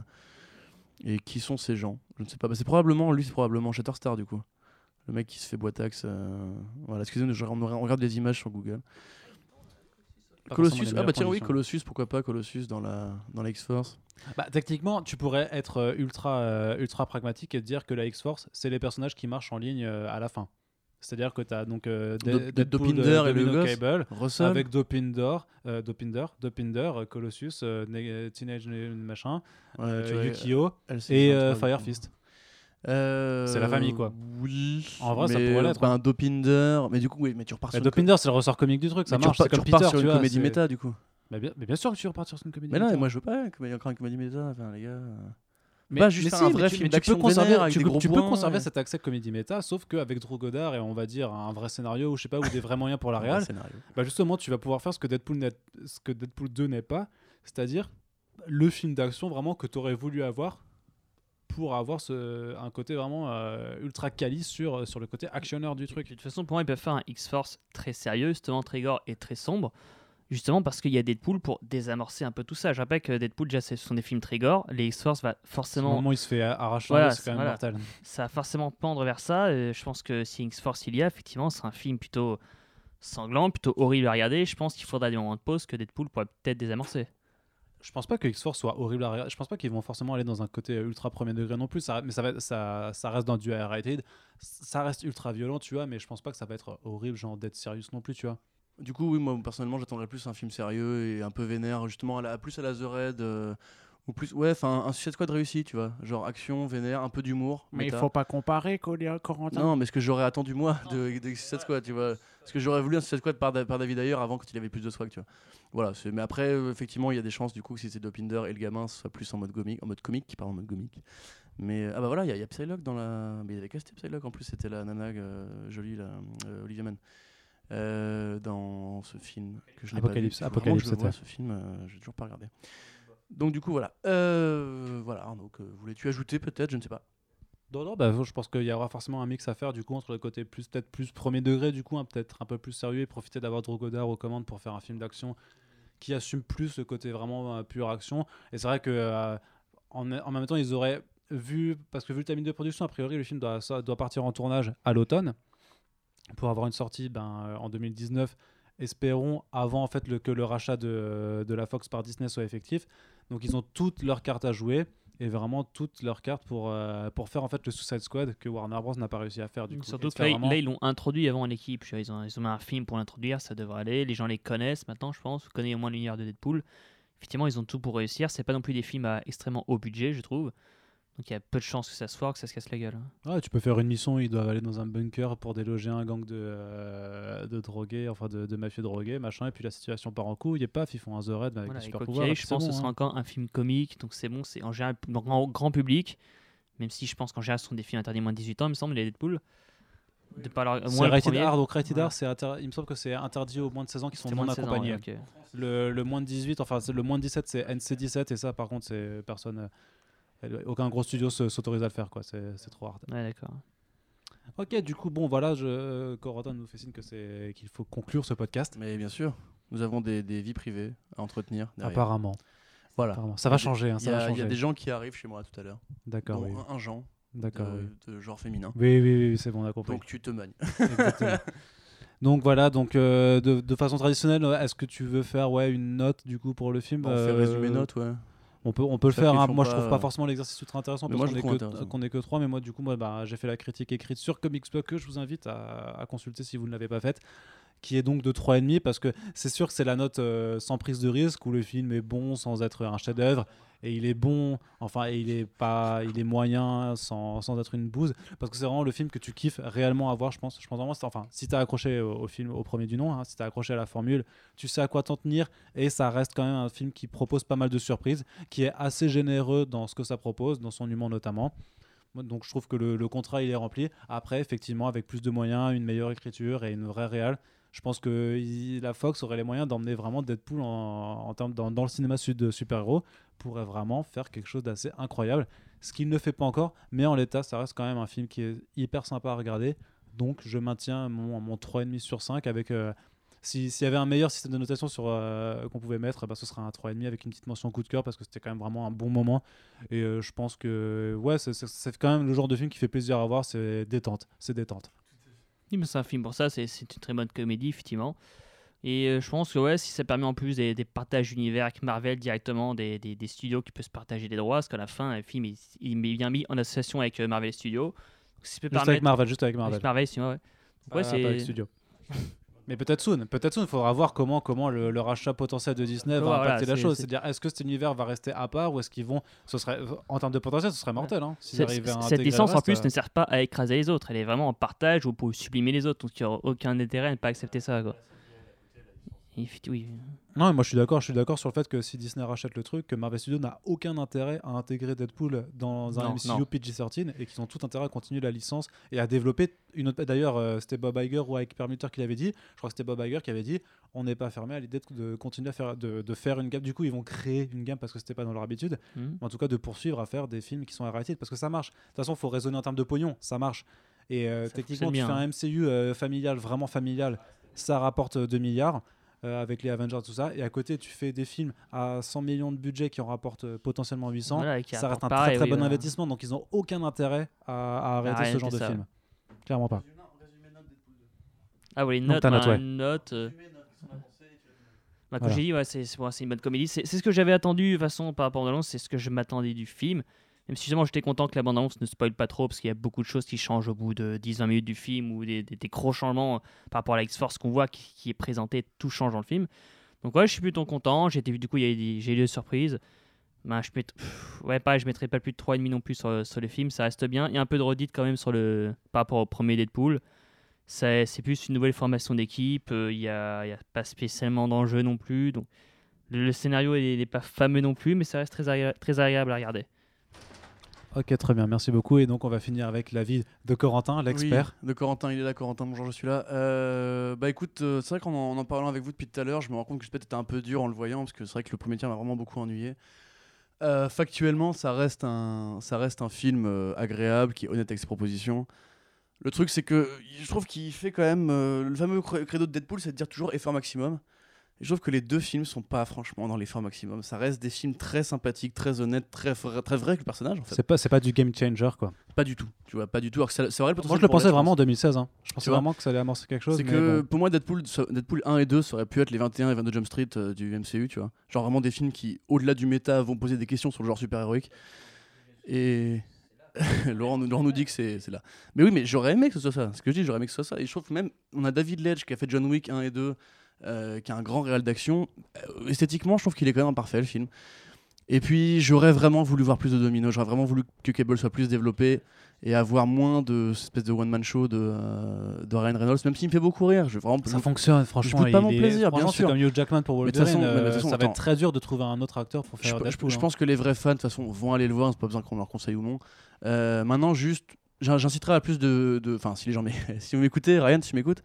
et qui sont ces gens? Je ne sais pas. Bah, c'est probablement lui, c'est probablement Shatterstar du coup. Le mec qui se fait boitax. euh, Voilà, excusez-nous, on, regarde des images sur Google. Colossus, ah bah tiens, oui, conditions. Colossus, pourquoi pas Colossus dans la, dans la X-Force? Bah, techniquement, tu pourrais être ultra, euh, ultra pragmatique et te dire que la X-Force, c'est les personnages qui marchent en ligne euh, à la fin. C'est-à-dire que tu as donc euh, Dop- De- de- Deadpool, Dopinder euh, et le. Cable, Russell avec Dopinder, euh, Dopinder, Dopinder, euh, Colossus, euh, Teenage machin, Ouais, euh, tu Yukio et les euh, 23, Fire du coup. Fist. Euh, C'est la famille, quoi. Oui. En vrai, ça pourrait l'être, bah, un Dopinder, mais du coup, oui, mais tu repars sur. Dopinder, c'est le ressort comique du truc, ça mais tu marche. repars- C'est comme tu repars Peter, sur tu une vois, comédie méta, du coup. Mais bien, mais bien sûr que tu repars sur une comédie Mais non, mais moi je veux pas qu'il y ait encore une comédie méta, enfin les gars. Mais, Pas juste mais faire si, un vrai tu- film mais tu peux d'action conserver, avec tu, des gros tu peux points, conserver ouais. cet accès comédie méta, sauf qu'avec Drew Goddard et on va dire un vrai scénario ou je sais pas ou des vrais moyens pour la réal, bah justement tu vas pouvoir faire ce que Deadpool, n'est- ce que Deadpool 2 n'est pas, c'est-à-dire le film d'action vraiment que tu aurais voulu avoir pour avoir ce, un côté vraiment euh, ultra quali sur, sur le côté actionneur du De truc. toute façon, pour moi, ils peuvent faire un X-Force très sérieux, justement très gore et très sombre, justement parce qu'il y a Deadpool pour désamorcer un peu tout ça. Je rappelle que Deadpool, déjà, ce sont des films très gore. Les X-Force va Au forcément, moment où il se fait arracher, Voilà, c'est quand même voilà. mortel. ça va forcément pendre vers ça. Et je pense que si X-Force il y a, effectivement, c'est un film plutôt sanglant, plutôt horrible à regarder. Je pense qu'il faudra des moments de pause que Deadpool pourrait peut-être désamorcer. Je pense pas que X-Force soit horrible à regarder. Je pense pas qu'ils vont forcément aller dans un côté ultra premier degré non plus. Ça, mais ça, va, ça, ça reste dans du R-rated. Ça reste ultra violent, tu vois. Mais je pense pas que ça va être horrible, genre Dead Serious non plus, tu vois. Du coup, oui, moi personnellement, j'attendrais plus un film sérieux et un peu vénère, justement, à la, plus à la The Red, euh, Ou plus, ouais, enfin, un Suicide Squad réussi, tu vois. Genre action, vénère, un peu d'humour. Mais il méta. faut pas comparer, Corentin. Non, mais ce que j'aurais attendu moi de, de Suicide Squad, tu vois. Ce que j'aurais voulu un Suicide Squad par, Da- par David Ayer avant quand il avait plus de swag, tu vois. Voilà, mais après, euh, effectivement, il y a des chances du coup que si c'est Dopinder et le gamin ce soit plus en mode comique, en mode comique, pardon, en mode comique. Mais ah bah voilà, il y, a- il y a Psylocke dans la. Mais il avait casté Psylocke en plus, c'était la nana euh, jolie, la, euh, Olivia Mann. Euh, dans ce film que je n'ai Apocalypse, pas vu. Apocalypse, je vois, ce film, euh, j'ai toujours pas regardé. Donc du coup voilà, euh, voilà. Donc euh, voulais-tu ajouter peut-être, je ne sais pas. Non, non, bah, je pense qu'il y aura forcément un mix à faire du coup entre le côté plus peut-être plus premier degré du coup, hein, peut-être un peu plus sérieux et profiter d'avoir Drew Goddard aux commandes pour faire un film d'action qui assume plus le côté vraiment pure action. Et c'est vrai que en, en même temps ils auraient vu parce que vu le timing de production, a priori le film doit partir en tournage à l'automne pour avoir une sortie ben, euh, en 2019. Espérons avant en fait le, que le rachat de, de la Fox par Disney soit effectif. Donc ils ont toutes leurs cartes à jouer et vraiment toutes leurs cartes pour, euh, pour faire en fait le Suicide Squad que Warner Bros n'a pas réussi à faire du coup. Surtout que là, ils- vraiment- là, ils l'ont introduit avant l'équipe. Ils ont, ils ont mis un film pour l'introduire, ça devrait aller. Les gens les connaissent maintenant, je pense. Vous connaissez au moins l'univers de Deadpool. Effectivement, ils ont tout pour réussir. C'est pas non plus des films à extrêmement haut budget, je trouve. Donc il y a peu de chances que ça se foire, que ça se casse la gueule. Ouais, tu peux faire une mission, ils doivent aller dans un bunker pour déloger un gang de, euh, de drogués, enfin de, de mafieux drogués, machin, et puis la situation part en couille, et paf, ils font un The Red avec Voilà, des super pouvoirs. je pense que ce sera hein. encore un film comique, donc c'est bon, c'est en général grand, grand public. Même si je pense qu'en général, ce sont des films interdits moins de 18 ans, il me semble, les Deadpool. De leur, C'est rated. R, donc rated Ouais. R, c'est inter- il me semble que c'est interdit aux moins de 16 ans qui sont non moins de 16 ans, accompagnés. ouais, ok. le, le moins de 18, enfin le moins de 17, c'est NC17, et ça par contre, c'est personne. Euh, aucun gros studio se- s'autorise à le faire, quoi. C'est trop hard. Ouais, d'accord. Ok, du coup, bon, voilà, je, Corentin nous fait signe que c'est qu'il faut conclure ce podcast. Mais bien sûr, nous avons des, des vies privées à entretenir. derrière. Apparemment. Voilà. Apparemment. Ça va changer, hein, Il y, a, il y a changer. des gens qui arrivent chez moi tout à l'heure. D'accord, oui. un, un Jean D'accord, de, oui. de genre féminin. Oui, oui, oui, c'est bon, on a compris. Donc tu te manies. Exactement. Donc voilà, donc euh, de, de façon traditionnelle, euh, est-ce que tu veux faire ouais une note du coup pour le film on fait Euh, résumé note, ouais. On peut, on peut le faire. hein. Moi, je trouve pas forcément l'exercice ultra intéressant Mais parce qu'on est, que- est trois. Mais moi, du coup, moi, bah, j'ai fait la critique écrite sur Comicsblog que je vous invite à, à consulter si vous ne l'avez pas faite, qui est donc de 3,5 parce que c'est sûr que c'est la note euh, sans prise de risque où le film est bon sans être un chef-d'œuvre et il est bon, enfin, et il est pas, il est moyen sans, sans être une bouse parce que c'est vraiment le film que tu kiffes réellement à voir. Je pense, je pense vraiment, enfin, si t'as accroché au, film au premier du nom, hein, si t'as accroché à la formule, tu sais à quoi t'en tenir et ça reste quand même un film qui propose pas mal de surprises, qui est assez généreux dans ce que ça propose, dans son humour notamment. Donc je trouve que le, contrat il est rempli. Après, effectivement, avec plus de moyens, une meilleure écriture et une vraie réal, je pense que il- la Fox aurait les moyens d'emmener vraiment Deadpool en, en termes dans, le cinéma sud super-héros pourrait vraiment faire quelque chose d'assez incroyable. Ce qu'il ne fait pas encore, mais en l'état, ça reste quand même un film qui est hyper sympa à regarder. Donc je maintiens mon, mon 3,5 sur 5 avec. euh, si- S'il y avait un meilleur système de notation sur euh, qu'on pouvait mettre, bah, ce serait un 3,5 avec une petite mention coup de cœur parce que c'était quand même vraiment un bon moment. Et euh, je pense que ouais, c'est quand même le genre de film qui fait plaisir à voir. C'est détente, c'est détente. C'est un film pour ça, c'est une très bonne comédie, effectivement. Et euh, je pense que ouais, si ça permet en plus des, des partages d'univers avec Marvel directement, des, des, des studios qui peuvent se partager des droits, parce qu'à la fin, le film il, il est bien mis en association avec euh, Marvel Studios. Donc, si ça peut Juste avec Marvel, juste avec Marvel. Avec Marvel, sinon, ouais. Pas- Ouais, pas c'est- avec Studio. Mais peut-être soon, peut-être soon, il faudra voir comment, comment le, le rachat potentiel de Disney va voilà, impacter la chose. c'est- C'est-à-dire, est-ce que cet univers va rester à part ou est-ce qu'ils vont. Ce serait, en termes de potentiel, ce serait mortel. Hein, Cette- à licence en plus euh. ne sert pas à écraser les autres, elle est vraiment en partage ou pour sublimer les autres, donc il n'y aura aucun intérêt à ne pas accepter ça. Quoi. Et oui. Non, mais moi je suis d'accord, je suis d'accord sur le fait que si Disney rachète le truc, que Marvel Studios n'a aucun intérêt à intégrer Deadpool dans un Non, MCU non. PG-13 et qu'ils ont tout intérêt à continuer la licence et à développer une autre. D'ailleurs, euh, c'était Bob Iger ou avec Permuter qui l'avait dit. Je crois que c'était Bob Iger qui avait dit on n'est pas fermé à l'idée de, continuer à faire, de, de faire une gamme. Du coup, ils vont créer une gamme parce que c'était pas dans leur habitude. Mhm. en tout cas de poursuivre à faire des films qui sont rated parce que ça marche. De toute façon, il faut raisonner en termes de pognon, ça marche. Et euh, techniquement, tu fais un MCU euh, familial, vraiment familial, ça rapporte euh, 2 milliards euh, avec les Avengers, tout ça. Et à côté, tu fais des films à 100 millions de budget qui en rapportent euh, potentiellement 800. Voilà, ça reste un pareil, très très oui, bon investissement, donc ils n'ont aucun intérêt à, à arrêter ce genre de ça, film. Clairement pas. Ah oui, une Donc, note, ta note, bah, ouais. une note. euh, bah, comme Voilà. j'ai dit, ouais, c'est ouais, une bonne comédie. C'est c'est ce que j'avais attendu de toute façon par rapport à l'annonce, c'est ce que je m'attendais du film. Même si justement j'étais content que la bande-annonce ne spoil pas trop, parce qu'il y a beaucoup de choses qui changent au bout de 10-20 minutes du film, ou des, des- gros changements par rapport à la X-Force qu'on voit qui, est présenté, tout change dans le film. Donc ouais, je suis plutôt content. J'ai du coup, j'ai eu des surprises. Ben, je mett- pff, ouais, pareil, je mettrais pas plus de 3,5 non plus sur, sur le film. Ça reste bien. Il y a un peu de redite quand même sur le, par rapport au premier Deadpool. C'est plus une nouvelle formation d'équipe. euh, Il n'y a, y a pas spécialement d'enjeu non plus. Donc, le, le scénario n'est pas fameux non plus, mais ça reste très, très agréable à regarder. Ok, très bien, merci beaucoup. Et donc, on va finir avec l'avis de Corentin, l'expert. Oui, de Corentin, il est là, Corentin, bonjour, je suis là. Euh, bah écoute, euh, c'est vrai qu'en en, en parlant avec vous depuis tout à l'heure, je me rends compte que j'ai peut-être été un peu dur en le voyant, parce que c'est vrai que le premier tiers m'a vraiment beaucoup ennuyé. Euh, factuellement, ça reste un, ça reste un film agréable, qui est honnête avec ses propositions. Le truc, c'est que je trouve qu'il fait quand même. le fameux cre- credo de Deadpool, c'est de dire toujours effort maximum. Je trouve que les deux films sont pas franchement dans l'effort maximum. Ça reste des films très sympathiques, très honnêtes, très, très vrais avec le personnage en fait. C'est pas, c'est pas du game changer, quoi. Pas du tout, tu vois, pas du tout. Alors que ça- le Moi, je le pensais vraiment en pense. 2016. hein. Je pensais vraiment que ça allait amorcer quelque chose. C'est mais que bon. pour moi, Deadpool, ça- Deadpool 1 et 2, ça aurait pu être les 21 et 22 Jump Street euh, du MCU, tu vois. Genre vraiment des films qui, au-delà du méta, vont poser des questions sur le genre super-héroïque. Et. Laurent, nous- Laurent nous dit que c'est c'est là. Mais oui, mais j'aurais aimé que ce soit ça. Ce que je dis, j'aurais aimé que ce soit ça. Et je trouve que même, on a David Ledge qui a fait John Wick 1 et 2, euh, qui est un grand réal d'action. Euh, esthétiquement, je trouve qu'il est quand même imparfait le film. Et puis, j'aurais vraiment voulu voir plus de Domino. J'aurais vraiment voulu que Cable soit plus développé et avoir moins de cette espèce de one-man show de, euh, de Ryan Reynolds, même s'il me fait beaucoup rire. Je, vraiment, Ça fonctionne, franchement. boude pas mon plaisir, bien sûr. Comme Hugh Jackman pour Wolverine. façon- mais de toute euh, façon, ça va être très dur de trouver un autre acteur pour je, faire je- Deadpool. je hein. pense que les vrais fans, de toute façon, vont aller le voir. C'est pas besoin qu'on leur conseille ou non. Euh, maintenant, juste, j'inciterai à plus de. de- Enfin, si les gens si vous m'écoutez, Ryan, si tu m'écoutes,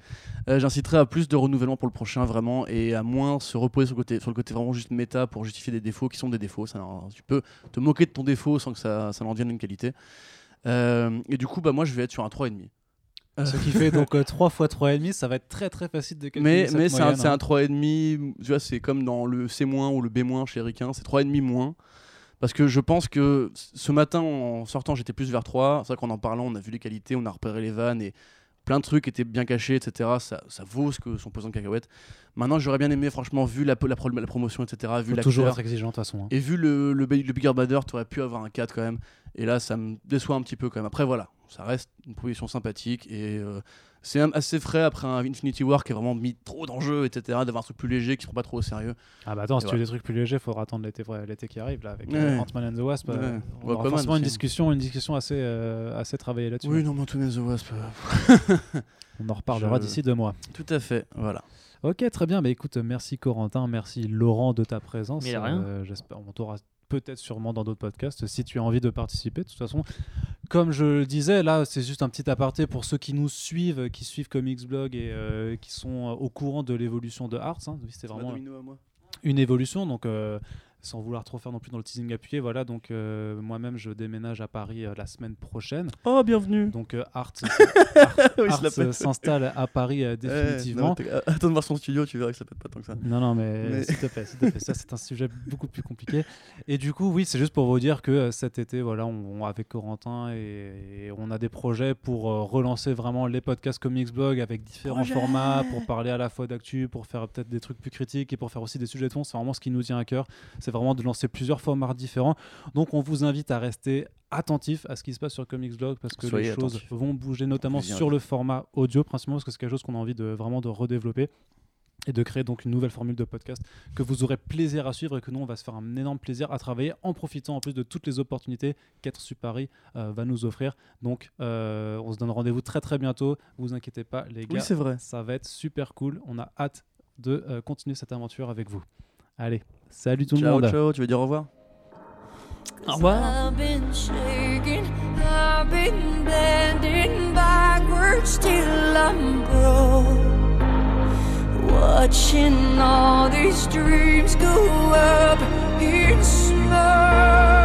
euh, j'inciterai à plus de renouvellement pour le prochain, vraiment, et à moins se reposer sur le côté, sur le côté vraiment juste méta pour justifier des défauts qui sont des défauts. Ça, tu peux te moquer de ton défaut sans que ça, ça en devienne une qualité. Euh, et du coup, bah, moi, je vais être sur un 3,5. Ce qui fait donc 3 fois 3,5, ça va être très très facile de calculer. Mais, cette mais c'est un, hein. un 3,5, tu vois, c'est comme dans le C- ou le B- chez Ricain, c'est 3,5 moins. Parce que je pense que ce matin, en sortant, j'étais plus vers 3. C'est vrai qu'en en parlant, on a vu les qualités, on a repéré les vannes et plein de trucs étaient bien cachés, etc. Ça, ça vaut ce que son pesant de cacahuètes. Maintenant, j'aurais bien aimé, franchement, vu la, la, pro- la promotion, etc., vu Faut toujours être exigeant de toute façon. hein. et vu le, le, Big- le Bigger Badder, tu aurais pu avoir un 4 quand même. Et là, ça me déçoit un petit peu quand même. Après, voilà, ça reste une proposition sympathique et euh, c'est même assez frais après un Infinity War qui a vraiment mis trop d'enjeux, etc. D'avoir un truc plus léger qui se prend pas trop au sérieux. Ah bah attends, si tu veux des trucs plus légers, il faudra attendre l'été l'été qui arrive là avec euh, Ouais. Ant-Man and the Wasp. euh, Ouais. On Ouais, aura forcément une discussion, une discussion assez, euh, assez travaillée là-dessus. Oui, non, mais Anthony the Wasp. On en reparlera Je- d'ici deux mois. Tout à fait, voilà. Ok, très bien. Bah écoute, merci Corentin, merci Laurent de ta présence. Mais rien. Euh, J'espère, on t'aura peut-être sûrement dans d'autres podcasts si tu as envie de participer. De toute façon, comme je le disais, là, c'est juste un petit aparté pour ceux qui nous suivent, qui suivent Comics Blog et euh, qui sont euh, au courant de l'évolution de Arts. hein. C'était vraiment une évolution, donc euh, sans vouloir trop faire non plus dans le teasing appuyé. Voilà, donc euh, moi-même, je déménage à Paris euh, la semaine prochaine. Oh, bienvenue. Donc euh, oui, pète. s'installe à Paris définitivement. Non, attends de voir son studio, tu verras que ça pète pas tant que ça. Non, non, mais, Mais- s'il te plaît, s'il te plaît, ça c'est un sujet beaucoup plus compliqué. Et du coup, oui, c'est juste pour vous dire que cet été, voilà, on, on- avec Corentin et, et on a des projets pour relancer vraiment les podcasts Comics Blog avec différents Projet formats, pour parler à la fois d'actu, pour faire peut-être des trucs plus critiques et pour faire aussi des sujets de fond. C'est vraiment ce qui nous tient à cœur. C'est vraiment de lancer plusieurs formats différents. Donc, on vous invite à rester attentif à ce qui se passe sur Comics Blog parce que Soyez les choses attentifs. vont bouger, notamment sur le format audio, principalement parce que c'est quelque chose qu'on a envie de vraiment de redévelopper et de créer donc une nouvelle formule de podcast que vous aurez plaisir à suivre et que nous on va se faire un énorme plaisir à travailler en profitant en plus de toutes les opportunités qu'être sur Paris euh, va nous offrir. Donc euh, on se donne rendez-vous très très bientôt. Vous inquiétez pas les gars, Oui, c'est vrai. ça va être super cool. On a hâte de euh, continuer cette aventure avec vous. Allez, salut tout le Ciao, monde. ciao, tu veux dire au revoir Au revoir. I've been shaking, I've been bending backwards till I'm broke. Watching all these dreams go up in smoke.